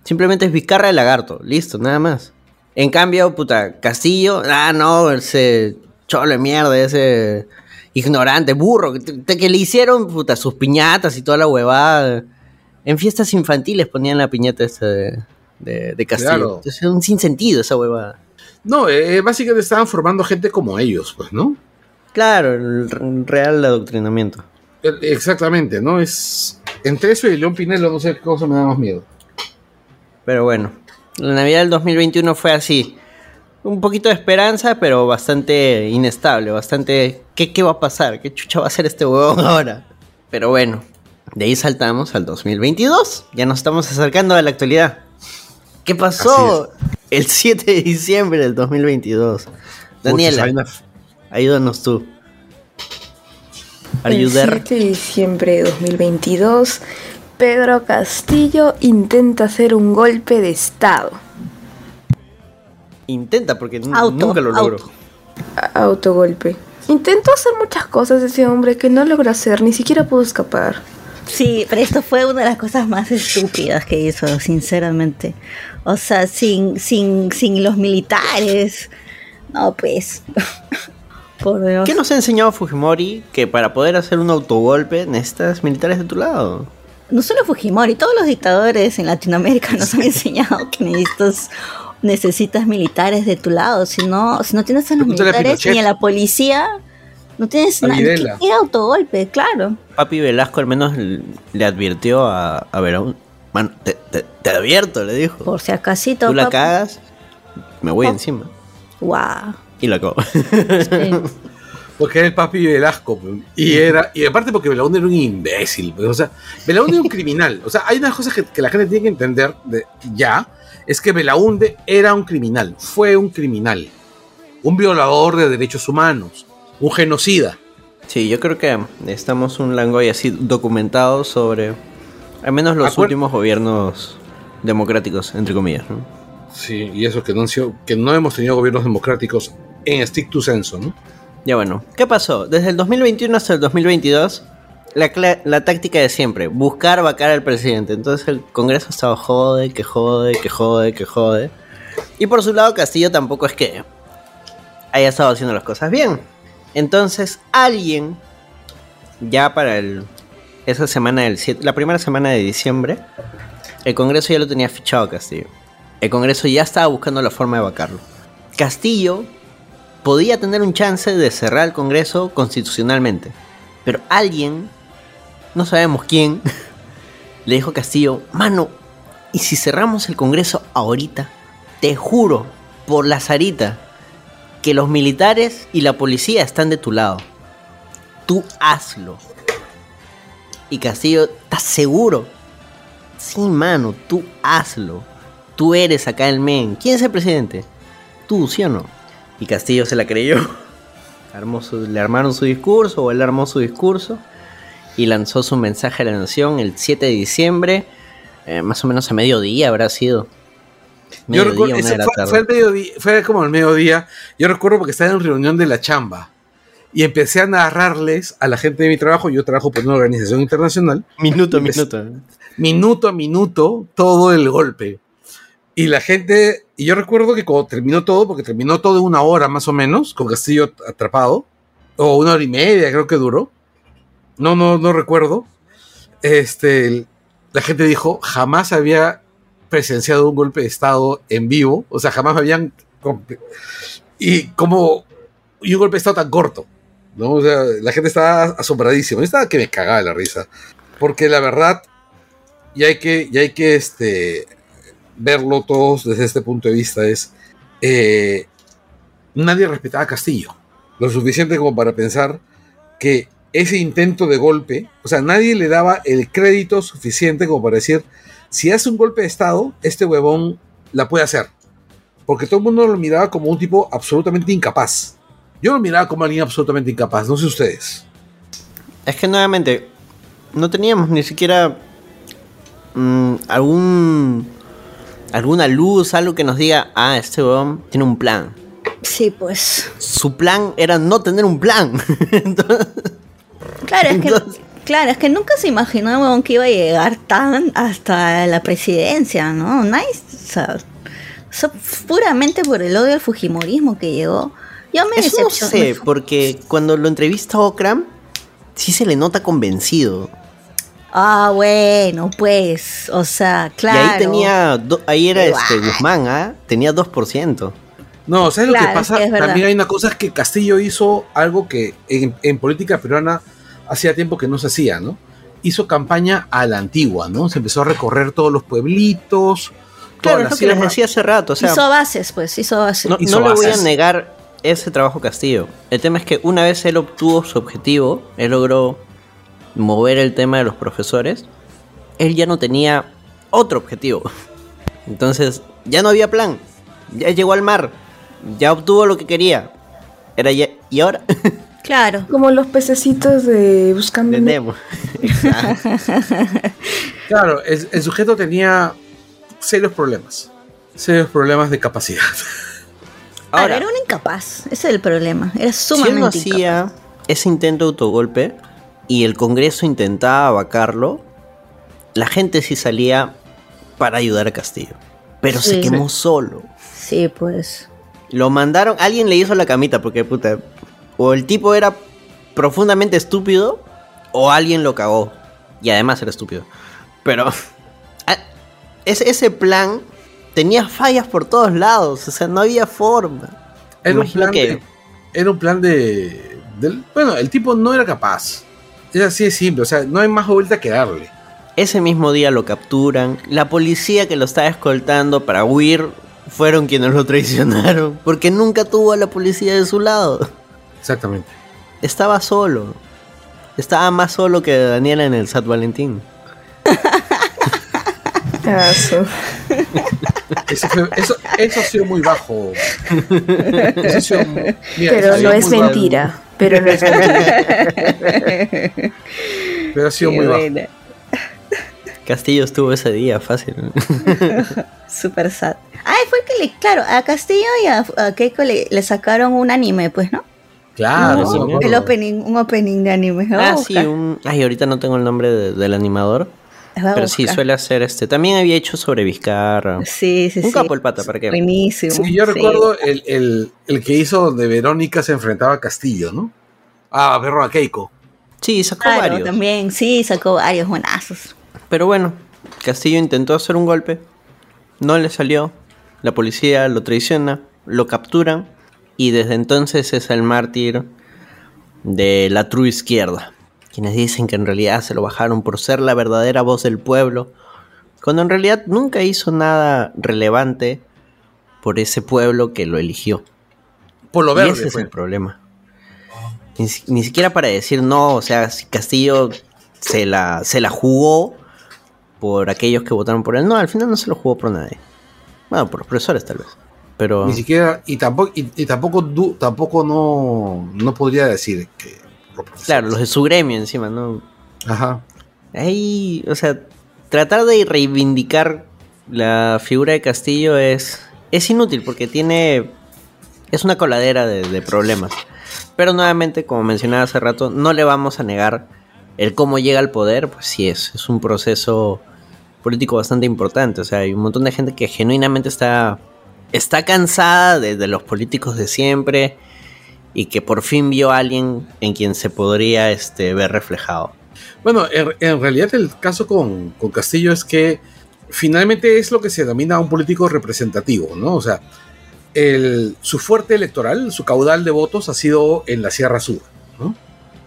Simplemente es Vizcarra de lagarto, listo, nada más. En cambio, puta, Castillo, ah, no, ese cholo de mierda, ese ignorante, burro, que, que le hicieron, puta, sus piñatas y toda la huevada. En fiestas infantiles ponían la piñata esta de, de, de Castillo. Claro. Entonces es un sinsentido esa huevada. No, eh, básicamente estaban formando gente como ellos, pues, ¿no? Claro, el real adoctrinamiento. El- Exactamente, ¿no? Es. Entre eso y León Pinelo, no sé qué cosa me da más miedo. Pero bueno, la Navidad del 2021 fue así. Un poquito de esperanza, pero bastante inestable, bastante... ¿Qué, qué va a pasar? ¿Qué chucha va a hacer este huevón ahora? Pero bueno, de ahí saltamos al 2022. Ya nos estamos acercando a la actualidad. ¿Qué pasó el 7 de diciembre del 2022? Daniela, Pucha, ayúdanos tú. Are you El there? 7 de diciembre de 2022, Pedro Castillo intenta hacer un golpe de Estado. Intenta, porque Auto, nunca lo logró. auto. Autogolpe. Intentó hacer muchas cosas ese hombre que no logró hacer, ni siquiera pudo escapar. Sí, pero esto fue una de las cosas más estúpidas que hizo, sinceramente. O sea, sin, sin, sin los militares. No, pues. Por Dios. ¿Qué nos ha enseñado Fujimori? Que para poder hacer un autogolpe necesitas militares de tu lado. No solo Fujimori, todos los dictadores en Latinoamérica nos han enseñado que necesitas, necesitas militares de tu lado. Si no, si no tienes a los Pregúntale militares ni a la policía, no tienes A nada. ¿Qué, qué autogolpe? Claro. Papi Velasco al menos le advirtió a, a Verón. Mano, te, te- te advierto, le dijo. Por si acasito. Tú la papi. cagas, me voy Oh. encima. Guau. Y la cago. Sí. Porque era el papi Velasco. pues. Y era. Y aparte porque Belaúnde era un imbécil. pues, O sea, Belaúnde era un criminal. O sea, hay unas cosas que, que la gente tiene que entender de, ya. Es que Belaúnde era un criminal. Fue un criminal. Un violador de derechos humanos. Un genocida. Sí, yo creo que estamos un Langoy así documentado sobre al menos los Acuer- últimos gobiernos democráticos, entre comillas. ¿no? Sí, y eso que no, han sido- que no hemos tenido gobiernos democráticos en stricto senso, ¿no? Ya bueno, ¿qué pasó? Desde el 2021 hasta el 2022, la, la táctica de siempre, buscar vacar al presidente. Entonces el Congreso estaba jode, que jode, que jode, que jode. Y por su lado Castillo tampoco es que haya estado haciendo las cosas bien. Entonces alguien, ya para el, esa semana del 7, la primera semana de diciembre, el Congreso ya lo tenía fichado Castillo. El Congreso ya estaba buscando la forma de vacarlo. Castillo podía tener un chance de cerrar el Congreso constitucionalmente. Pero alguien, no sabemos quién, le dijo a Castillo, mano, ¿y si cerramos el Congreso ahorita? Te juro, por la zarita, que los militares y la policía están de tu lado. Tú hazlo. Y Castillo, ¿estás seguro? Sí, mano, tú hazlo. Tú eres acá el men. ¿Quién es el presidente? Tú, ¿sí o no? Y Castillo se la creyó. Armó su- le armaron su discurso, o él armó su discurso, y lanzó su mensaje a la nación el 7 de diciembre, eh, más o menos a mediodía habrá sido. Yo recuerdo, ese fue, el mediodía- fue como el mediodía. Yo recuerdo porque estaba en reunión de la chamba y empecé a narrarles a la gente de mi trabajo. Yo trabajo por una organización internacional. Minuto a minuto. Minuto a minuto, todo el golpe. Y la gente, y yo recuerdo que cuando terminó todo, porque terminó todo una hora más o menos, con Castillo atrapado, o una hora y media creo que duró. No, no, no recuerdo. Este, la gente dijo, jamás había presenciado un golpe de Estado en vivo, o sea, jamás me habían... Y como... Y un golpe de Estado tan corto, ¿no? O sea, la gente estaba asombradísima. Estaba que me cagaba la risa. Porque la verdad, y hay que, y hay que este, verlo todos desde este punto de vista, es... eh, nadie respetaba a Castillo. Lo suficiente como para pensar que ese intento de golpe, o sea, nadie le daba el crédito suficiente como para decir, si hace un golpe de Estado, este huevón la puede hacer. Porque todo el mundo lo miraba como un tipo absolutamente incapaz. Yo lo miraba como alguien absolutamente incapaz, no sé ustedes. Es que nuevamente, no teníamos ni siquiera mm, algún alguna luz, algo que nos diga, ah, este weón tiene un plan. Sí, pues. Su plan era no tener un plan. Entonces, Claro, es que, Entonces- claro, es que nunca se imaginó weón, que iba a llegar tan hasta la presidencia, ¿no? Nadie, o sea, o sea, puramente por el odio al Fujimorismo que llegó. Yo me eso no sé, porque cuando lo entrevista Okram, sí se le nota convencido. Ah, bueno, pues, o sea, claro. Y ahí tenía, do- ahí era este Guzmán, ¿ah? Tenía 2%. No, ¿sabes lo Claro, que pasa? es. También hay una cosa es que Castillo hizo algo que en, en política peruana hacía tiempo que no se hacía, ¿no? Hizo campaña a la antigua, ¿no? Se empezó a recorrer todos los pueblitos, Claro, todas es las lo que les decía hace rato. O sea, hizo bases, pues, hizo bases. no, hizo no le voy a negar ese trabajo Castillo. El tema es que una vez él obtuvo su objetivo, él logró mover el tema de los profesores, él ya no tenía otro objetivo. Entonces, ya no había plan. Ya llegó al mar. Ya obtuvo lo que quería. Era ya... ¿Y ahora? Claro. Como los pececitos de Buscando De Nemo. Claro, el, el sujeto tenía serios problemas. Serios problemas de capacidad. Ahora, Ahora, era un incapaz. Ese es el problema. Era si él sumamente no incapaz. hacía ese intento de autogolpe y el Congreso intentaba vacarlo, la gente sí salía para ayudar a Castillo. Pero se Sí. quemó solo. Sí, pues. Lo mandaron, alguien le hizo la camita porque puta, o el tipo era profundamente estúpido o alguien lo cagó. Y además era estúpido. Pero ese, plan tenía fallas por todos lados, o sea, no había forma. Era un Imagino plan que- de. Era un plan de. bueno, el tipo no era capaz. Es así de simple, o sea, no hay más vuelta que darle. Ese mismo día lo capturan. La policía que lo estaba escoltando para huir fueron quienes lo traicionaron. Porque nunca tuvo a la policía de su lado. Exactamente. Estaba solo. Estaba más solo que Daniela en el Sat Valentín. Eso, fue- eso, eso ha sido muy bajo. Eso ha sido mira, Pero no es bajo. Pero no es. Pero ha sido muy bajo. Castillo estuvo ese día, fácil. Super sad. Ay, fue que le, claro, a Castillo y a, a Keiko le, le sacaron un anime, pues, ¿no? Claro, No, sí el opening, un opening de anime. Ah, sí, un... Ay, ahorita no tengo el nombre de- del animador. Pero sí, suele hacer este. También había hecho sobre Vizcarra. Sí, sí, Un sí. capo el pata, ¿para qué? Buenísimo. Sí, yo sí. recuerdo el, el- el que hizo donde Verónica se enfrentaba a Castillo, ¿no? Ah, perro a Keiko. Sí, sacó Claro, varios. también, sí, sacó varios buenazos. Pero bueno, Castillo intentó hacer un golpe. No le salió. La policía lo traiciona, lo capturan. Y desde entonces es el mártir de la true izquierda. Quienes dicen que en realidad se lo bajaron por ser la verdadera voz del pueblo. Cuando en realidad nunca hizo nada relevante por ese pueblo que lo eligió. Por lo Y verde. ese es fue. el problema. Ni, ni siquiera para decir no, o sea, si Castillo se la, se la jugó por aquellos que votaron por él. No, al final no se lo jugó por nadie. Bueno, por los profesores tal vez. Pero Ni siquiera, y tampoco, y, y tampoco, du- tampoco no, no podría decir que. Claro, los de su gremio encima, ¿no? Ajá. Ahí, o sea, tratar de reivindicar la figura de Castillo es, es inútil porque tiene, es una coladera de, de problemas. Pero nuevamente, como mencionaba hace rato, no le vamos a negar el cómo llega al poder, pues sí es, es un proceso político bastante importante. O sea, hay un montón de gente que genuinamente está, está cansada de, de los políticos de siempre y que por fin vio a alguien en quien se podría este, ver reflejado. Bueno, en, en realidad el caso con, con Castillo es que finalmente es lo que se denomina un político representativo, ¿no? O sea, el, su fuerte electoral, su caudal de votos ha sido en la Sierra Sur, ¿no?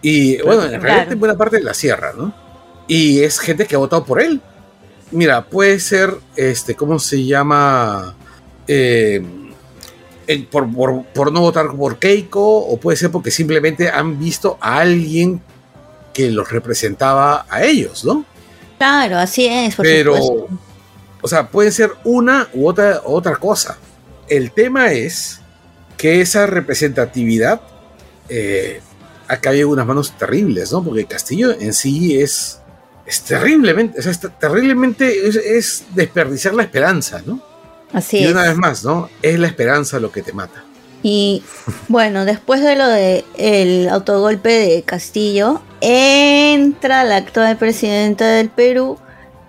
Y bueno, en Claro. realidad en buena parte de la Sierra, ¿no? Y es gente que ha votado por él. Mira, puede ser, este, ¿cómo se llama? Eh, por, por- por no votar por Keiko, o puede ser porque simplemente han visto a alguien que los representaba a ellos, ¿no? Claro, así es, por Pero, supuesto. o sea, puede ser una u otra, otra cosa. El tema es que esa representatividad eh, ha caído en unas manos terribles, ¿no? Porque Castillo en sí es, es terriblemente, o sea, es terriblemente, es, es desperdiciar la esperanza, ¿no? Así y es. una vez más, ¿no? Es la esperanza lo que te mata. Y bueno, después de lo de el autogolpe de Castillo, entra la actual presidenta del Perú,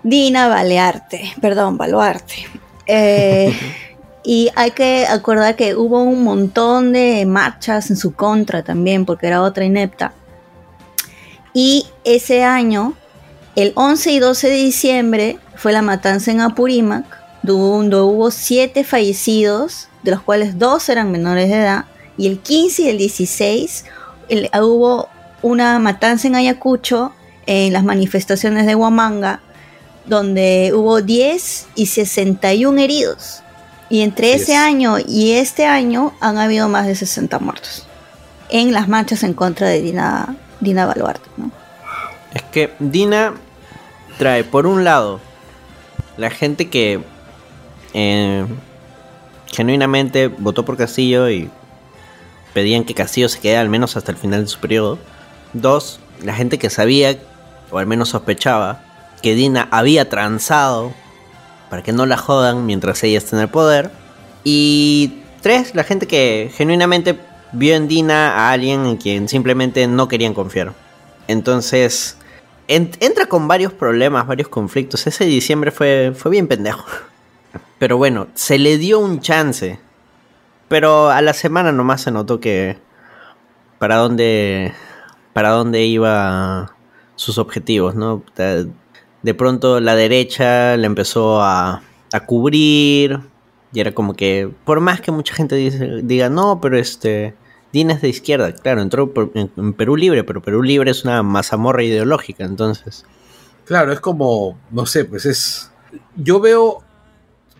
Dina Balearte, perdón, Baluarte. Eh, y hay que acordar que hubo un montón de marchas en su contra también, porque era otra inepta. Y ese año, el 11 y 12 de diciembre, fue la matanza en Apurímac, donde hubo siete fallecidos, de los cuales dos eran menores de edad, y el 15 y el 16 el- hubo una matanza en Ayacucho, en las manifestaciones de Huamanga, donde hubo 10 y 61 heridos. Y entre ese es. año y este año han habido más de 60 muertos en las marchas en contra de Dina, Dina Baluarte. ¿no? Es que Dina trae, por un lado, la gente que eh, genuinamente votó por Castillo y pedían que Castillo se quede al menos hasta el final de su periodo. Dos, la gente que sabía, o al menos sospechaba, que Dina había transado para que no la jodan mientras ella está en el poder. Y tres, la gente que genuinamente vio en Dina a alguien en quien simplemente no querían confiar. Entonces, en- entra con varios problemas, varios conflictos. Ese diciembre fue, fue bien pendejo. Pero bueno, se le dio un chance. Pero a la semana nomás se notó que para dónde para dónde iba sus objetivos, ¿no? De, pronto la derecha le empezó a, a cubrir y era como que por más que mucha gente diga no, pero este Dina es de izquierda, claro, entró en Perú Libre, pero Perú Libre es una mazamorra ideológica, entonces Claro, es como, no sé, pues es. Yo veo.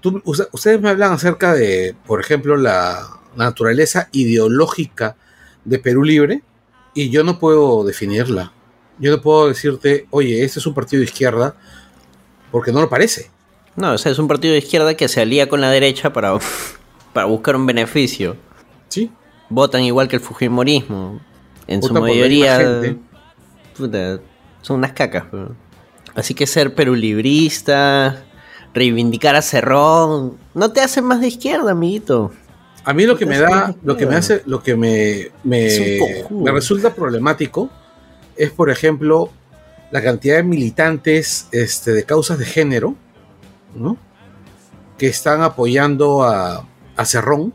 Tú- ustedes me hablan acerca de, por ejemplo, la, naturaleza ideológica de Perú Libre y yo no puedo definirla. Yo no puedo decirte, oye, este es un partido de izquierda porque no lo parece. No, o sea, es un partido de izquierda que se alía con la derecha para, para buscar un beneficio. Sí. Votan igual que el Fujimorismo. En su Votan mayoría. puta, son unas cacas. pero- Así que ser perulibrista, reivindicar a Cerrón, no te hace más de izquierda, amiguito. A mí lo que me da, lo que me hace, lo que me, me, me resulta problemático es, por ejemplo, la cantidad de militantes este, de causas de género, ¿no? Que están apoyando a, a Cerrón,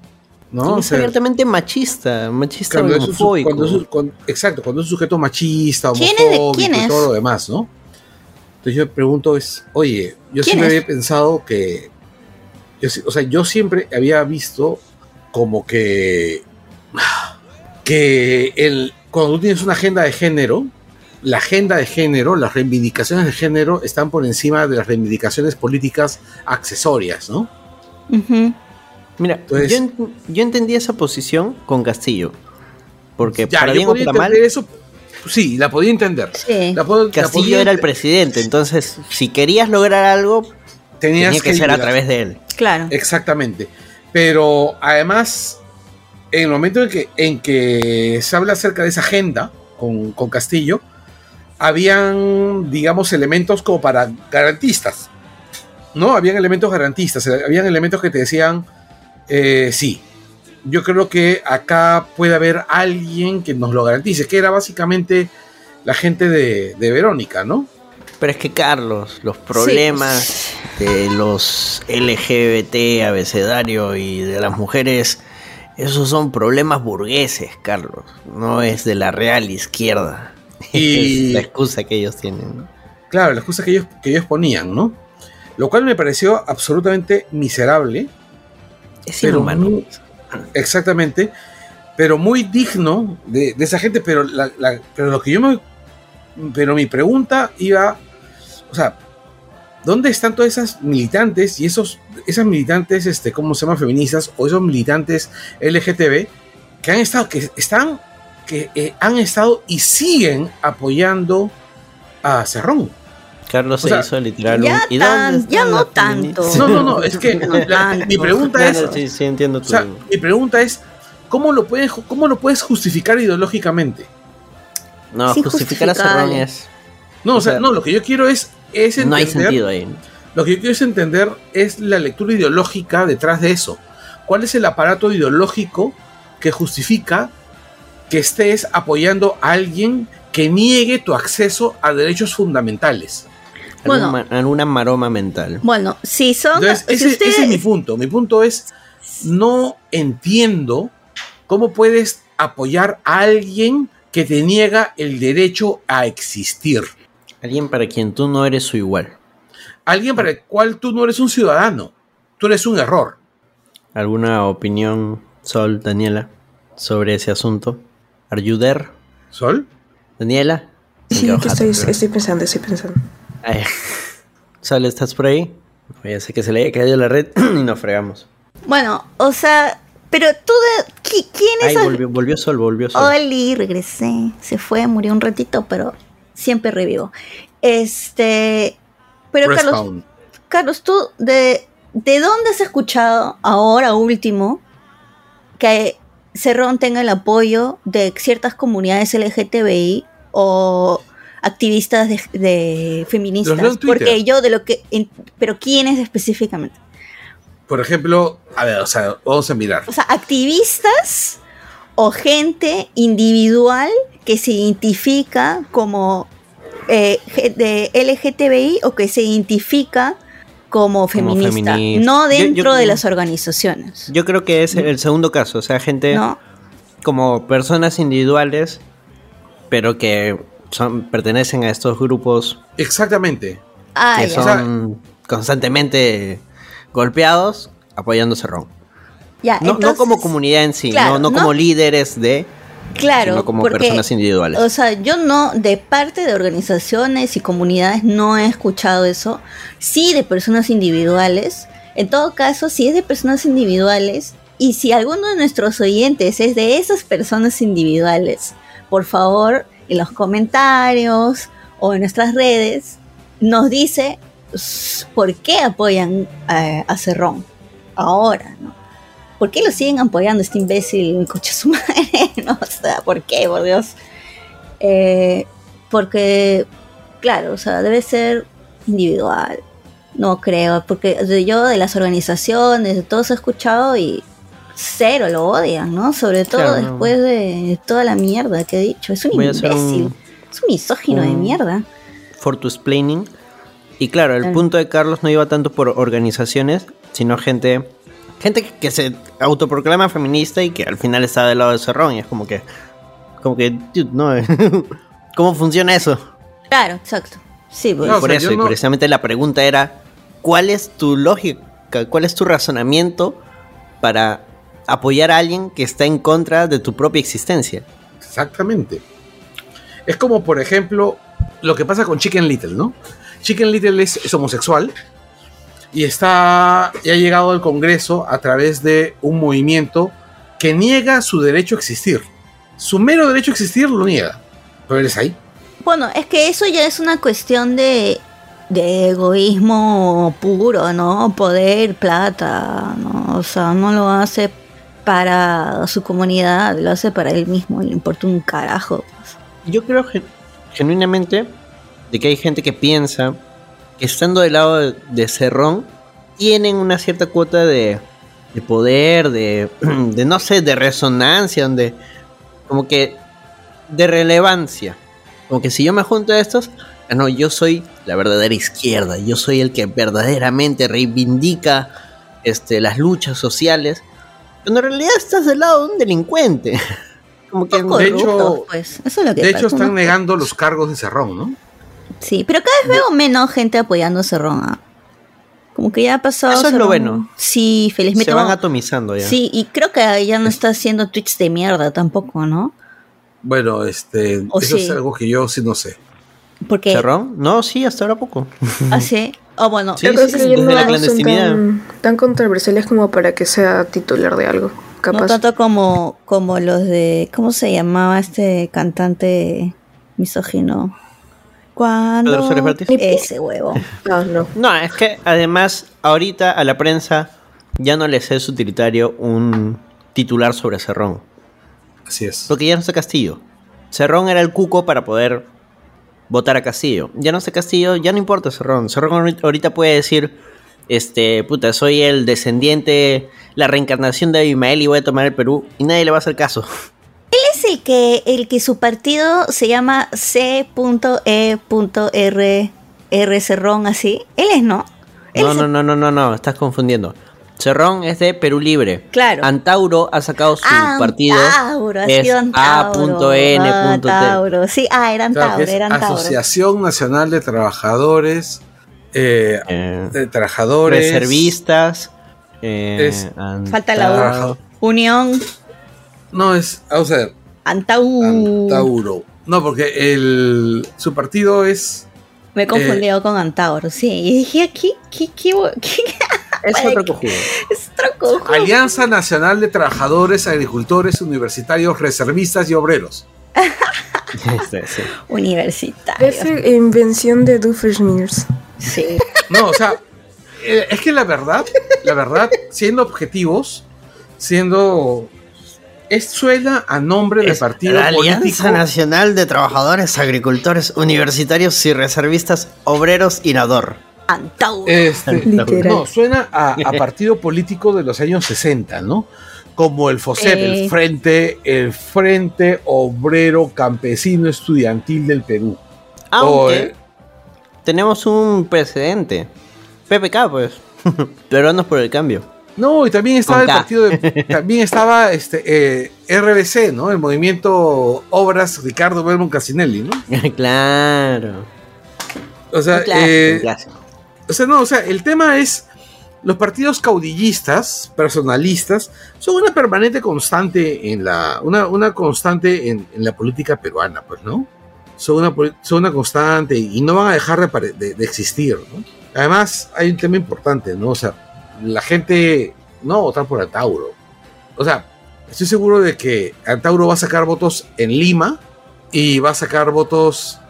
¿no? O es sea, abiertamente machista, machista cuando es un su- homofóbico. cuando es un- cuando- exacto, cuando es un sujeto machista, ¿Quién es de- homofóbico quién y es? todo lo demás, ¿no? Entonces yo me pregunto es, oye, yo ¿Quién siempre es? había pensado que, yo, o sea, yo siempre había visto como que, que el, cuando tú tienes una agenda de género, la agenda de género, las reivindicaciones de género están por encima de las reivindicaciones políticas accesorias, ¿no? Ujú. Mira, Entonces- yo, yo entendí esa posición con Castillo. Porque Ya, para yo bien o para mal, eso, sí, la podía entender. Sí. La puedo- la Castillo podía era el ente- presidente. Entonces, si querías lograr algo, tenías tenía que ser a través de él. Claro. Exactamente. Pero además, en el momento en que, en que se habla acerca de esa agenda con, con Castillo, habían, digamos, elementos como para garantistas. ¿No? Habían elementos garantistas, habían elementos que te decían, eh, sí, yo creo que acá puede haber alguien que nos lo garantice, que era básicamente la gente de, de Verónica, ¿no? Pero es que, Carlos, los problemas de los LGBT, abecedario y de las mujeres, esos son problemas burgueses, Carlos. No es de la real izquierda. Y- es la excusa que ellos tienen. ¿no? Claro, las cosas que ellos, que ellos ponían, ¿no? Lo cual me pareció absolutamente miserable. Es pero inhumano. muy- exactamente. Pero muy digno de, esa gente. Pero, la- la- pero lo que yo me. Pero mi pregunta iba. O sea, ¿dónde están todas esas militantes y esos. Esas militantes, este, ¿cómo se llama? Feministas. O esos militantes LGTB. Que han estado. Que están. Que eh, han estado y siguen apoyando a Cerrón. Carlos O se sea, hizo literal ya un. ¿Y tan- dónde ya no las tanto. feministas? No, no, no, es que No la- tanto. mi pregunta es, Claro, sí, sí, entiendo o sea, mi pregunta es, ¿cómo lo puedes, cómo lo puedes justificar ideológicamente? no, Sí, justificar justificable. es. No, o, sea, sea, no, lo que yo quiero es, es No hay entender- sentido ahí. Lo que yo quiero es entender es la lectura ideológica detrás de eso. ¿Cuál es el aparato ideológico que justifica que estés apoyando a alguien que niegue tu acceso a derechos fundamentales? Bueno. Alguna, ma- alguna maroma mental. Bueno, si son. Entonces, si ese, ustedes- ese es mi punto. Mi punto es, no entiendo cómo puedes apoyar a alguien que te niega el derecho a existir. Alguien para quien tú no eres su igual. Alguien para el cual tú no eres un ciudadano. Tú eres un error. ¿Alguna opinión, Sol, Daniela, sobre ese asunto? ¿Are you there? ¿Sol? ¿Daniela? Sí, estoy, estoy pensando, estoy pensando. Ay. Sol, ¿estás por ahí? Ya sé que se le haya caído la red y nos fregamos. Bueno, o sea, pero tú de. qui- ¿Quién Ay, es el- volvió, volvió Sol, volvió Sol. Oli, regresé. Se fue, murió un ratito, pero siempre revivo. Este. Pero Carlos. Carlos, tú, de, ¿de dónde has escuchado ahora último que Cerrón tenga el apoyo de ciertas comunidades LGTBI o activistas de, de feministas? Porque yo de lo que... en- pero ¿quiénes específicamente? Por ejemplo, a ver, o sea, vamos a mirar. O sea, activistas o gente individual que se identifica como eh, de LGTBI o que se identifica como feminista, feminista. no Yo- dentro yo- de las organizaciones. Yo creo que es el segundo caso, o sea, gente ¿No? como personas individuales, pero que son, pertenecen a estos grupos Exactamente. Ah, que ya. son constantemente golpeados apoyando a Cerrón. Ya, No, como comunidad en sí, claro, no, no no- como líderes de, Claro, sino como porque, personas individuales. O sea, yo no, de parte de organizaciones y comunidades, no he escuchado eso. Sí, de personas individuales. En todo caso, si es de personas individuales y si alguno de nuestros oyentes es de esas personas individuales, por favor, en los comentarios o en nuestras redes, nos dice por qué apoyan a, a Cerrón ahora, ¿no? ¿Por qué lo siguen apoyando este imbécil coche su madre? ¿No? O ¿por qué, por Dios? Eh, porque, claro, o sea, debe ser individual. No creo, porque yo de las organizaciones, de todos he escuchado y cero lo odian, ¿no? Sobre todo Claro, no. después de toda la mierda que he dicho. Es un Voy imbécil. un- Es un misógino de mierda. for to explaining. Y claro, el Claro. punto de Carlos no iba tanto por organizaciones, sino gente gente que, que se autoproclama feminista y que al final está del lado de Cerrón y es como que como que dude, no ¿Cómo funciona eso? Claro, exacto. Sí, pues. No, o por sea, eso, y no- precisamente la pregunta era ¿cuál es tu lógica? ¿Cuál es tu razonamiento para apoyar a alguien que está en contra de tu propia existencia? Exactamente. Es como, por ejemplo, lo que pasa con Chicken Little, ¿no? Chicken Little es, es homosexual y está y ha llegado al Congreso a través de un movimiento que niega su derecho a existir. Su mero derecho a existir lo niega. Pero eres ahí. Bueno, es que eso ya es una cuestión de, de egoísmo puro, ¿no? Poder, plata, ¿no? O sea, no lo hace para su comunidad, lo hace para él mismo, le importa un carajo. Yo creo gen- genuinamente de que hay gente que piensa que estando del lado de, Cerrón tienen una cierta cuota de, de poder, de, no sé, de resonancia, donde como que de relevancia. Como que si yo me junto a estos, ah, no, yo soy la verdadera izquierda, yo soy el que verdaderamente reivindica este, las luchas sociales, en realidad estás del lado de un delincuente. Como que Poco De hecho- pues. Eso es lo que De hecho, están ¿no? negando los cargos de Cerrón, ¿no? Sí, pero cada vez veo menos gente apoyando a Cerrón. ¿ah? Como que ya ha pasado. Eso es lo bueno. Sí, felizmente. se van atomizando ya. Sí, y creo que ya no está haciendo tweets de mierda tampoco, ¿no? Bueno, este, O eso sí. es algo que yo sí no sé. Porque ¿Cerrón? No, sí, hasta ahora poco. hace. Oh, bueno, Sí, Yo creo sí, que sí, desde no la son clandestinidad. tan, tan controversiales como para que sea titular de algo. no Capaz. tanto como, como los de. ¿Cómo se llamaba este cantante misógino? Cuando. Ese huevo. Ah, no. No, es que además ahorita a la prensa ya no les es utilitario un titular sobre Cerrón. Así es. Porque ya no está Castillo. Cerrón era el cuco para poder votar a Castillo. Ya no está Castillo, ya no importa Cerrón. Cerrón ahorita- puede decir, este, puta, soy el descendiente, la reencarnación de Abimael y voy a tomar el Perú. Y nadie le va a hacer caso. es el que, el que su partido se llama C.E.R. R Cerrón, así. Él es, ¿no? Él No, es- no, no, no, no, no, estás confundiendo. Cerrón es de Perú Libre. Claro. Antauro ha sacado su Ah, partido. Antauro, ha es sido Antauro. A.N.T.. Ah, Antauro. Sí, ah, era Claro, Antauro, es era Antauro. Asociación Nacional de Trabajadores, eh, Eh, de Trabajadores, reservistas. eh, Es- Falta la. U. Unión No es, vamos a ver, Antauro. Antauro. No, porque el, su partido es Me he confundido con Antauro, sí. Y dije, aquí, ¿qué, qué, qué, Es otro que- cojudo. es otro cojo? Alianza Nacional de Trabajadores, Agricultores, Universitarios, Reservistas y Obreros. Este, sí. Universitario. Es invención de Doofenshmirtz. Sí. No, o sea, eh, es que la verdad, la verdad, siendo objetivos, siendo... Es, suena a nombre de partido la político. Alianza Nacional de Trabajadores, Agricultores, Universitarios y Reservistas, Obreros y Nador. Antauro. Este, Literal. no, suena a, a partido político de los años 60, ¿no? Como el FOSEP, Eh. el Frente, el Frente Obrero Campesino Estudiantil del Perú. Aunque O, eh, tenemos un precedente. PPK, pues. Peruanos por el cambio. no, y también estaba Con el K. partido de, también estaba este eh, RBC, ¿no? El movimiento Obras Ricardo Belmont Casinelli, ¿no? claro. O sea, eh, Un clásico. O sea, no, o sea, el tema es. Los partidos caudillistas, personalistas, son una permanente constante en la. Una, una constante en, la política peruana, pues, ¿no? Son una, son una constante y no van a dejar de, existir, ¿no? Además, hay un tema importante, ¿no? O sea, la gente no va a votar por Antauro. O sea, estoy seguro de que Antauro va a sacar votos en Lima y va a sacar votos,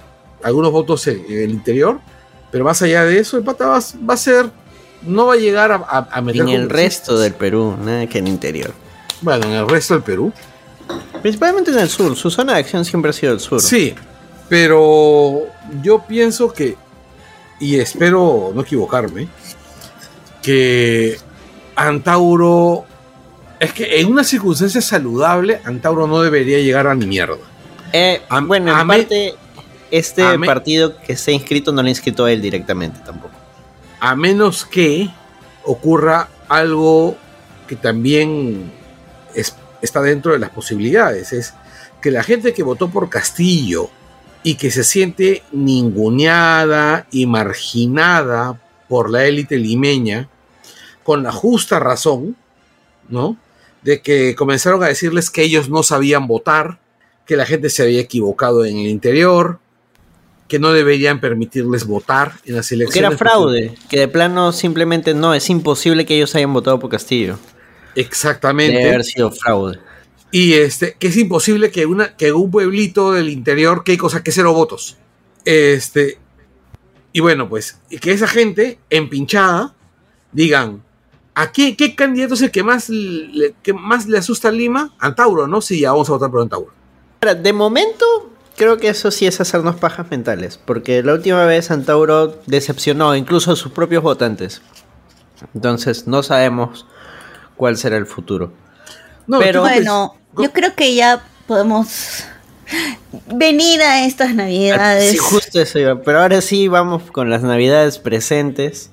algunos votos en el interior, pero más allá de eso, el pata va, a- va a ser, no va a llegar a, a, a meter En el resto del Perú, nada que en el interior. Bueno, en el resto del Perú. Principalmente en el sur. Su zona de acción siempre ha sido el sur. Sí, pero yo pienso que, y espero no equivocarme, que Antauro Es que en una circunstancia saludable, Antauro no debería llegar a ni mierda. Eh, A- bueno, a en me- parte, este a partido que se ha inscrito no lo ha inscrito a él directamente tampoco. A menos que ocurra algo que también es- está dentro de las posibilidades. Es que la gente que votó por Castillo y que se siente ninguneada y marginada por la élite limeña, con la justa razón, ¿no? De que comenzaron a decirles que ellos no sabían votar, que la gente se había equivocado en el interior, que no deberían permitirles votar en las Que elecciones. era fraude, que de plano simplemente no, es imposible que ellos hayan votado por Castillo. Exactamente. Debe haber sido fraude. Y este, que es imposible que, una, que un pueblito del interior, que hay cosa que cero votos. Este, y bueno, pues, y que esa gente empinchada digan, ¿a qué, qué candidato es el que más, le, que más le asusta a Lima? Antauro, ¿no? Sí, ya vamos a votar por Antauro. De momento, creo que eso sí es hacernos pajas mentales, porque la última vez Antauro decepcionó incluso a sus propios votantes. Entonces, no sabemos cuál será el futuro. No, Pero- Bueno, yo creo que ya podemos venir a estas navidades. Sí, justo eso iba. Pero ahora sí vamos con las navidades presentes.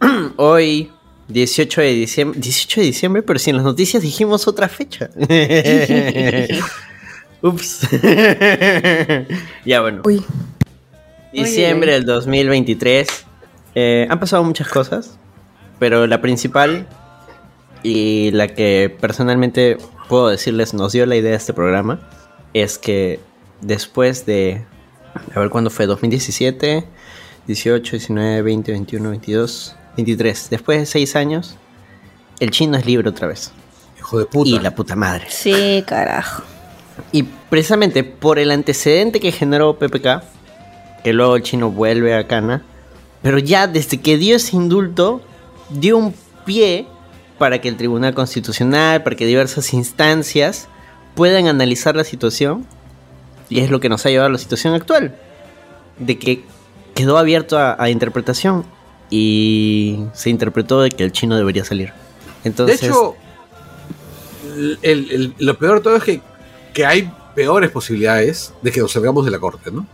Hoy, 18 de diciembre. 18 de diciembre, pero si en las noticias dijimos otra fecha. Ups. ya bueno. Uy, Diciembre del 2023. Eh, han pasado muchas cosas, pero la principal y la que personalmente puedo decirles nos dio la idea de este programa es que después de, a ver cuándo fue, 2017, 18, 19, 20, 21, 22, 23, después de seis años, el chino es libre otra vez. Hijo de puta. Y la puta madre. Sí, carajo. Y precisamente por el antecedente que generó PPK, que luego el chino vuelve a Cana, pero ya desde que dio ese indulto, dio un pie para que el Tribunal Constitucional, para que diversas instancias puedan analizar la situación, y es lo que nos ha llevado a la situación actual, de que quedó abierto a, a interpretación y se interpretó de que el chino debería salir. De Entonces, hecho, el- el- lo peor de todo es que, que hay peores posibilidades de que nos salgamos de la corte, ¿no?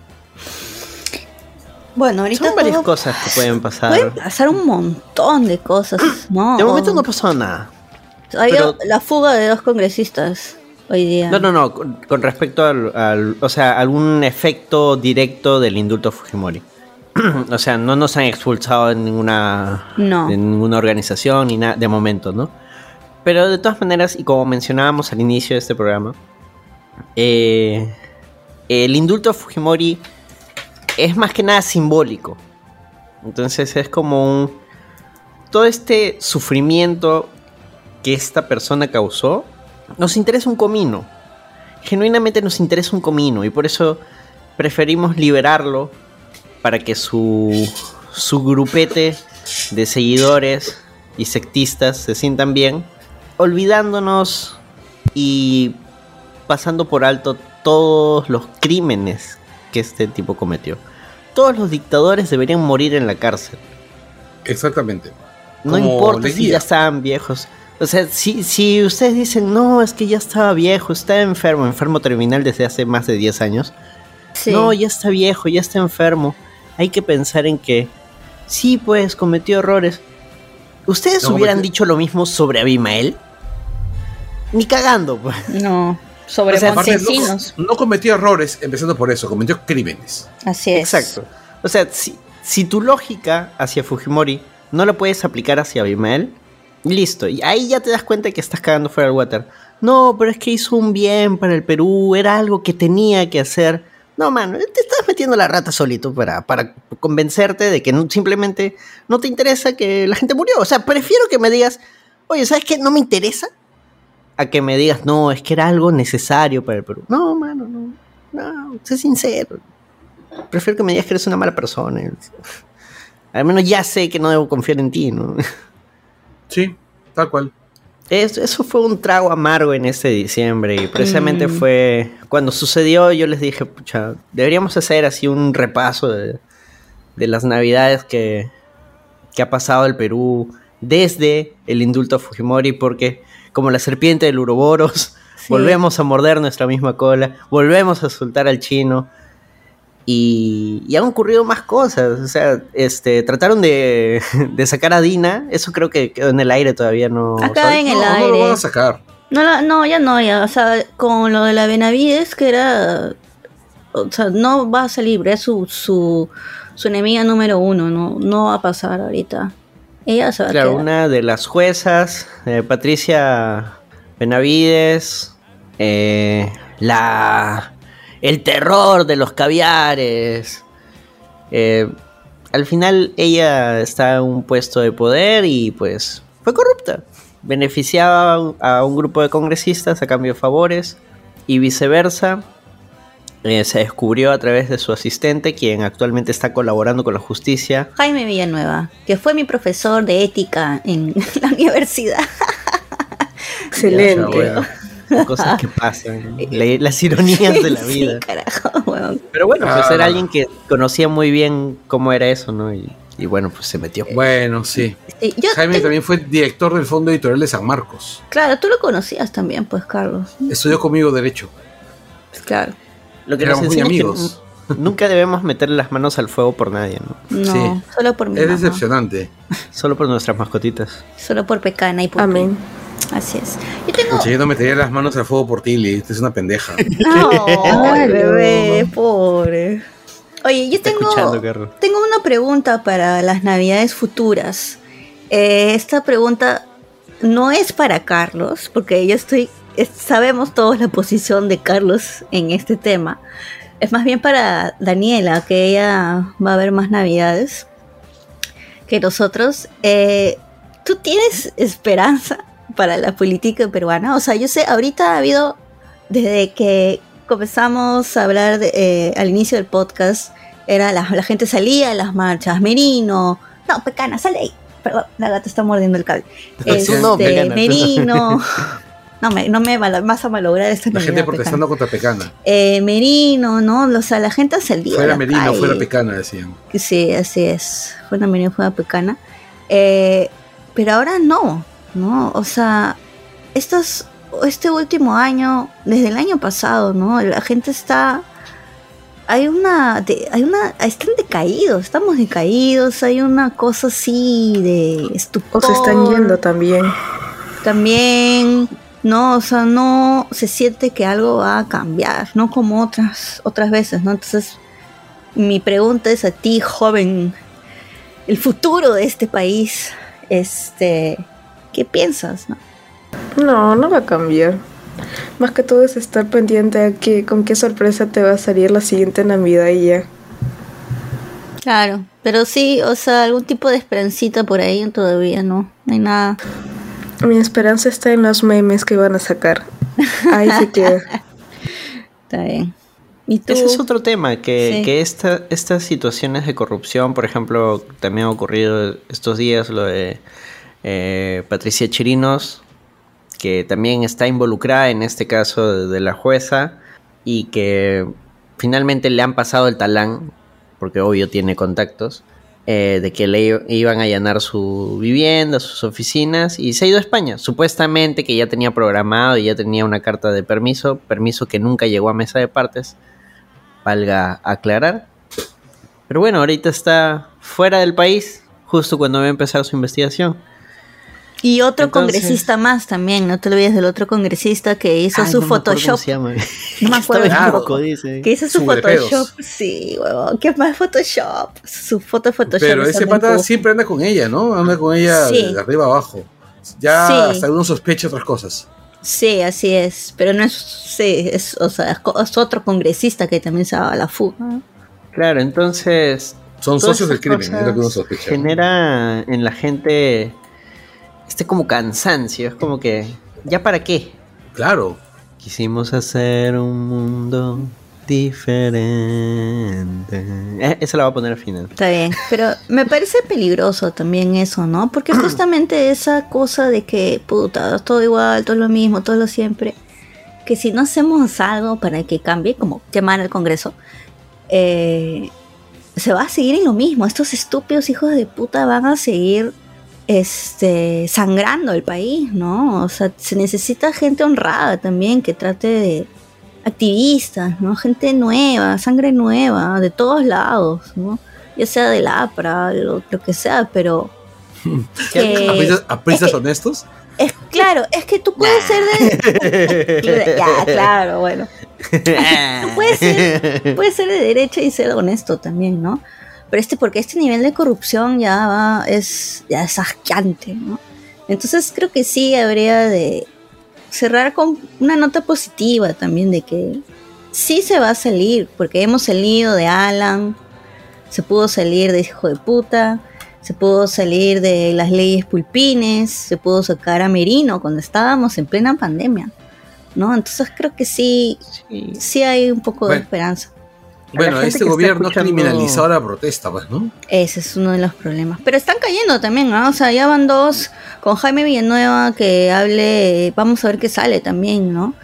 Bueno, ahorita son varias todo- cosas que pueden pasar. pueden pasar un montón de cosas. No, De momento no ha pasado nada. Hay pero- la fuga de dos congresistas hoy día. No, no, no, con, respecto al, al- O sea, algún efecto directo del indulto Fujimori. o sea, no nos han expulsado de ninguna, No. de ninguna organización ni nada, de momento, ¿no? Pero de todas maneras, y como mencionábamos al inicio de este programa, eh, el indulto a Fujimori es más que nada simbólico. Entonces es como un... Todo este sufrimiento que esta persona causó, nos interesa un comino. Genuinamente nos interesa un comino y por eso preferimos liberarlo para que su, su grupete de seguidores y sectistas se sientan bien, olvidándonos y pasando por alto todos los crímenes que este tipo cometió. Todos los dictadores deberían morir en la cárcel. Exactamente. No Como importa si ya estaban viejos. O sea, si, si ustedes dicen, no, es que ya estaba viejo, está enfermo, enfermo terminal desde hace más de 10 años. Sí. No, ya está viejo, ya está enfermo. Hay que pensar en que, sí, pues, cometió errores. ¿Ustedes No, hubieran cometió- dicho lo mismo sobre Abimael? Ni cagando, pues. No, sobre O sea, Montesinos. no, no cometió errores, empezando por eso, cometió crímenes. Así es. Exacto. O sea, si, si tu lógica hacia Fujimori no la puedes aplicar hacia Abimael, listo. Y ahí ya te das cuenta que estás cagando fuera del water. No, pero es que hizo un bien para el Perú, era algo que tenía que hacer. No, mano, te estás metiendo la rata solito para, para convencerte de que no- simplemente no te interesa que la gente murió. O sea, prefiero que me digas, oye, ¿sabes qué? No me interesa. A que me digas, no, es que era algo necesario para el Perú. No, mano, no. No, sé sincero. Prefiero que me digas que eres una mala persona. Al menos ya sé que no debo confiar en ti, ¿no? Sí, tal cual. Es- eso fue un trago amargo en este diciembre y precisamente Mm. fue cuando sucedió yo les dije, pucha, deberíamos hacer así un repaso de, de las navidades que, que ha pasado el Perú desde el indulto a Fujimori porque como la serpiente del Uroboros. Sí. Volvemos a morder nuestra misma cola, volvemos a soltar al chino. Y, y han ocurrido más cosas. O sea, este, trataron de, de sacar a Dina. Eso creo que quedó en el aire todavía, ¿no? Acá en el No, no lo aire. van a sacar. No, la- no, ya no, ya. O sea, con lo de la Benavides, que era. O sea, no va a salir, es su, su, su enemiga número uno, no, no va a pasar ahorita. Ella se va Claro, a quedar. una de las juezas, eh, Patricia Benavides, eh, la el terror de los caviares. Eh, al final ella está en un puesto de poder y pues fue corrupta. Beneficiaba a un- a un grupo de congresistas a cambio de favores y viceversa. Eh, se descubrió a través de su asistente, quien actualmente está colaborando con la justicia, Jaime Villanueva, que fue mi profesor de ética en la universidad. Excelente. Bueno, cosas que pasan, la- las ironías de la Sí, vida. carajo, weón. Pero bueno, pues Ah. era alguien que conocía muy bien cómo era eso, ¿no? Y, y bueno, pues se metió. Bueno, sí. Sí, yo Jaime también fue director del Fondo Editorial de San Marcos. Claro, tú lo conocías también, pues, Carlos. Estudió conmigo Derecho. Pues, claro. Lo que nos Éramos muy enseña es que amigos. nunca debemos meter las manos al fuego por nadie, ¿no? No, Sí. solo por mi Es mamá. decepcionante. Solo por nuestras mascotitas. Solo por Pecana y por Amén. ti. Así es. Yo tengo. Pucha, yo no metería las manos al fuego por ti, Lili. Esta es una pendeja. Ay, bebé, pobre. Oye, yo tengo, tengo una pregunta para las navidades futuras. Eh, esta pregunta no es para Carlos, porque yo estoy, es- sabemos todos la posición de Carlos en este tema. Es más bien para Daniela, que ella va a ver más navidades que nosotros. Eh, ¿Tú tienes esperanza para la política peruana? O sea, yo sé, ahorita ha habido desde que comenzamos a hablar de, eh, al inicio del podcast, era la, la gente salía a las marchas, Merino, no, Pecana, sale ahí. Perdón, la gata está mordiendo el cable. Este, no. Merino. No me, no me vas a malograr esta La gente protestando contra Pecana. Pecana. Eh, Merino, ¿no? O sea, la gente salía. a Fuera Merino, calle. fuera Pecana, decían. Sí, así es. Fue una Merino, fue una Pecana. Eh, pero ahora no, ¿no? O sea, estos, este último año, desde el año pasado, ¿no? La gente está... Hay una, hay una, están decaídos, estamos decaídos, hay una cosa así de O estupor. se están yendo también. También, no, o sea, no se siente que algo va a cambiar, no como otras, otras veces, ¿no? Entonces, mi pregunta es a ti, joven, el futuro de este país, este, ¿qué piensas, no? No, no va a cambiar. Más que todo es estar pendiente a que, con qué sorpresa te va a salir la siguiente Navidad y ya. Claro, pero sí, o sea, algún tipo de esperancita por ahí todavía no, no hay nada. Mi esperanza está en los memes que van a sacar. Ahí sí queda. Está bien. ¿Y tú? Ese es otro tema, que, Sí. que esta, estas situaciones de corrupción, por ejemplo, también ha ocurrido estos días lo de eh, Patricia Chirinos, que también está involucrada en este caso de, de la jueza y que finalmente le han pasado el talán, porque obvio tiene contactos, eh, de que le iban a allanar su vivienda, sus oficinas, y se ha ido a España. Supuestamente que ya tenía programado y ya tenía una carta de permiso, permiso que nunca llegó a mesa de partes, valga aclarar. Pero bueno, ahorita está fuera del país, justo cuando va a empezar su investigación. Y otro Entonces- congresista más también, no te olvides del otro congresista que hizo Ay, su no me acuerdo Photoshop. se llama. No me acuerdo en tampoco. Moco, dice. Que hizo su pedos. Photoshop. Sí, huevón. ¿Qué más Photoshop? Su foto Photoshop. Pero ese pata siempre anda con ella, ¿no? Anda con ella Sí. de arriba abajo. Ya Sí. hasta uno sospecha otras cosas. Sí, así es. Pero no es. Sí, es, o sea, es otro congresista que también se va a la fuga. Claro, entonces Son socios del crimen, es lo que uno sospecha. genera en la gente este como cansancio, es como que ya para qué. Claro. Quisimos hacer un mundo diferente. Eh, esa la voy a poner al final. Está bien. Pero me parece peligroso también eso, ¿no? Porque justamente esa cosa de que, puta, todo igual, todo lo mismo, todo lo siempre. Que si no hacemos algo para que cambie, como llamar al Congreso, eh, se va a seguir en lo mismo. Estos estúpidos hijos de puta van a seguir este, sangrando el país, ¿no? O sea, se necesita gente honrada también que trate de activistas, ¿no? Gente nueva, sangre nueva, de todos lados, ¿no? Ya sea del APRA, lo, lo que sea, pero... que- ¿Apristas, apristas es que- honestos? es claro, es que tú puedes ser de... ya, claro, bueno. Tú puedes ser, puedes ser de derecha y ser honesto también, ¿no? Pero este, porque este nivel de corrupción ya va, es, ya es asqueante, ¿no? Entonces creo que sí habría de cerrar con una nota positiva también de que sí se va a salir, porque hemos salido de Alan, se pudo salir de hijo de puta, se pudo salir de las leyes pulpines, se pudo sacar a Merino cuando estábamos en plena pandemia, ¿no? Entonces creo que sí, sí hay un poco de esperanza. Bueno, este gobierno escuchando- criminalizó la protesta, pues, ¿no? Ese es uno de los problemas. Pero están cayendo también, ¿no? O sea, ya van dos con Jaime Villanueva que hable, vamos a ver qué sale también, ¿no?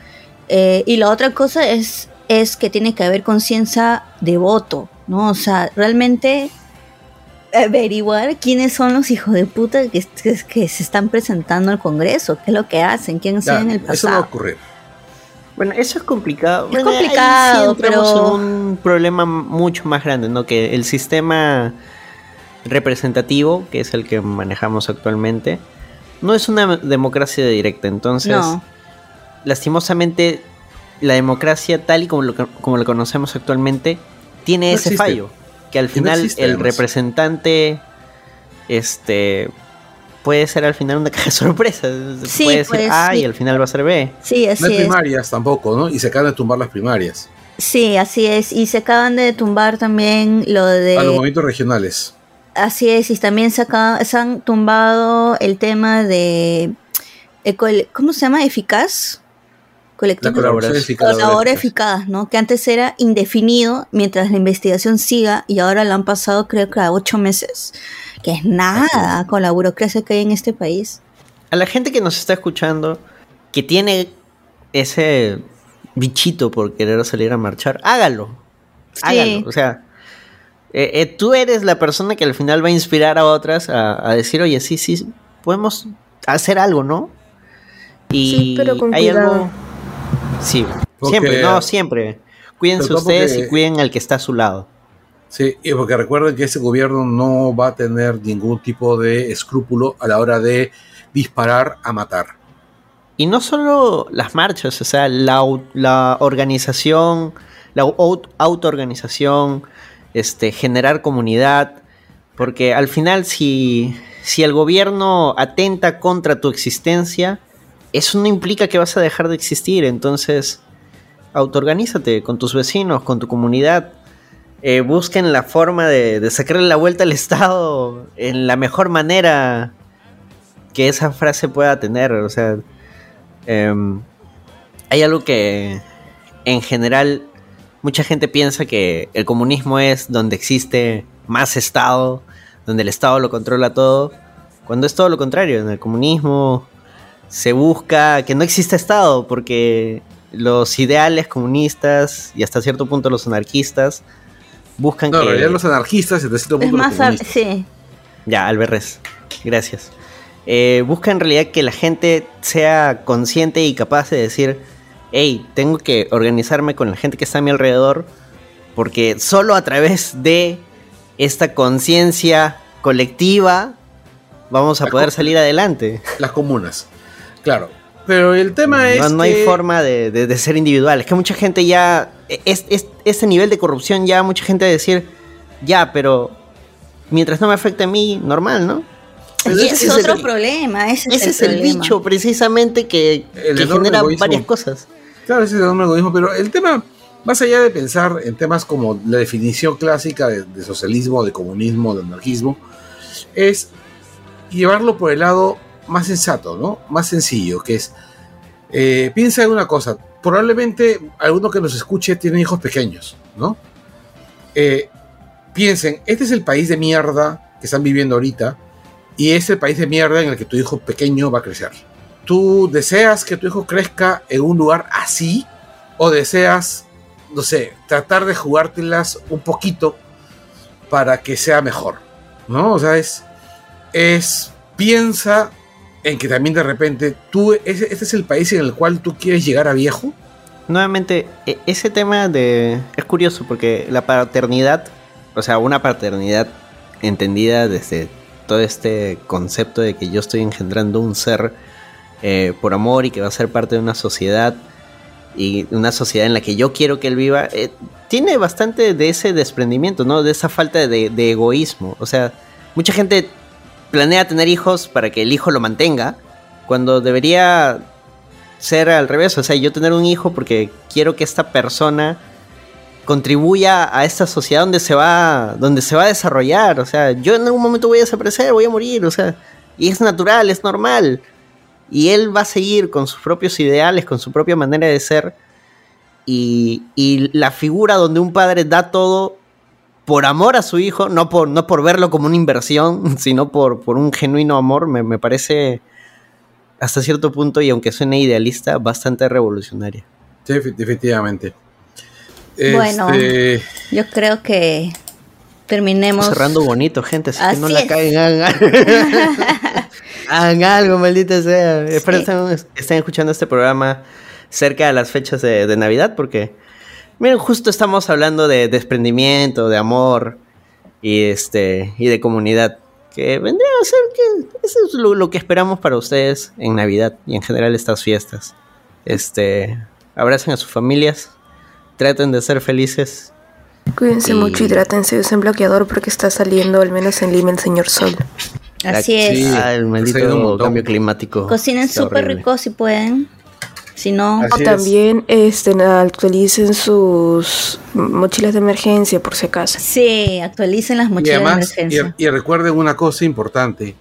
Eh, y la otra cosa es, es que tiene que haber conciencia de voto, ¿no? O sea, realmente averiguar quiénes son los hijos de puta que, que, que se están presentando al Congreso, qué es lo que hacen, quién en el eso no va a pasado. ocurrir. Bueno, eso es complicado. Es Bueno, complicado, sí pero- en un problema mucho más grande, ¿no? Que el sistema representativo, que es el que manejamos actualmente, no es una democracia directa. Entonces, No. lastimosamente, la democracia tal y como lo, como lo conocemos actualmente tiene No ese existe. fallo. Que al no final existe, el representante este puede ser al final una caja de sorpresa. Sí, puede decir pues, A sí. y al final va a ser B. Sí, No hay es. primarias tampoco, ¿no? Y se acaban de tumbar las primarias Sí, así es. Y se acaban de tumbar también lo de... a los movimientos regionales. Así es, y también se, acaba- se han tumbado el tema de... ¿Cómo se llama? ¿Eficaz? La Colectivo. colaboración eficaz. Colaborador eficaz, ¿no? Que antes era indefinido mientras la investigación siga y ahora lo han pasado creo que a ocho meses. Que es nada con la burocracia que hay en este país. A la gente que nos está escuchando, que tiene ese bichito por querer salir a marchar, hágalo. Sí. Hágalo. O sea, eh, eh, tú eres la persona que al final va a inspirar a otras a, a decir, oye, sí, sí, podemos hacer algo, ¿no? Y Sí, pero con hay cuidado. algo. Sí, Porque- siempre, no, siempre. Cuídense ustedes porque- y cuiden al que está a su lado. Sí, y porque recuerden que ese gobierno no va a tener ningún tipo de escrúpulo a la hora de disparar a matar. Y no solo las marchas, o sea, la, la organización, la au- autoorganización, este, generar comunidad, porque al final si, si el gobierno atenta contra tu existencia, eso no implica que vas a dejar de existir, entonces autoorganízate con tus vecinos, con tu comunidad, eh, busquen la forma de, sacarle la vuelta al Estado en la mejor manera que esa frase pueda tener, o sea, Em, hay algo que en general mucha gente piensa que el comunismo es donde existe más Estado, donde el Estado lo controla todo, cuando es todo lo contrario. En el comunismo se busca que no exista Estado porque los ideales comunistas y hasta cierto punto los anarquistas buscan No, en que... realidad los anarquistas y hasta cierto Es punto los más... Sí. Ya, Alberres. Gracias. Eh, busca en realidad que la gente sea consciente y capaz de decir, hey, tengo que organizarme con la gente que está a mi alrededor, porque solo a través de esta conciencia colectiva vamos a poder salir adelante. Las comunas. Claro. Pero el tema es. No, no que- hay forma de, de- de ser individual. Es que mucha gente ya. Es, es- este nivel de corrupción ya mucha gente va a decir, ya, pero mientras no me afecte a mí, normal, ¿no? Y Ese ese es es otro el- problema. Ese, Ese es el problema. bicho precisamente que, que genera egoísmo. varias cosas. Claro, ese es el enorme egoísmo, pero el tema, más allá de pensar en temas como la definición clásica de, de socialismo, de comunismo, de anarquismo, es llevarlo por el lado más sensato, ¿no? Más sencillo, que es, eh, piensa en una cosa, probablemente alguno que nos escuche tiene hijos pequeños, ¿no? Eh, piensen, este es el país de mierda que están viviendo ahorita y es el país de mierda en el que tu hijo pequeño va a crecer. ¿Tú deseas que tu hijo crezca en un lugar así? ¿O deseas, no sé, tratar de jugártelas un poquito para que sea mejor? ¿No? O sea, es, es piensa en que también de repente tú, ese- este es el país en el cual tú quieres llegar a viejo. Nuevamente, e- ese tema de... Es curioso porque la paternidad, o sea, una paternidad entendida desde todo este concepto de que yo estoy engendrando un ser eh, por amor y que va a ser parte de una sociedad y una sociedad en la que yo quiero que él viva, eh, tiene bastante de ese desprendimiento, ¿no? De esa falta de, de egoísmo. O sea, mucha gente planea tener hijos para que el hijo lo mantenga, cuando debería ser al revés. O sea, yo tener un hijo porque quiero que esta persona contribuya a esta sociedad donde se va donde se va a desarrollar o sea yo en algún momento voy a desaparecer voy a morir o sea y es natural es normal y él va a seguir con sus propios ideales con su propia manera de ser y, y la figura donde un padre da todo por amor a su hijo no por no por verlo como una inversión sino por por un genuino amor me, me parece hasta cierto punto y aunque suene idealista bastante revolucionaria Sí, efectivamente. Bueno. Este, Yo creo que terminemos. cerrando bonito, gente, así, que no la es. caguen, hagan algo. hagan algo, maldita sea. Espero Sí. estén, estén escuchando este programa cerca de las fechas de, de Navidad, porque, miren, justo estamos hablando de desprendimiento, de amor y, este, y de comunidad. Que vendría a ser que eso es lo, lo que esperamos para ustedes en Navidad y en general estas fiestas. Este, abracen a sus familias, traten de ser felices Cuídense Y- mucho, hidrátense, usen bloqueador porque está saliendo, al menos en Lima, el señor Sol. Así es. Sí. Ah, el maldito cambio climático. Cocinen súper rico si pueden. Si no, O también este, actualicen sus mochilas de emergencia por si acaso. sí, actualicen las y mochilas de además, y, emergencia. y recuerden una cosa importante.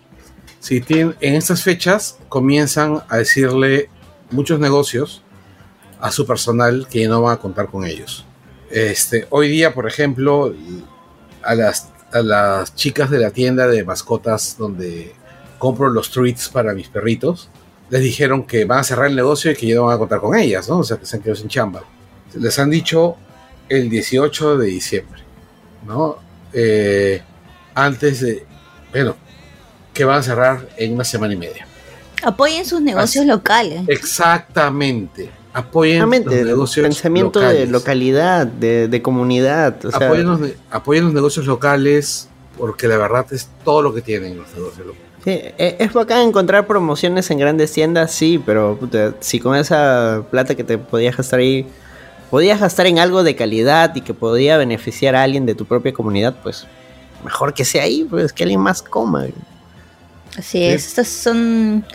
Si tienen, en estas fechas comienzan a decirle muchos negocios a su personal que no van a contar con ellos. Este, hoy día, por ejemplo, a las, a las chicas de la tienda de mascotas donde compro los treats para mis perritos, les dijeron que van a cerrar el negocio y que ya no van a contar con ellas, ¿no? O sea, que se han quedado sin chamba. Les han dicho el 18 de diciembre, ¿no? Eh, antes de, bueno, que van a cerrar en una semana y media. Apoyen sus negocios Así- locales. Exactamente. Apoyen Realmente, los el negocios pensamiento locales. de localidad, de, de comunidad. O sea, apoyen, los, apoyen los negocios locales porque la verdad es todo lo que tienen los negocios locales. Sí, e- es bacán encontrar promociones en grandes tiendas, sí, pero puta, si con esa plata que te podías gastar ahí, podías gastar en algo de calidad y que podía beneficiar a alguien de tu propia comunidad, pues mejor que sea ahí, pues que alguien más coma. Así es. Estas son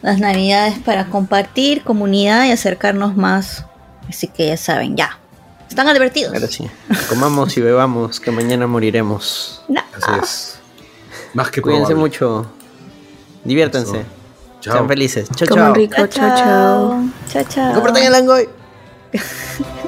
las navidades para compartir comunidad y acercarnos más. Así que ya saben, ya. Están advertidos. Ahora sí, comamos y bebamos, que mañana moriremos. No. Así es. Más que Cuídense probable. mucho, diviértanse, Chao. sean felices. Chao, chao. rico, chao, chao. Chao, chao. Compartan